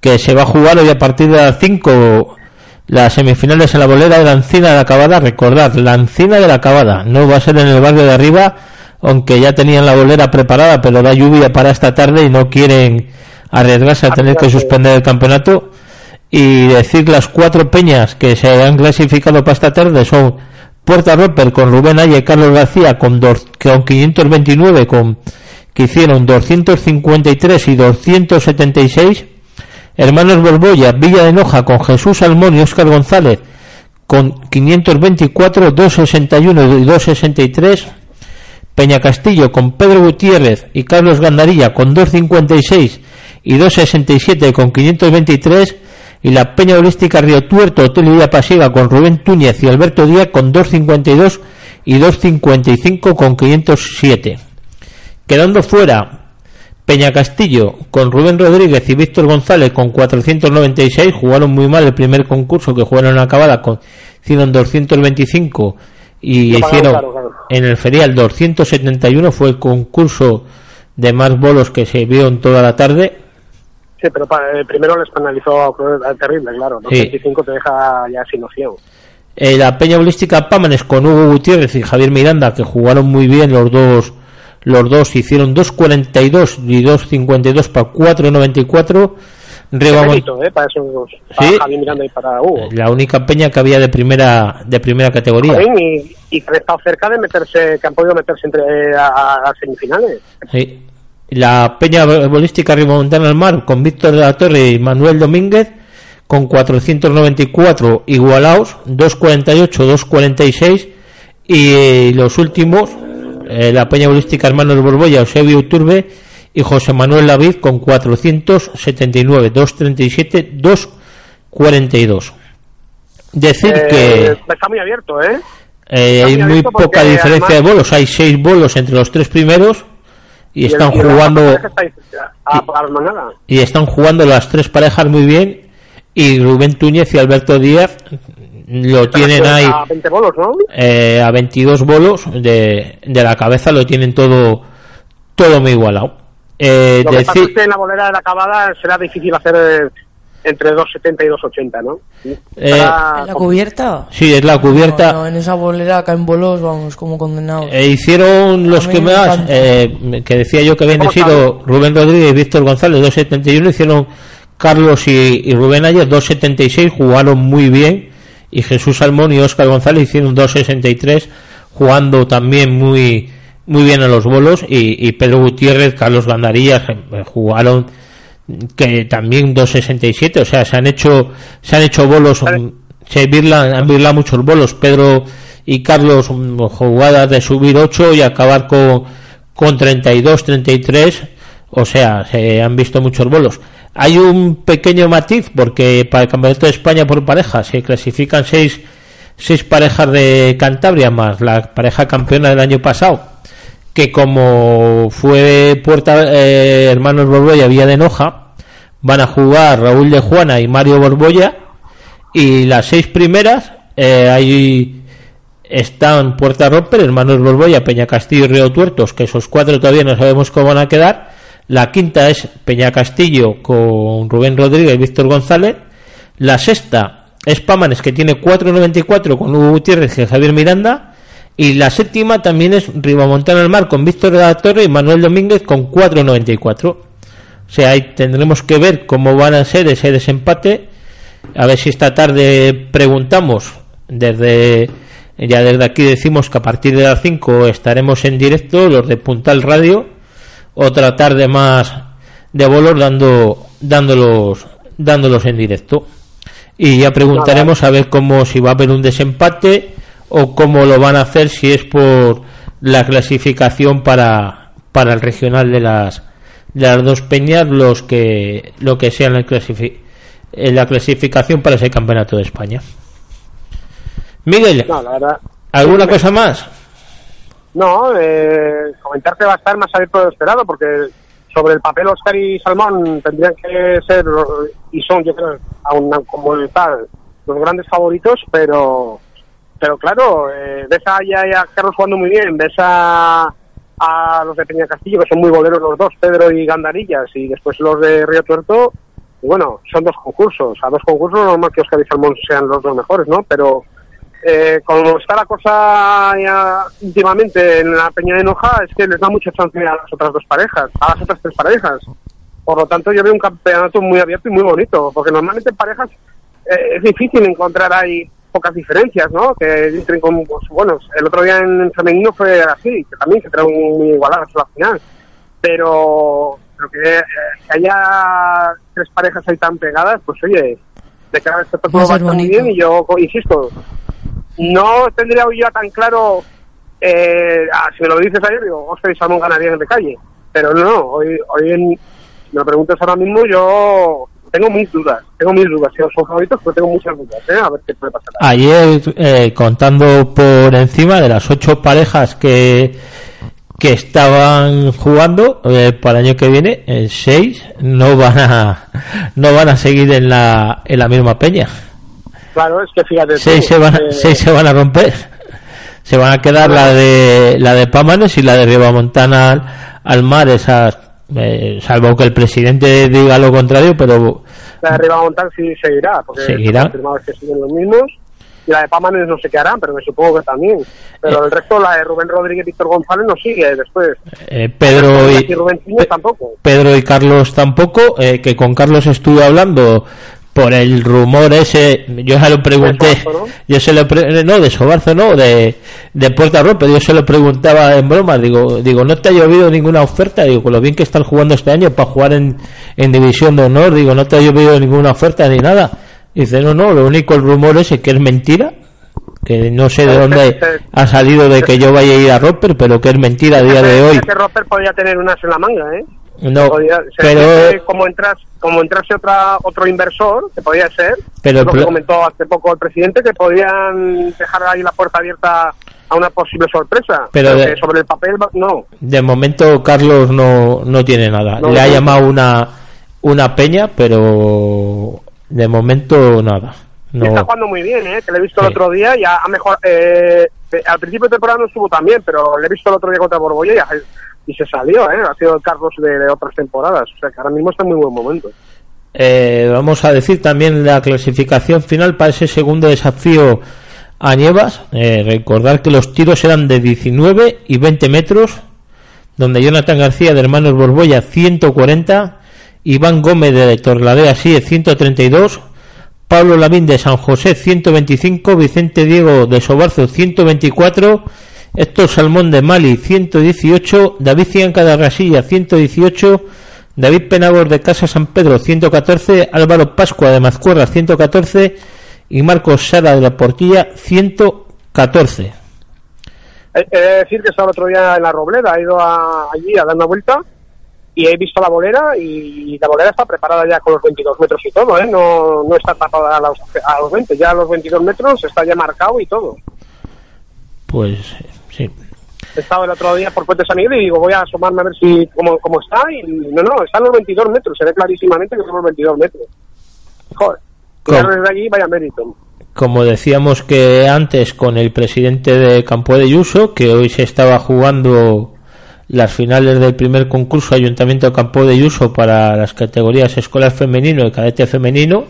que se va a jugar hoy a partir de las 5 las semifinales en la bolera de la Encina de la Cabada, recordad, la Encina de la Cabada, no va a ser en el barrio de arriba, aunque ya tenían la bolera preparada, pero da lluvia para esta tarde y no quieren arriesgarse a tener que suspender el campeonato. Y decir las cuatro peñas que se han clasificado para esta tarde son Puerta Roper con Rubén Aye y Carlos García con, dos, con 529, con, que hicieron 253 y 276. Hermanos Borbolla, Villa de Noja con Jesús Salmón y Óscar González con 524, 261 y 263. Peña Castillo con Pedro Gutiérrez y Carlos Gandarilla con 256 y 267 con 523 y la Peña Holística Río Tuerto Hotel Villa Pasiega con Rubén Túñez y Alberto Díaz con 252 y 255 con 507. Quedando fuera Peña Castillo con Rubén Rodríguez y Víctor González con 496 jugaron muy mal el primer concurso que jugaron en acabada con hicieron 225 y hicieron caro, en el ferial 271 fue el concurso de más bolos que se vio en toda la tarde Sí, pero pa- eh, primero les penalizó terrible, claro. Los Sí. 25 te deja ya sin opción. Eh, la Peña Holística Pámanes con Hugo Gutiérrez y Javier Miranda, que jugaron muy bien los dos, los dos hicieron 2.42 y 2.52 para 4.94. Qué Rebamont- mérito, ¿eh? Para esos, para Sí. Miranda y para Hugo. la única peña que había de primera, de primera categoría. Joder, y, y que han estado cerca de meterse, que han podido meterse entre eh, a, a- a semifinales. Sí. La Peña Bolística Montana al Mar con Víctor de la Torre y Manuel Domínguez con 494 igualados, 248, 246 y los últimos eh, la Peña Bolística Hermanos Borbolla, Eusebio Uturbe y José Manuel David con 479, 237, 242. Decir Eh, que Está muy abierto, ¿eh? eh, hay muy abierto poca diferencia de bolos. Hay seis bolos entre los tres primeros y, están el- jugando a, a, a manada. y están jugando las tres parejas muy bien y Rubén Túñez y Alberto Díaz lo tienen ahí A 20 bolos, ¿no? eh, a 22 bolos de, de la cabeza lo tienen todo todo muy igualado. Eh, Lo que pasa decir- es que en la bolera de la acabada será difícil hacer eh, entre 2,70 y 2,80, ¿no? Eh, Será ¿En la cubierta? sí, es la cubierta. No, no, en esa bolera caen bolos, vamos, como condenados. Eh, hicieron los que me más, eh, que decía yo que habían ¿Cómo sido Rubén Rodríguez y Víctor González, 2.71, hicieron Carlos y, y Rubén Ayer, 2.76, jugaron muy bien, y Jesús Salmón y Óscar González hicieron 2.63, jugando también muy muy bien a los bolos, y, y Pedro Gutiérrez, Carlos Gandarillas, eh, jugaron que también 2.67, o sea, se han hecho se han hecho bolos mm, se birlan, han birlado muchos bolos. Pedro y Carlos mm, jugadas de subir 8 y acabar con con 32, 33 o sea, se han visto muchos bolos hay un pequeño matiz porque para el Campeonato de España por parejas se clasifican seis, seis parejas de Cantabria más la pareja campeona del año pasado que como fue Puerta eh, Hermanos Borbolla Villa de Noja van a jugar Raúl de Juana y Mario Borbolla y las seis primeras eh, ahí están Puerta Romper, Hermanos Borbolla, Peña Castillo y Río Tuertos, que esos cuatro todavía no sabemos cómo van a quedar. La quinta es Peña Castillo con Rubén Rodríguez y Víctor González. La sexta es Pámanes, que tiene 4.94 con Hugo Gutiérrez y Javier Miranda. Y la séptima también es Ribamontana al Mar con Víctor de la Torre y Manuel Domínguez con 4.94. O sea, ahí tendremos que ver cómo van a ser ese desempate. A ver si esta tarde preguntamos desde ya desde aquí decimos que a partir de las 5 estaremos en directo los de Puntal Radio otra tarde más de bolos dando dándolos dándolos en directo y ya preguntaremos a ver cómo si va a haber un desempate o cómo lo van a hacer si es por la clasificación para para el regional de las de las dos peñas los que lo que sea en, el clasifi- en la clasificación para ese campeonato de España Miguel No, la verdad. ¿alguna cosa más? No, eh, comentar que va a estar más abierto de lo esperado, porque sobre el papel Oscar y Salmón tendrían que ser, y son, yo creo, aún como tal, los grandes favoritos, pero pero claro, eh, ves a, ya a Carlos jugando muy bien, ves a, a los de Peña Castillo, que son muy boleros los dos, Pedro y Gandarillas, y después los de Río Tuerto, y bueno, son dos concursos. A dos concursos normal que Oscar y Salmón sean los dos mejores, ¿no? Pero eh, como está la cosa ya últimamente en la Peña de Noja, es que les da mucha chance a las otras dos parejas, a las otras tres parejas. Por lo tanto, yo veo un campeonato muy abierto y muy bonito, porque normalmente en parejas eh, es difícil encontrar ahí pocas diferencias, ¿no? Que entren con, pues, bueno, el otro día en femenino fue así, que también se quedaron muy igualadas hasta la final. Pero, pero que, eh, que haya tres parejas ahí tan pegadas, pues oye, de cara Va a va a ser estar muy bien y yo insisto, no tendría yo tan claro, eh, ah, si me lo dices ayer, digo, Oscar y Salmón ganarían de calle. Pero no, hoy, hoy en, me preguntas ahora mismo, yo tengo mis dudas, tengo mis dudas. Si son favoritos, pero tengo muchas dudas, ¿eh? A ver qué puede pasar. Ayer, eh, contando por encima de las ocho parejas que, que estaban jugando eh, para el año que viene, eh, seis no van a no van a seguir en la, en la misma peña. Claro, es que fíjate. tú, Seis se, van, a- eh, seis se van a romper. Se van a quedar la de la de Pámanes y la de Ribamontana al, al mar, esas, eh, salvo que el presidente diga lo contrario, pero La de Ribamontal sí seguirá, porque Seguirá. que siguen los mismos. Y la de Pamanes no sé qué harán, pero me supongo que también. Pero Eh. el resto, la de Rubén Rodríguez y Víctor González no sigue después. eh, Pedro y, y Rubén tampoco. Pedro y Carlos tampoco, eh, que con Carlos estuve hablando por el rumor ese, yo se lo pregunté, yo se lo pre- no, de Sobarzo no, de, de Puerta Ropa, yo se lo preguntaba en broma, digo, digo, no te ha llovido ninguna oferta, digo, con lo bien que están jugando este año para jugar en, en División de Honor, digo, no te ha llovido ninguna oferta ni nada, dice, no, no, lo único el rumor ese que es mentira, que no sé de dónde ha salido de que yo vaya a ir a Roper, pero que es mentira a día de hoy. Ese Roper podría tener unas en la manga, ¿eh? No, se pero como entras como entrase otra otro inversor que podría ser Pero es lo que comentó hace poco el presidente que podrían dejar ahí la puerta abierta a una posible sorpresa Pero de- sobre el papel no De momento Carlos no, no tiene nada. No, Le ha no. llamado una, una peña, pero de momento nada. Y está No. jugando muy bien, ¿eh? que le he visto Sí. el otro día y ha ha mejor eh, eh, al principio de temporada no estuvo tan bien pero le he visto el otro día contra Borbolla y, ha- y se salió ¿eh? ha sido el Carlos de, otras temporadas o sea que ahora mismo está en muy buen momento Eh, vamos a decir también la clasificación final para ese segundo desafío a Nievas. Eh, recordar que los tiros eran de 19 y 20 metros, donde Jonathan García de Hermanos Borbolla 140, Iván Gómez de Torladea sí 132, Pablo Lamín de San José 125, Vicente Diego de Sobarzo 124, Héctor Salmón de Mali 118, David Cianca de Rasilla 118, David Penagos de Casa San Pedro 114, Álvaro Pascua de Mazcuerra 114 y Marcos Sara de la Portilla 114. He, he de decir que estaba el otro día en la Robleda, he ido a- allí a dar una vuelta y he visto la bolera y la bolera está preparada ya con los 22 metros y todo, ¿eh? no, no está tapada a los, a los 20, ya a los 22 metros está ya marcado y todo. Pues sí. He estado el otro día por Puente San Miguel y digo, voy a asomarme a ver si cómo, cómo está y no, no, están los 22 metros, se ve clarísimamente que son los 22 metros. Joder, desde allí vaya mérito. Como decíamos que antes con el presidente de Campo de Yuso, que hoy se estaba jugando las finales del primer concurso Ayuntamiento de Campo de Yuso para las categorías escolar femenino y cadete femenino,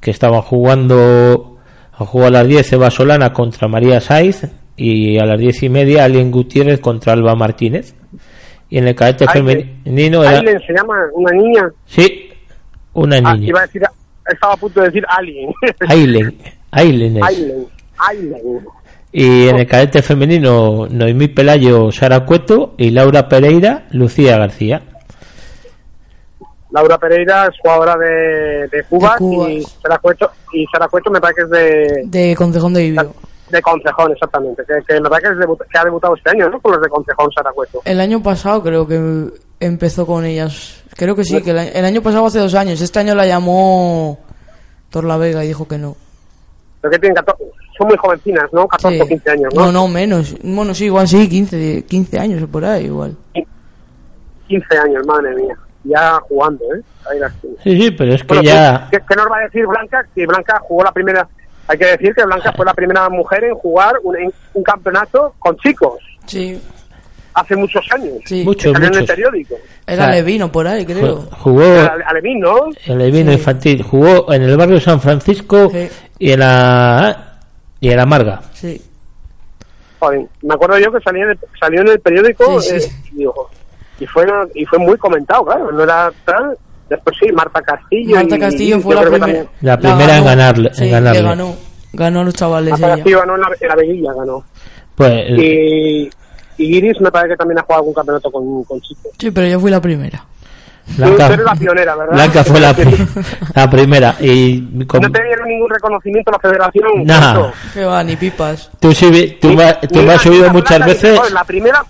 que estaban jugando a jugar a las 10 Eva Solana contra María Saiz y a las 10 y media Alien Gutiérrez contra Alba Martínez. Y en el cadete femenino era... Ailen se llama una niña. Sí, una Ah, niña. iba a decir, estaba a punto de decir Alien. Ailen. Y en el cadete femenino, Noemí Pelayo, Sara Cueto y Laura Pereira, Lucía García. Laura Pereira es jugadora de, de Cuba, De y Sara Cueto y Sara Cueto me parece que es de, De Concejón de Vivio. De Concejón, exactamente. Que, que me parece que, es debu- que ha debutado este año, ¿no? Con los de Concejón, Sara Cueto. El año pasado creo que empezó con ellas. Creo que sí, que el año, el año pasado hace dos años. Este año la llamó Torlavega y dijo que no. Pero que tienen 14, son muy jovencinas, ¿no? 14 Sí. o 15 años, ¿no? No, no, menos. Bueno, sí, igual sí, 15, 15 años o por ahí, igual. 15 años, madre mía. Ya jugando, ¿eh? Ahí las. Sí, sí, pero es que Bueno, ya... ¿qué, qué nos va a decir Blanca? Que Blanca jugó la primera... Hay que decir que Blanca fue la primera mujer en jugar un, en un campeonato con chicos Sí, hace muchos años. sí. Muchos, Salió en el muchos. periódico. Era O sea, Levino por ahí, creo. Jugó Ale- Alevín, ¿no? Sí. infantil, jugó en el barrio de San Francisco Sí. y en la y en la Marga. Sí. Joder, me acuerdo yo que salía en el- salió en el periódico Sí, sí. eh, y, digo, y fue y fue muy comentado, claro, no era tal. Después sí, Marta Castillo. Marta Castillo y fue la primera. también- La primera en ganarle- en ganarle. le ganó. Ganó a los chavales Marta. Castillo ganó en la, en la Veguilla, ganó. Pues Y, y Iris me parece que también ha jugado algún campeonato con, con chicos. Sí, pero yo fui la primera. Blanca, la pionera, ¿verdad? Blanca fue la, pri- la primera y con- No te dieron ningún reconocimiento a la federación. Concho. Que va, ni pipas. tú, sí tú, me, tú me has subido muchas veces la primera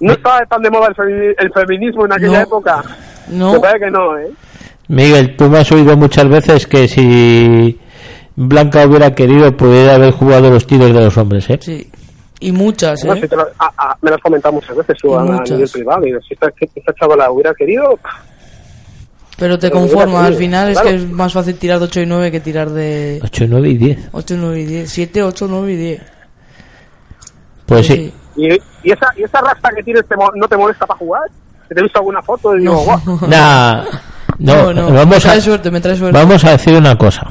no estaba tan de moda el, femi- el feminismo en aquella No. época. No, Me parece que no, ¿eh? Miguel, tú me has oído muchas veces que si Blanca hubiera querido pudiera haber jugado los tiros de los hombres, ¿eh? sí. Y muchas, No, si ¿eh? te lo- a- a- me lo has comentado muchas veces tú, Y a, a muchas. nivel privado. Digo, si esta, esta chavala hubiera querido, Pero te conformas. Al final es claro. que es más fácil tirar de 8 y 9 que tirar de 8, 9 y 10. 8, 9 y 10. 7, 8, 9 y 10. Pues sí. y, y esa, y esa rasta que tienes te mo- no te molesta para jugar. Que te he visto alguna foto y digo, No, guau. Nah, no, no, no. vamos me a trae suerte, me trae suerte. vamos a decir una cosa.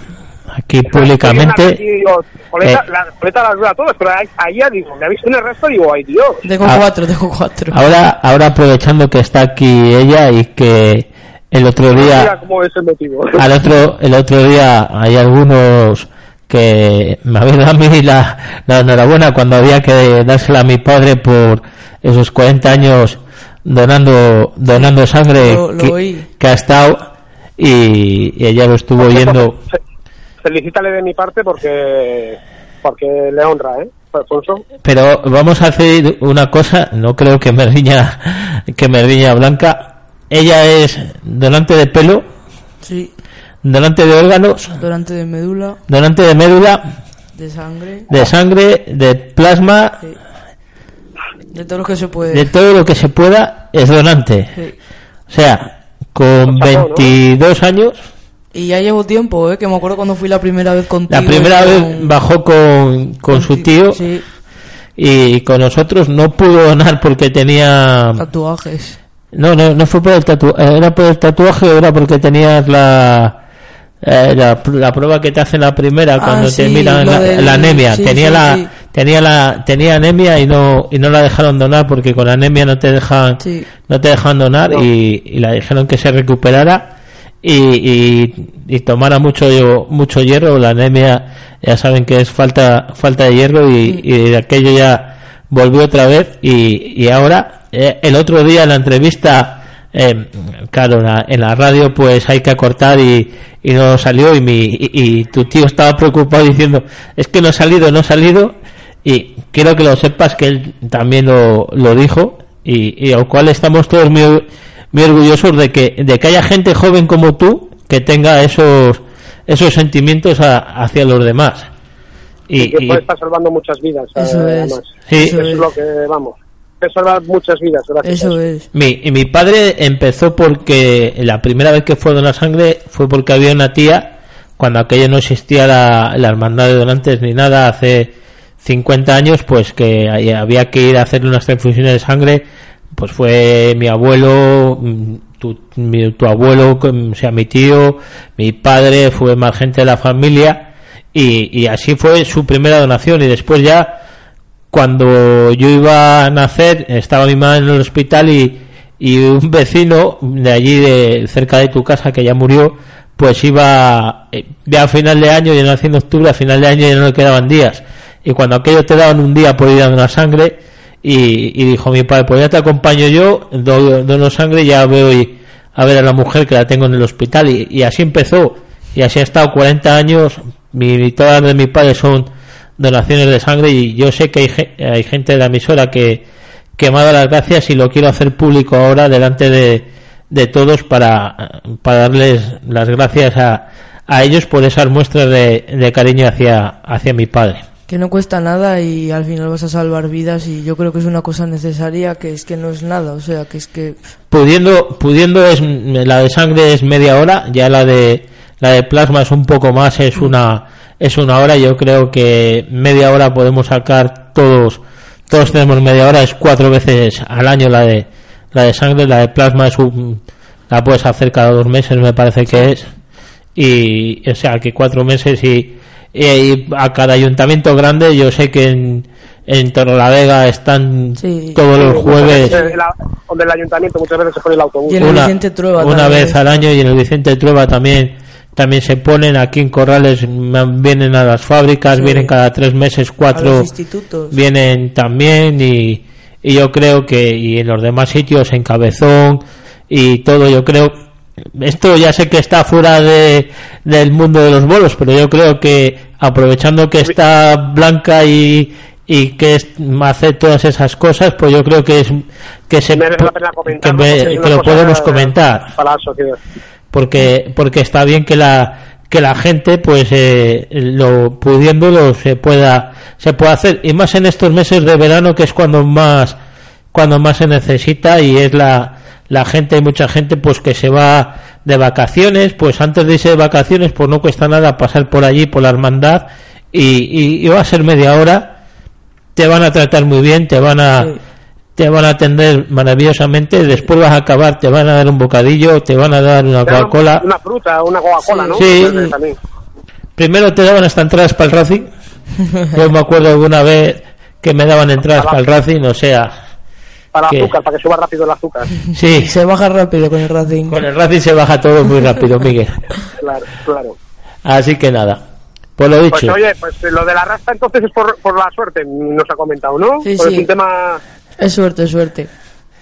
Aquí públicamente Y digo, coleta, Eh. la dura a todos, pero ya digo, me ha visto en el resto y digo, ay Dios. Tengo Ah. 4, tengo 4. ahora ahora aprovechando que está aquí ella y que el otro día cómo es el motivo. al otro el otro día hay algunos que me habían dado a mí la, la enhorabuena cuando había que dársela a mi padre por esos 40 años donando donando sangre Lo- lo que, ha estado y, y ella lo estuvo oyendo Fe- Felicítale de mi parte porque porque le honra, ¿eh? Alfonso. pero vamos a hacer una cosa no creo que me riña que me riña Blanca ella es donante de pelo Sí. donante de órganos Durante de médula, donante de médula de sangre, de sangre de plasma sí. De todo lo que se puede. de todo lo que se pueda es donante Sí. o sea con Pues chapó, ¿no? 22 años Y ya llevo tiempo, ¿eh? Que me acuerdo cuando fui la primera vez contigo. la primera vez con- bajó con, con su tío Sí, y con nosotros no pudo donar porque tenía tatuajes. no no no fue por el tatuaje era por el tatuaje o era porque tenías la eh, la, la prueba que te hacen la primera Ah, cuando te sí, miran lo la, del- la anemia sí, tenía sí, la sí. Tenía la tenía anemia y no y no la dejaron donar porque con anemia no te dejan Sí. no te dejan donar y, y la dijeron que se recuperara y, y, y tomara mucho mucho hierro. La anemia ya saben que es falta falta de hierro y, y de aquello ya volvió otra vez y, y ahora eh, el otro día en la entrevista eh, claro en la, en la radio pues hay que acortar y, y no salió y, mi, y, y tu tío estaba preocupado diciendo es que no ha salido no ha salido y quiero que lo sepas que él también lo, lo dijo y, y al cual estamos todos muy, muy orgullosos de que, de que haya gente joven como tú que tenga esos esos sentimientos a- hacia los demás y, que y- puede estar salvando muchas vidas. Eso eh, es. además. Sí. Eso Eso es es. lo que, vamos, salvar muchas vidas, gracias. Eso es. Mi, y mi padre empezó porque la primera vez que fue a donar sangre fue porque había una tía, cuando aquello no existía la, la hermandad de donantes ni nada, hace 50 años, pues que había que ir a hacerle unas transfusiones de sangre, pues fue mi abuelo, mm, tu, tu abuelo, o sea, mi tío, mi padre, fue más gente de la familia, y, así fue su primera donación, y después ya cuando yo iba a nacer estaba mi madre en el hospital y, y un vecino de allí de cerca de tu casa que ya murió pues iba eh, ya a final de año ya nací en octubre a final de año ya no le quedaban días y cuando aquello te daban un día por ir a donar sangre y, y dijo mi padre pues ya te acompaño yo do- dono sangre ya veo y- a ver a la mujer que la tengo en el hospital y, así empezó. Y así ha estado 40 años. Mi, todas de mi padre son donaciones de sangre y yo sé que hay, hay gente de la emisora que, que me ha dado las gracias y lo quiero hacer público ahora delante de, de todos para, para darles las gracias a, a ellos por esas muestras de, de cariño hacia, hacia mi padre. Que no cuesta nada y al final vas a salvar vidas y yo creo que es una cosa necesaria que es que no es nada, o sea, que es que Pudiendo, pudiendo es, la de sangre es media hora, ya la de, la de plasma es un poco más, es una, es una hora, yo creo que media hora podemos sacar todos, todos tenemos media hora, es cuatro veces al año la de, la de sangre, la de plasma es un, la puedes hacer cada dos meses me parece que es, y, o sea, que cuatro meses y, y a cada ayuntamiento grande, yo sé que en, en Torrelavega están Sí. todos los jueves la- donde el ayuntamiento muchas veces se pone el autobús. Y en el Vicente Trueba una también vez es. al año y en el Vicente Trueba también también se ponen aquí en Corrales vienen a las fábricas Sí. vienen cada tres meses a cuatro los institutos. vienen también y, y yo creo que y en los demás sitios en Cabezón y todo yo creo esto ya sé que está fuera de, del mundo de los bolos pero yo creo que aprovechando que está Blanca y y que es, hace todas esas cosas pues yo creo que es que se que, me- que lo podemos comentar. porque porque está bien que la que la gente pues eh, lo pudiéndolo se pueda se pueda hacer. Y más en estos meses de verano que es cuando más cuando más se necesita y es la la gente hay mucha gente pues que se va de vacaciones pues antes de irse de vacaciones pues no cuesta nada pasar por allí por la hermandad y, y, y va a ser media hora te van a tratar muy bien te van a Sí. te van a atender maravillosamente después vas a acabar te van a dar un bocadillo te van a dar una Coca-Cola Una fruta, una Coca-Cola, Sí. ¿no? Sí. Primero te daban hasta entradas para el Racing. Yo me acuerdo alguna vez que me daban entradas para el Racing, o sea, Para azúcar, para que suba rápido el azúcar. sí, Se baja rápido con el Racing. con el Racing se baja todo muy rápido, Miguel. Claro, claro. Así que nada, por lo Pues dicho, oye, pues eh, lo de la rasta entonces es por, por la suerte, nos ha comentado, ¿no? Sí, Pues sí. es un tema... Es suerte, es suerte.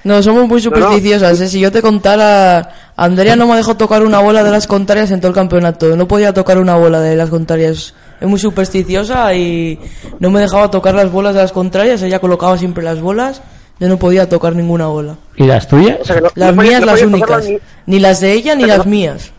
No, somos muy supersticiosas. ¿eh? Si yo te contara, Andrea no me dejó tocar una bola de las contrarias en todo el campeonato. No podía tocar una bola de las contrarias. Es muy supersticiosa y no me dejaba tocar las bolas de las contrarias. Ella colocaba siempre las bolas. Yo no podía tocar ninguna bola. ¿y las tuyas? o sea, que no- Las no mías las únicas. Ni las de ella ni Pero las no- mías.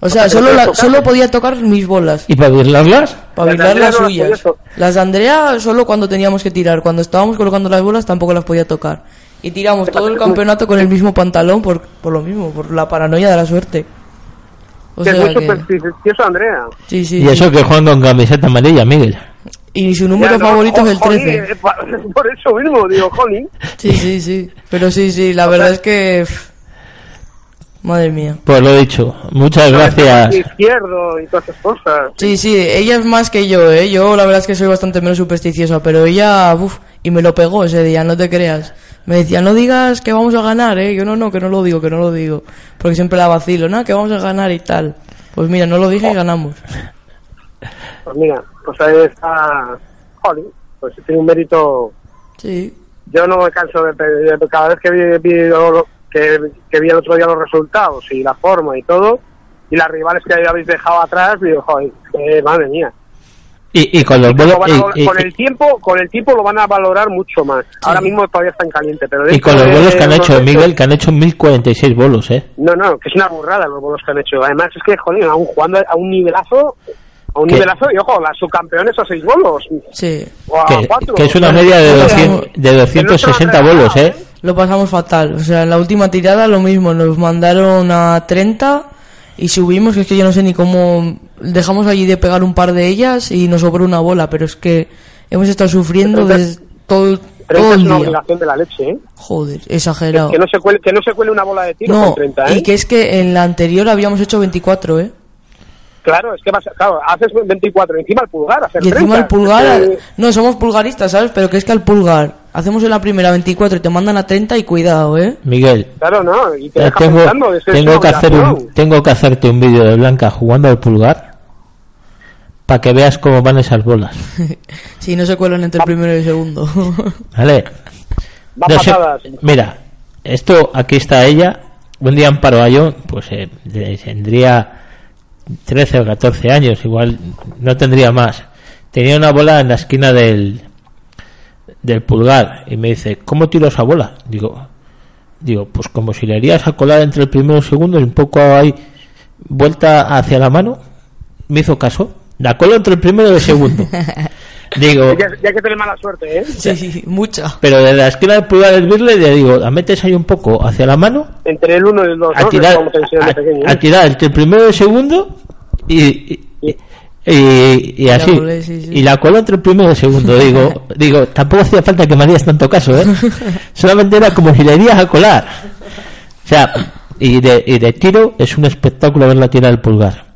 O O sea, solo, la- solo podía tocar mis bolas. ¿Y para bailarlas? Para Las suyas. Las de Andrea solo cuando teníamos que tirar. Cuando estábamos colocando las bolas tampoco las podía tocar. Y tiramos todo el campeonato con el mismo pantalón por, por lo mismo, por la paranoia de la suerte. O es sea muy que... supersticioso, Andrea. Sí, sí. Y sí. eso que juegan con camiseta amarilla, Miguel. Y su número Ya, no, favorito es el jolín, 13. eh, Por eso mismo, digo, jolín. Sí, sí, sí. Pero sí, sí, la verdad es que... Madre mía. Pues lo dicho, muchas gracias. Izquierdo y todas esas cosas. Sí, sí, ella es más que yo, ¿eh? Yo la verdad es que soy bastante menos supersticiosa, pero ella, uff, y me lo pegó ese día, no te creas. Me decía, no digas que vamos a ganar, ¿eh? Yo no, no, que no lo digo, que no lo digo. Porque siempre la vacilo, ¿no? Que vamos a ganar y tal. Pues mira, no lo dije y ganamos. Pues mira, pues ahí está. Jolín, pues tiene un mérito. Sí. Yo no me canso de, de- de- cada vez que vi, vi lo- que, que vi el otro día los resultados y la forma y todo, y las rivales que habéis dejado atrás, digo, joder, eh, madre mía. Y, y con los valor- y- y- con el tiempo, con el tiempo lo van a valorar mucho más. Ahora mismo todavía está en caliente, pero y con los bolos que han hecho, Miguel, que han hecho 1046 bolos, ¿eh? No, no, que es una burrada los bolos que han hecho. Además es que, joder, aún jugando a un nivelazo, a un ¿Qué? nivelazo, y ojo, las subcampeones a seis bolos. Sí. O a Que, cuatro. que es una media de, Pero 200, de 260 bolos, ¿eh? Lo pasamos fatal. O sea, en la última tirada lo mismo. Nos mandaron a 30 y subimos, que es que yo no sé ni cómo... Dejamos allí de pegar un par de ellas y nos sobró una bola, pero es que hemos estado sufriendo desde todo, todo es el una día. obligación de la leche, ¿eh? Joder, exagerado. Que no se cuele, que no se cuele una bola de tiro No, con 30, ¿eh? y que es que en la anterior habíamos hecho 24, ¿eh? Claro, es que vas, claro, haces 24, encima el pulgar, hacer Y encima 30. el pulgar... No, somos pulgaristas, ¿sabes? Pero que es que al pulgar hacemos en la primera 24 y te mandan a 30 y cuidado, ¿eh? Miguel, claro, no, y te eh, tengo, pensando, es tengo, que hacer un, tengo que hacerte un vídeo de Blanca jugando al pulgar para que veas cómo van esas bolas. Si no se cuelan entre el primero y el segundo. ¿Vale? Va No sé- mira, esto aquí está ella. Un día en Paraguayo, pues eh, tendría 13 o 14 años, igual no tendría más. Tenía una bola en la esquina del, del pulgar y me dice, ¿cómo tiro esa bola? Digo, digo, pues como si le harías a colar entre el primero y el segundo y un poco ahí vuelta hacia la mano. me hizo caso. La coló entre el primero y el segundo. Digo, Ya, ya que tener mala suerte, ¿eh? Sí, sí, mucha. pero de la esquina del pulgar del birle le digo, la metes ahí un poco hacia la mano, Entre el uno y el dos, a ¿no? tirar, de a- pequeño, a ¿eh? tirar entre el primero y el segundo y, y, y- y así. sí, sí. Y la coló entre el primero y el segundo. Digo, digo, tampoco hacía falta que me harías tanto caso, ¿eh? Solamente era como si le irías a colar. O sea, y de, y de tiro es un espectáculo verla tirar el pulgar.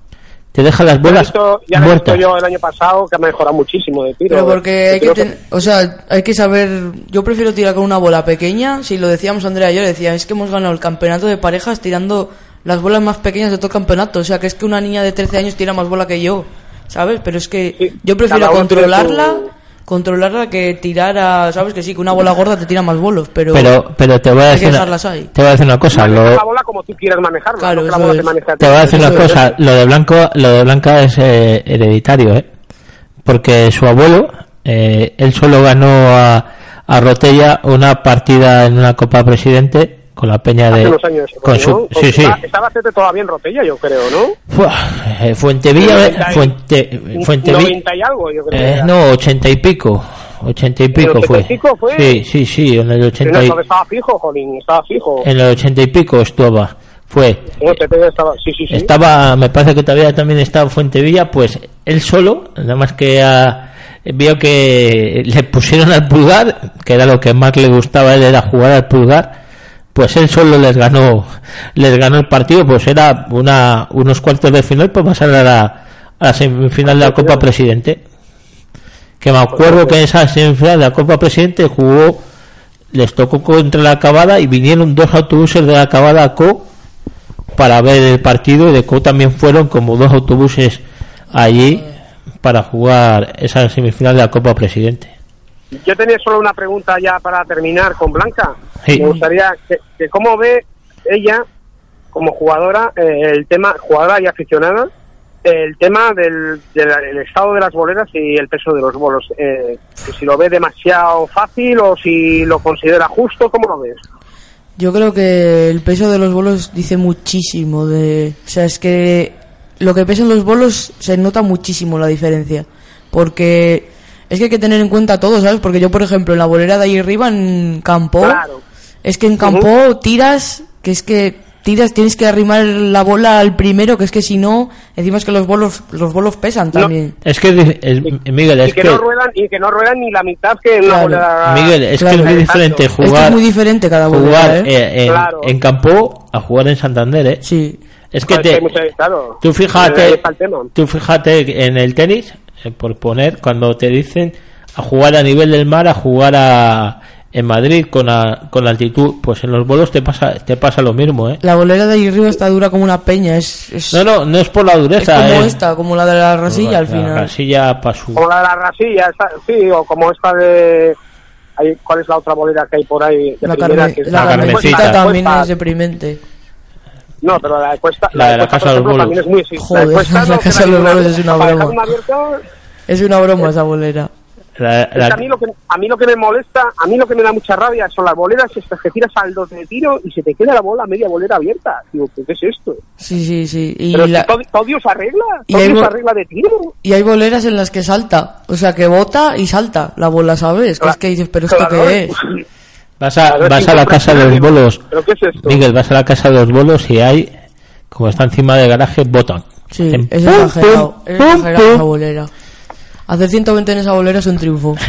Te deja las bolas visto- ya lo he visto muertas. yo el año pasado que ha mejorado muchísimo de tiro. Pero porque hay que, ten- o sea, hay que saber, yo prefiero tirar con una bola pequeña, si lo decíamos Andrea y yo, le decía, es que hemos ganado el campeonato de parejas tirando las bolas más pequeñas de todo el campeonato, o sea, que es que una niña de 13 años tira más bola que yo, ¿sabes? Pero es que Sí, yo prefiero controlarla, controlarla que tirar a, ¿sabes? Que sí, que una bola gorda te tira más bolos, pero, Pero, pero te voy a decir una, ahí. te voy a decir una cosa. manejar Lo, la bola como tú quieras manejarla, Claro, no la bola te voy a decir una es. cosa, lo de Blanco, lo de Blanca es eh, hereditario, ¿eh? Porque su abuelo, eh, él solo ganó a, a Rotella una partida en una Copa Presidente con la peña de Hace unos años. con ¿no? su sí sí Estaba, todavía en Rotella, yo creo, ¿no? Eh, Fuentevilla y- Fuente, Fuentevilla 90 y algo, yo creo. que eh, no ochenta y pico ochenta y el pico 80 fue y pico fue? sí sí sí en el Pero ochenta y, estaba fijo, jolín, estaba fijo. en el ochenta y pico estaba fue No, estaba, sí, sí, sí. estaba me parece que todavía también estaba en Fuentevilla pues él solo nada más que a- vio que le pusieron al pulgar que era lo que más le gustaba a él era jugar al pulgar pues él solo les ganó les ganó el partido pues era una unos cuartos de final para pasar a la, a la semifinal de la Copa Presidente que me acuerdo que en esa semifinal de la Copa Presidente jugó les tocó contra la acabada y vinieron dos autobuses de la acabada a Co para ver el partido y de Co también fueron como dos autobuses allí para jugar esa semifinal de la Copa Presidente. Yo tenía solo una pregunta ya para terminar con Blanca. Sí. Me gustaría que, que cómo ve ella como jugadora eh, el tema jugadora y aficionada el tema del, del el estado de las boleras y el peso de los bolos. Eh, que si lo ve demasiado fácil o si lo considera justo, ¿cómo lo ves? Yo creo que el peso de los bolos dice muchísimo de, o sea, es que lo que pesan los bolos se nota muchísimo la diferencia, porque es que hay que tener en cuenta todo, ¿sabes? Porque yo, por ejemplo, en la bolera de ahí arriba en campo, Claro. es que en campo tiras, que es que tiras, tienes que arrimar la bola al primero, que es que si no, encima es que los bolos, los bolos pesan también. Es que es- es- Miguel, y es que, que no ruedan y que no ruedan ni la mitad que en una Claro. bolera. Miguel, es Claro. que es muy diferente Es que jugar es muy diferente cada bolera, jugar ¿eh? eh, en, Claro. en campo a jugar en Santander, ¿eh? Sí. Es que te, tú fíjate, tú fíjate en el tenis, eh, por poner, cuando te dicen a jugar a nivel del mar, a jugar a, en Madrid con, a- con altitud, pues en los bolos te pasa, te pasa lo mismo, ¿eh? La bolera de ahí arriba está dura como una peña, es, es, No, no, no es por la es dureza, como es- esta, como la de la rasilla al la final. rasilla pa' su- Como la de la rasilla, esta- sí, o como esta de. ahí, ¿Cuál es la otra bolera que hay por ahí? De La, primera, que es la la también es deprimente. No, pero la de Cuesta, La de la Casa de los Bolos. también es muy exigente. Joder, la de Cuesta, la no, Casa de los Bolos es una broma. Es una broma esa bolera. la- es la- que a mí lo que a mí lo que me molesta, a mí lo que me da mucha rabia son las boleras estas que tiras al dos de tiro y se te queda la bola media bolera abierta. Digo, ¿qué es esto? Sí, sí, sí. Y, Pero la- todo, todo Dios arregla, y todo hay Dios bo- arregla de tiro. y hay boleras en las que salta. O sea, que bota y salta la bola, ¿sabes? Que es que dices, ¿pero esto Claro. qué es? vas a, vas a la casa de los bolos, ¿Pero qué es esto? Miguel, vas a la casa de los bolos y hay, como está encima del garaje, botan. Sí, Hacen es pum, exagerado. pum, Es exagerado pum. esa bolera. Hacer 120 en esa bolera es un triunfo.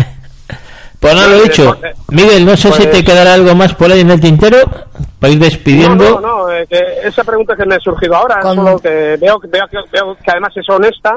Pues nada, lo he dicho. Miguel, no sé si Pues- te quedará algo más por ahí en el tintero para ir despidiendo. No, no, no, eh, que esa pregunta que me ha surgido ahora, es solo que veo, que veo, que veo que además es honesta,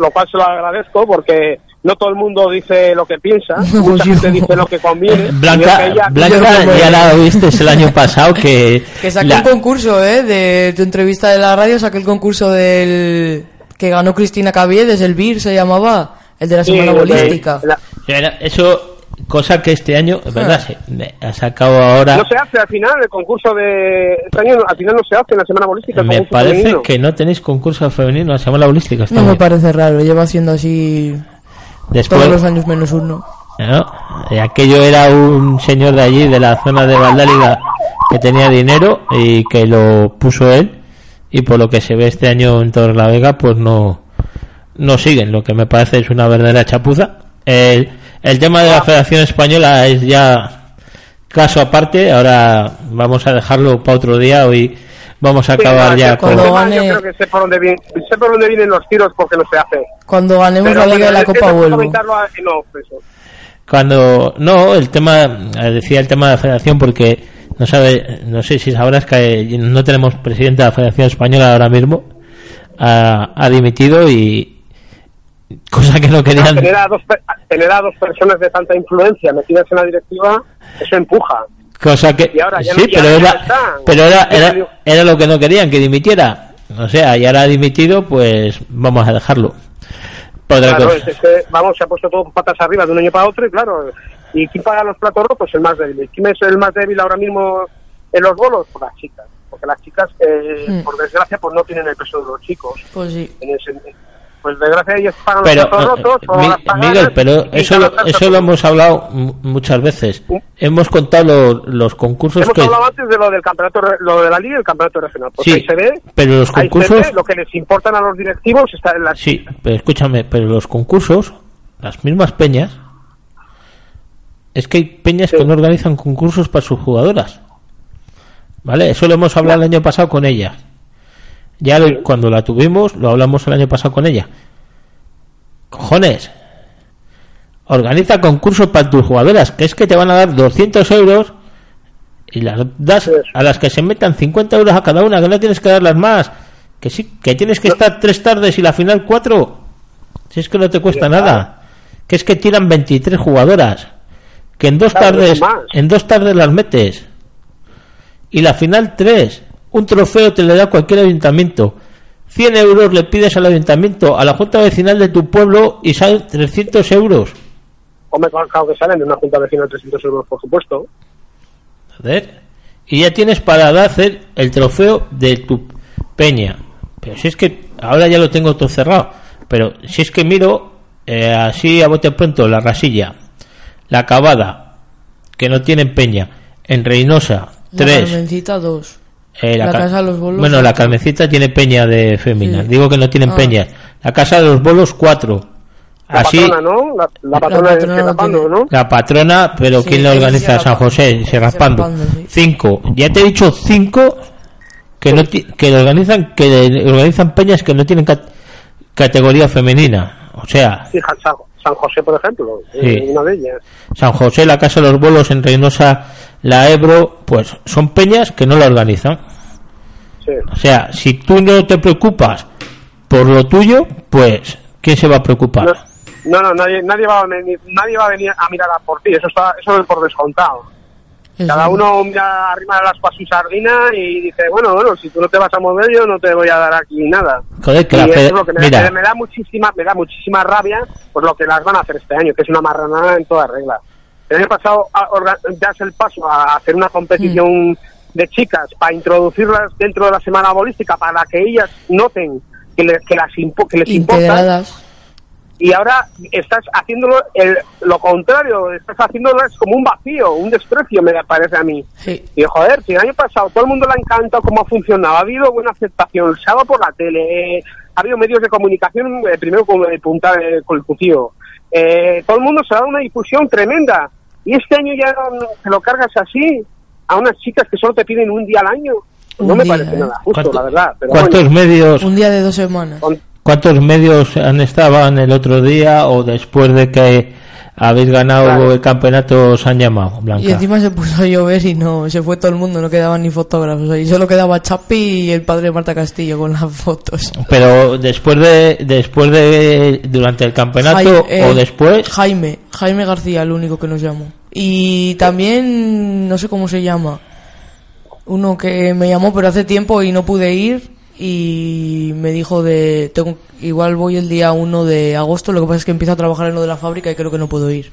lo cual se lo agradezco porque no todo el mundo dice lo que piensa, No, mucha yo gente dice lo que conviene. y es Blanca, que ella- Blanca ya la viste el año pasado que, Que saqué la- un concurso, ¿eh? De tu entrevista de la radio, saqué el concurso del... Que ganó Cristina Caviedes, el BIR se llamaba, el de la Sí, semana que- bolística. la- era- eso cosa que este año, ¿verdad? Se- me ha sacado ahora. no se hace al final el concurso de este año, al final no se hace en la semana bolística. Me parece femenino. que no tenéis concurso femenino, se llama la bolística. este No me parece raro, lleva haciendo así Después, todos los años menos uno. ¿no? Eh, aquello era un señor de allí, de la zona de Valdáliga, que tenía dinero y que lo puso él. Y por lo que se ve este año en Torre la Vega, pues no, no siguen, lo que me parece es una verdadera chapuza. El, el tema de la Federación Española es ya caso aparte, ahora vamos a dejarlo para otro día, hoy vamos a acabar Sí, ya con... Cuando gane- Yo creo que sé por dónde vienen, sé por dónde vienen los tiros porque no se hace. Cuando ganemos Pero la Liga de la Copa vuelvo. a-. Cuando no, el tema eh, decía el tema de la Federación porque no sabe, no sé si sabrás que no tenemos presidente de la Federación Española ahora mismo, ha, ha dimitido y cosa que no querían. Tener a, dos, tener a dos personas de tanta influencia metidas en la directiva, eso empuja. Cosa que Y ahora ya sí, no- ya pero no era, está. pero era, era, era lo que no querían que dimitiera. O sea, y ahora ha dimitido, pues vamos a dejarlo. Claro, cosa. es, es que, vamos, se ha puesto todo patas arriba de un año para otro y claro, ¿y quién paga los platos rotos? El más débil. ¿Y ¿Quién es el más débil ahora mismo en los bolos? Pues las chicas. Porque las chicas, eh, Mm. por desgracia, pues no tienen el peso de los chicos. Pues sí. En ese- pues desgracia ellos pagan Pero, los eh, rotos. o Mi- las Miguel, pero eso lo, eso lo hemos hablado mu- muchas veces. Hemos contado lo- los concursos Hemos que... hablado antes de lo del campeonato, lo de la liga y el campeonato regional. Pues Sí, ahí se ve, pero los concursos... ve lo que les importan a los directivos está en las Sí, pero escúchame, pero los concursos, las mismas peñas, es que hay peñas que no organizan concursos para sus jugadoras. ¿Vale? Eso lo hemos hablado el año pasado con ella. Ya lo- cuando la tuvimos, lo hablamos el año pasado con ella. Cojones. Organiza concursos para tus jugadoras, que es que te van a dar 200 euros y las das a las que se metan 50 euros a cada una, que no tienes que darlas más. Que sí, que tienes que estar tres tardes y la final cuatro. Si es que no te cuesta nada. Que es que tiran 23 jugadoras. Que en dos tardes, en dos tardes las metes. Y la final tres. Un trofeo te le da cualquier ayuntamiento. 100 euros le pides al ayuntamiento, a la junta vecinal de tu pueblo y salen 300 euros. Hombre, claro que salen de una junta vecinal 300 euros, por supuesto. Joder. Y ya tienes para hacer el trofeo de tu peña. Pero si es que ahora ya lo tengo todo cerrado. Pero si es que miro eh, así a bote pronto la rasilla, la cavada, que no tienen peña, en Reynosa, La 3. Carmencita, dos. Eh, La ca- Casa de los Bolos, Bueno, la. Carmecita tiene peña de femina. Sí. Digo que no tienen Ah. peñas. La Casa de los Bolos, 4. La Así, patrona, ¿no? La, la patrona, patrona de no Serrapando, tiene. ¿no? la patrona, pero Sí, ¿quién la organiza? San José, se raspando. Serrapando, sí. Cinco. Ya te he dicho cinco que no ti- que lo organizan que le- organizan peñas que no tienen cat- categoría femenina. O sea, San, San José, por ejemplo, Sí. una de ellas. San José, la Casa de los Bolos en Reynosa, la Ebro, pues son peñas que no la organizan. Sí. O sea, si tú no te preocupas por lo tuyo, pues ¿quién se va a preocupar? No, no, no, nadie, nadie, va a venir, nadie va a venir a mirar a por ti, eso está eso es por descontado. Cada uno mira arriba las para su sardina y dice, bueno, bueno, si tú no te vas a mover yo no te voy a dar aquí nada. Joder, que y la fe- es lo que me, mira. me- da muchísima me da muchísima rabia por lo que las van a hacer este año, que es una marranada en toda regla. El año pasado a- das el paso a hacer una competición de chicas para introducirlas dentro de la semana bolística para que ellas noten que, le- que las impo- que les importa. Y ahora estás haciéndolo el- lo contrario, estás haciéndolo es como un vacío, un desprecio me parece a mí. Sí. Y joder, si el año pasado todo el mundo le ha encantado cómo ha funcionado, ha habido buena aceptación, se ha dado por la tele, eh, ha habido medios de comunicación, eh, primero con el punta eh, con el Cucío. Eh, todo el mundo se ha dado una difusión tremenda. Y este año ya te lo cargas así a unas chicas que solo te piden un día al año. no me día, parece ¿eh? nada justo, ¿Cuánto- la verdad. Pero ¿Cuántos bueno, medios Un día de dos semanas. Cuántos medios han estaban el otro día o después de que habéis ganado Claro. el campeonato os han llamado, Blanca? Y encima se puso a llover y no, se fue todo el mundo, no quedaban ni fotógrafos. ahí solo quedaba Chapi y el padre de Marta Castillo con las fotos. Pero después de después de durante el campeonato Jai- eh, o después Jaime, Jaime García, el único que nos llamó. Y también, no sé cómo se llama, uno que me llamó pero hace tiempo y no pude ir y me dijo de, tengo, igual voy el día 1 de agosto, lo que pasa es que empiezo a trabajar en lo de la fábrica y creo que no puedo ir.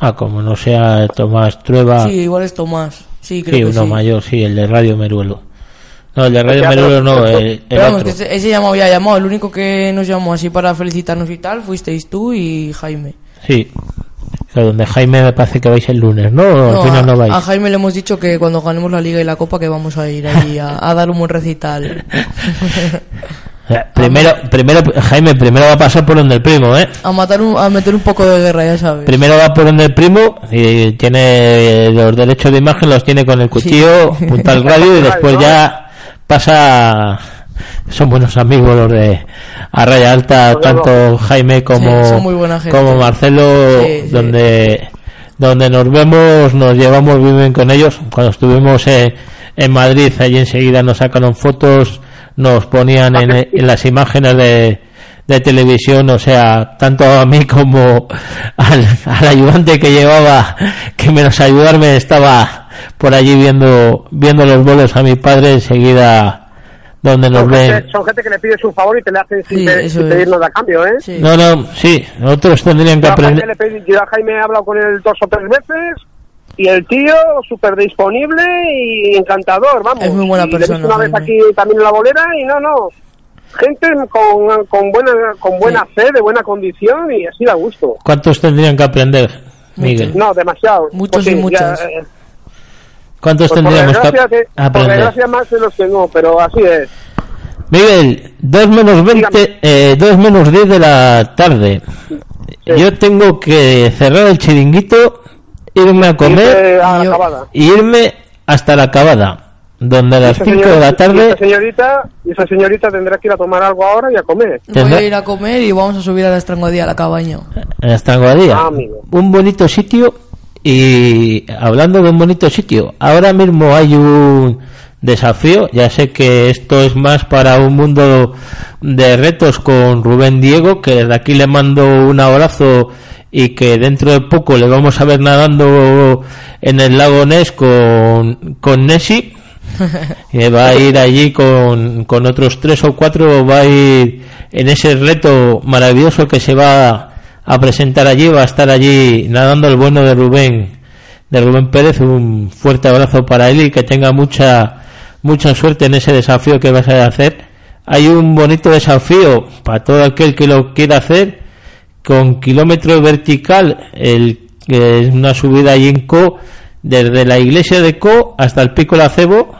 ah como no sea Tomás Trueba, Sí, igual es Tomás. Sí, creo sí, que uno sí. mayor, sí, el de Radio Meruelo. No, el de Radio Meruelo no, el, el Pero vamos, otro. que ese, ese ya me había llamado, el único que nos llamó así para felicitarnos y tal, fuisteis tú y Jaime. Sí. Donde Jaime me parece que vais el lunes, ¿no? O No, al final a, no vais. a Jaime le hemos dicho que cuando ganemos la liga y la copa que vamos a ir ahí a, a dar un buen recital. Eh, Primero, primero, Jaime, primero va a pasar por donde el primo, ¿eh? A matar un, a meter un poco de guerra, ya sabes. Primero va por donde el primo y tiene los derechos de imagen, los tiene con el cuchillo, Sí. punta al radio y después ya pasa. Son buenos amigos los de a raya alta, tanto Jaime como, Sí, son muy buena gente. como Marcelo, Sí, sí. donde donde nos vemos, nos llevamos muy bien con ellos. Cuando estuvimos en, en Madrid, allí enseguida nos sacaron fotos, nos ponían en, en las imágenes de, de televisión, o sea, tanto a mí como al, al ayudante que llevaba, que menos ayudarme estaba por allí viendo, viendo los vuelos a mi padre enseguida donde nos Son ven. gente, son gente que le pides un favor y te le hacen sin, Sí, pe- eso sin es. pedir nada a cambio, ¿eh? Sí. No, no, sí, nosotros tendrían que Yo a, Jaime aprender. yo a Jaime he hablado con él dos o tres veces y el tío súper disponible y encantador, vamos. Es muy buena Y le persona, una vez aquí también en la bolera y no, no. Gente con, con buena con buena fe, de buena condición y así da gusto. ¿Cuántos tendrían que aprender, Miguel? No, demasiado. Muchos Pues y muchas. eh, ¿Cuántos pues por tendríamos que desgracia, que- por aprender? desgracia más de los que no, pero así es. Miguel, 2 menos 20, Dígame. eh, 2 menos 10 de la tarde. Yo tengo que cerrar el chiringuito, irme a comer a la yo- y irme hasta la acabada, donde a las Esa 5 de la y tarde esa señorita, y esa señorita tendrá que ir a tomar algo ahora y a comer. Voy tendrá- a ir a comer y vamos a subir a la estrangodía, a la cabaña. en Estanguadía. Ah, amigo. Un bonito sitio y hablando de un bonito sitio, ahora mismo hay un desafío, ya sé que esto es más para un mundo de retos con Rubén Diego, que desde aquí le mando un abrazo y que dentro de poco le vamos a ver nadando en el lago Ness con, con Nessie. que va a ir allí con, con otros tres o cuatro, va a ir en ese reto maravilloso que se va a presentar allí, va a estar allí nadando el bueno de Rubén, de Rubén Pérez, un fuerte abrazo para él y que tenga mucha, mucha suerte en ese desafío que vas a hacer. Hay un bonito desafío para todo aquel que lo quiera hacer, con kilómetro vertical, el, que es una subida allí en Co, desde la iglesia de Co hasta el pico La Cebo,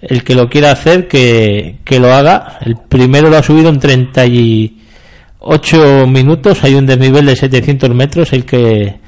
el que lo quiera hacer que, que lo haga. El primero lo ha subido en 38 minutos, hay un desnivel de 700 metros, el que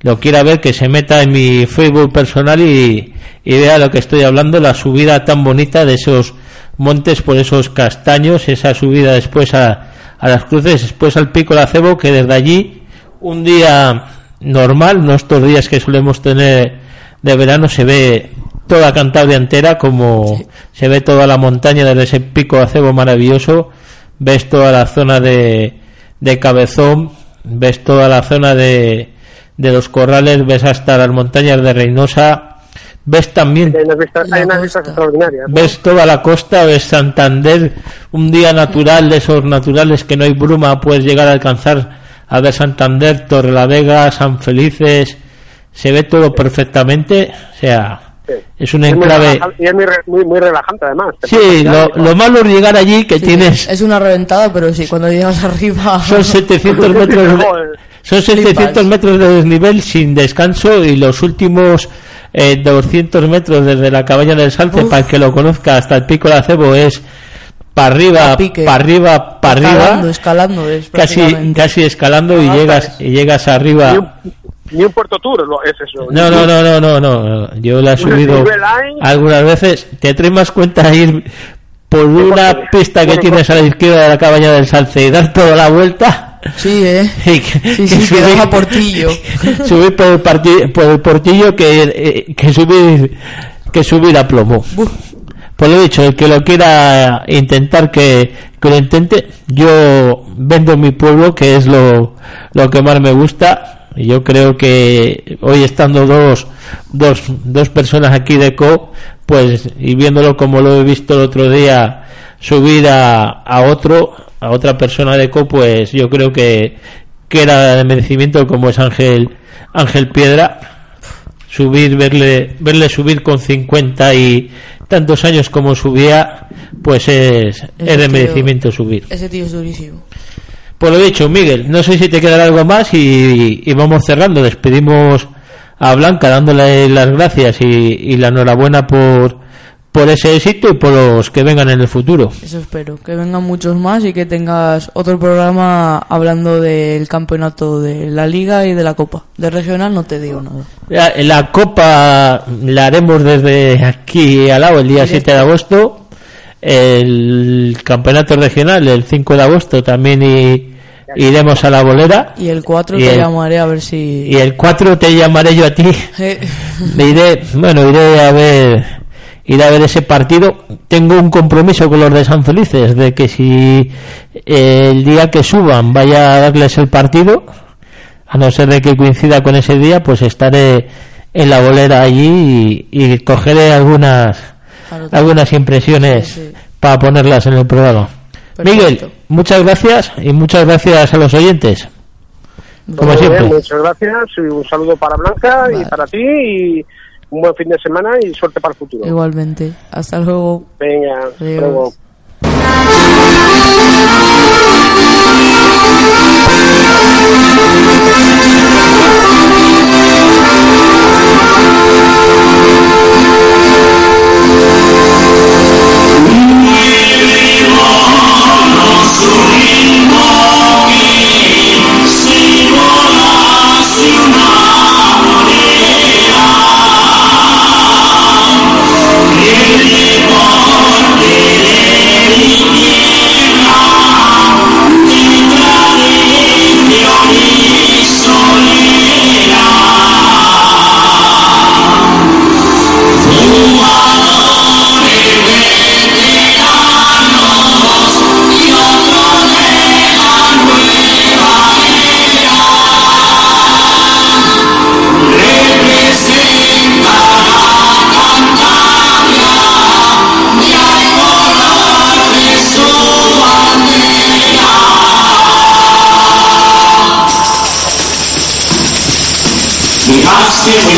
lo quiera ver que se meta en mi Facebook personal y, y vea lo que estoy hablando, la subida tan bonita de esos montes por esos castaños, esa subida después a, a las cruces, después al pico La Cebo, que desde allí un día normal, no estos días que solemos tener de verano, se ve toda Cantabria entera, como se ve toda la montaña desde ese pico de acebo maravilloso, ves toda la zona de, de Cabezón, ves toda la zona de, de los corrales, ves hasta las montañas de Reynosa, ves también Hay unas vistas, La hay unas vistas costa. extraordinarias. ¿no? ves toda la costa, ves Santander, un día natural de esos naturales que no hay bruma, puedes llegar a alcanzar a ver Santander, Torrelavega, San Felices, se ve todo perfectamente, o sea, Sí. es un Es muy enclave. relajante- y es muy, re- muy, muy relajante además. Sí, lo, lo malo es llegar allí que tienes Es una reventada, pero sí, cuando llegas arriba... son 700 metros de, son 700 Flipas. metros de desnivel sin descanso y los últimos eh, 200 metros desde la cabaña del Salce Uf. para el que lo conozca hasta el pico de acebo es para arriba para arriba para Escalando, arriba escalando es casi casi escalando y Ah, llegas pues. y llegas arriba un, ni un Puerto Tour lo- es eso. no, no, no, no, no, no. Yo la he subido algunas veces. ¿Te traes más cuenta ir por una pista que bueno, tienes a la izquierda de la cabaña del Salce y dar toda la vuelta? Sí, eh. Y que- Sí, sí, que das a Portillo. subir por el, parti- por el portillo que, eh, que subir que subir a plomo. Por lo dicho, el que lo quiera intentar que, que lo intente, yo vendo mi pueblo, que es lo, lo que más me gusta. Y yo creo que hoy estando dos, dos, dos personas aquí de Co, pues, y viéndolo como lo he visto el otro día, subir a, a otro, a otra persona de Co, pues yo creo que, que era de merecimiento como es Ángel, Ángel Piedra subir, verle, verle subir con 50 y tantos años como subía, pues es, es de merecimiento subir. Ese tío es durísimo. Por lo dicho, Miguel, no sé si te quedará algo más y, y vamos cerrando. Despedimos a Blanca dándole las gracias y, y la enhorabuena por, por ese éxito y por los que vengan en el futuro. Eso espero, que vengan muchos más y que tengas otro programa hablando del campeonato de la liga y de la copa. De regional no te digo nada. La, la copa la haremos desde aquí al lado el día 7 de agosto. El campeonato regional el 5 de agosto también y- iremos a la bolera. Y el 4 Y te el- llamaré a ver si... Y el 4 te llamaré yo a ti. Eh, Me iré, bueno, iré a ver, iré a ver ese partido. Tengo un compromiso con los de San Felices de que si eh, el día que suban vaya a darles el partido, a no ser de que coincida con ese día, pues estaré en la bolera allí y, y cogeré algunas, algunas impresiones Sí, para ponerlas en el programa. Perfecto. Miguel, muchas gracias y muchas gracias a los oyentes. Como Muy siempre. bien, muchas gracias y un saludo para Blanca y para ti y un buen fin de semana y suerte para el futuro. Igualmente. Hasta luego. Venga, hasta luego. asking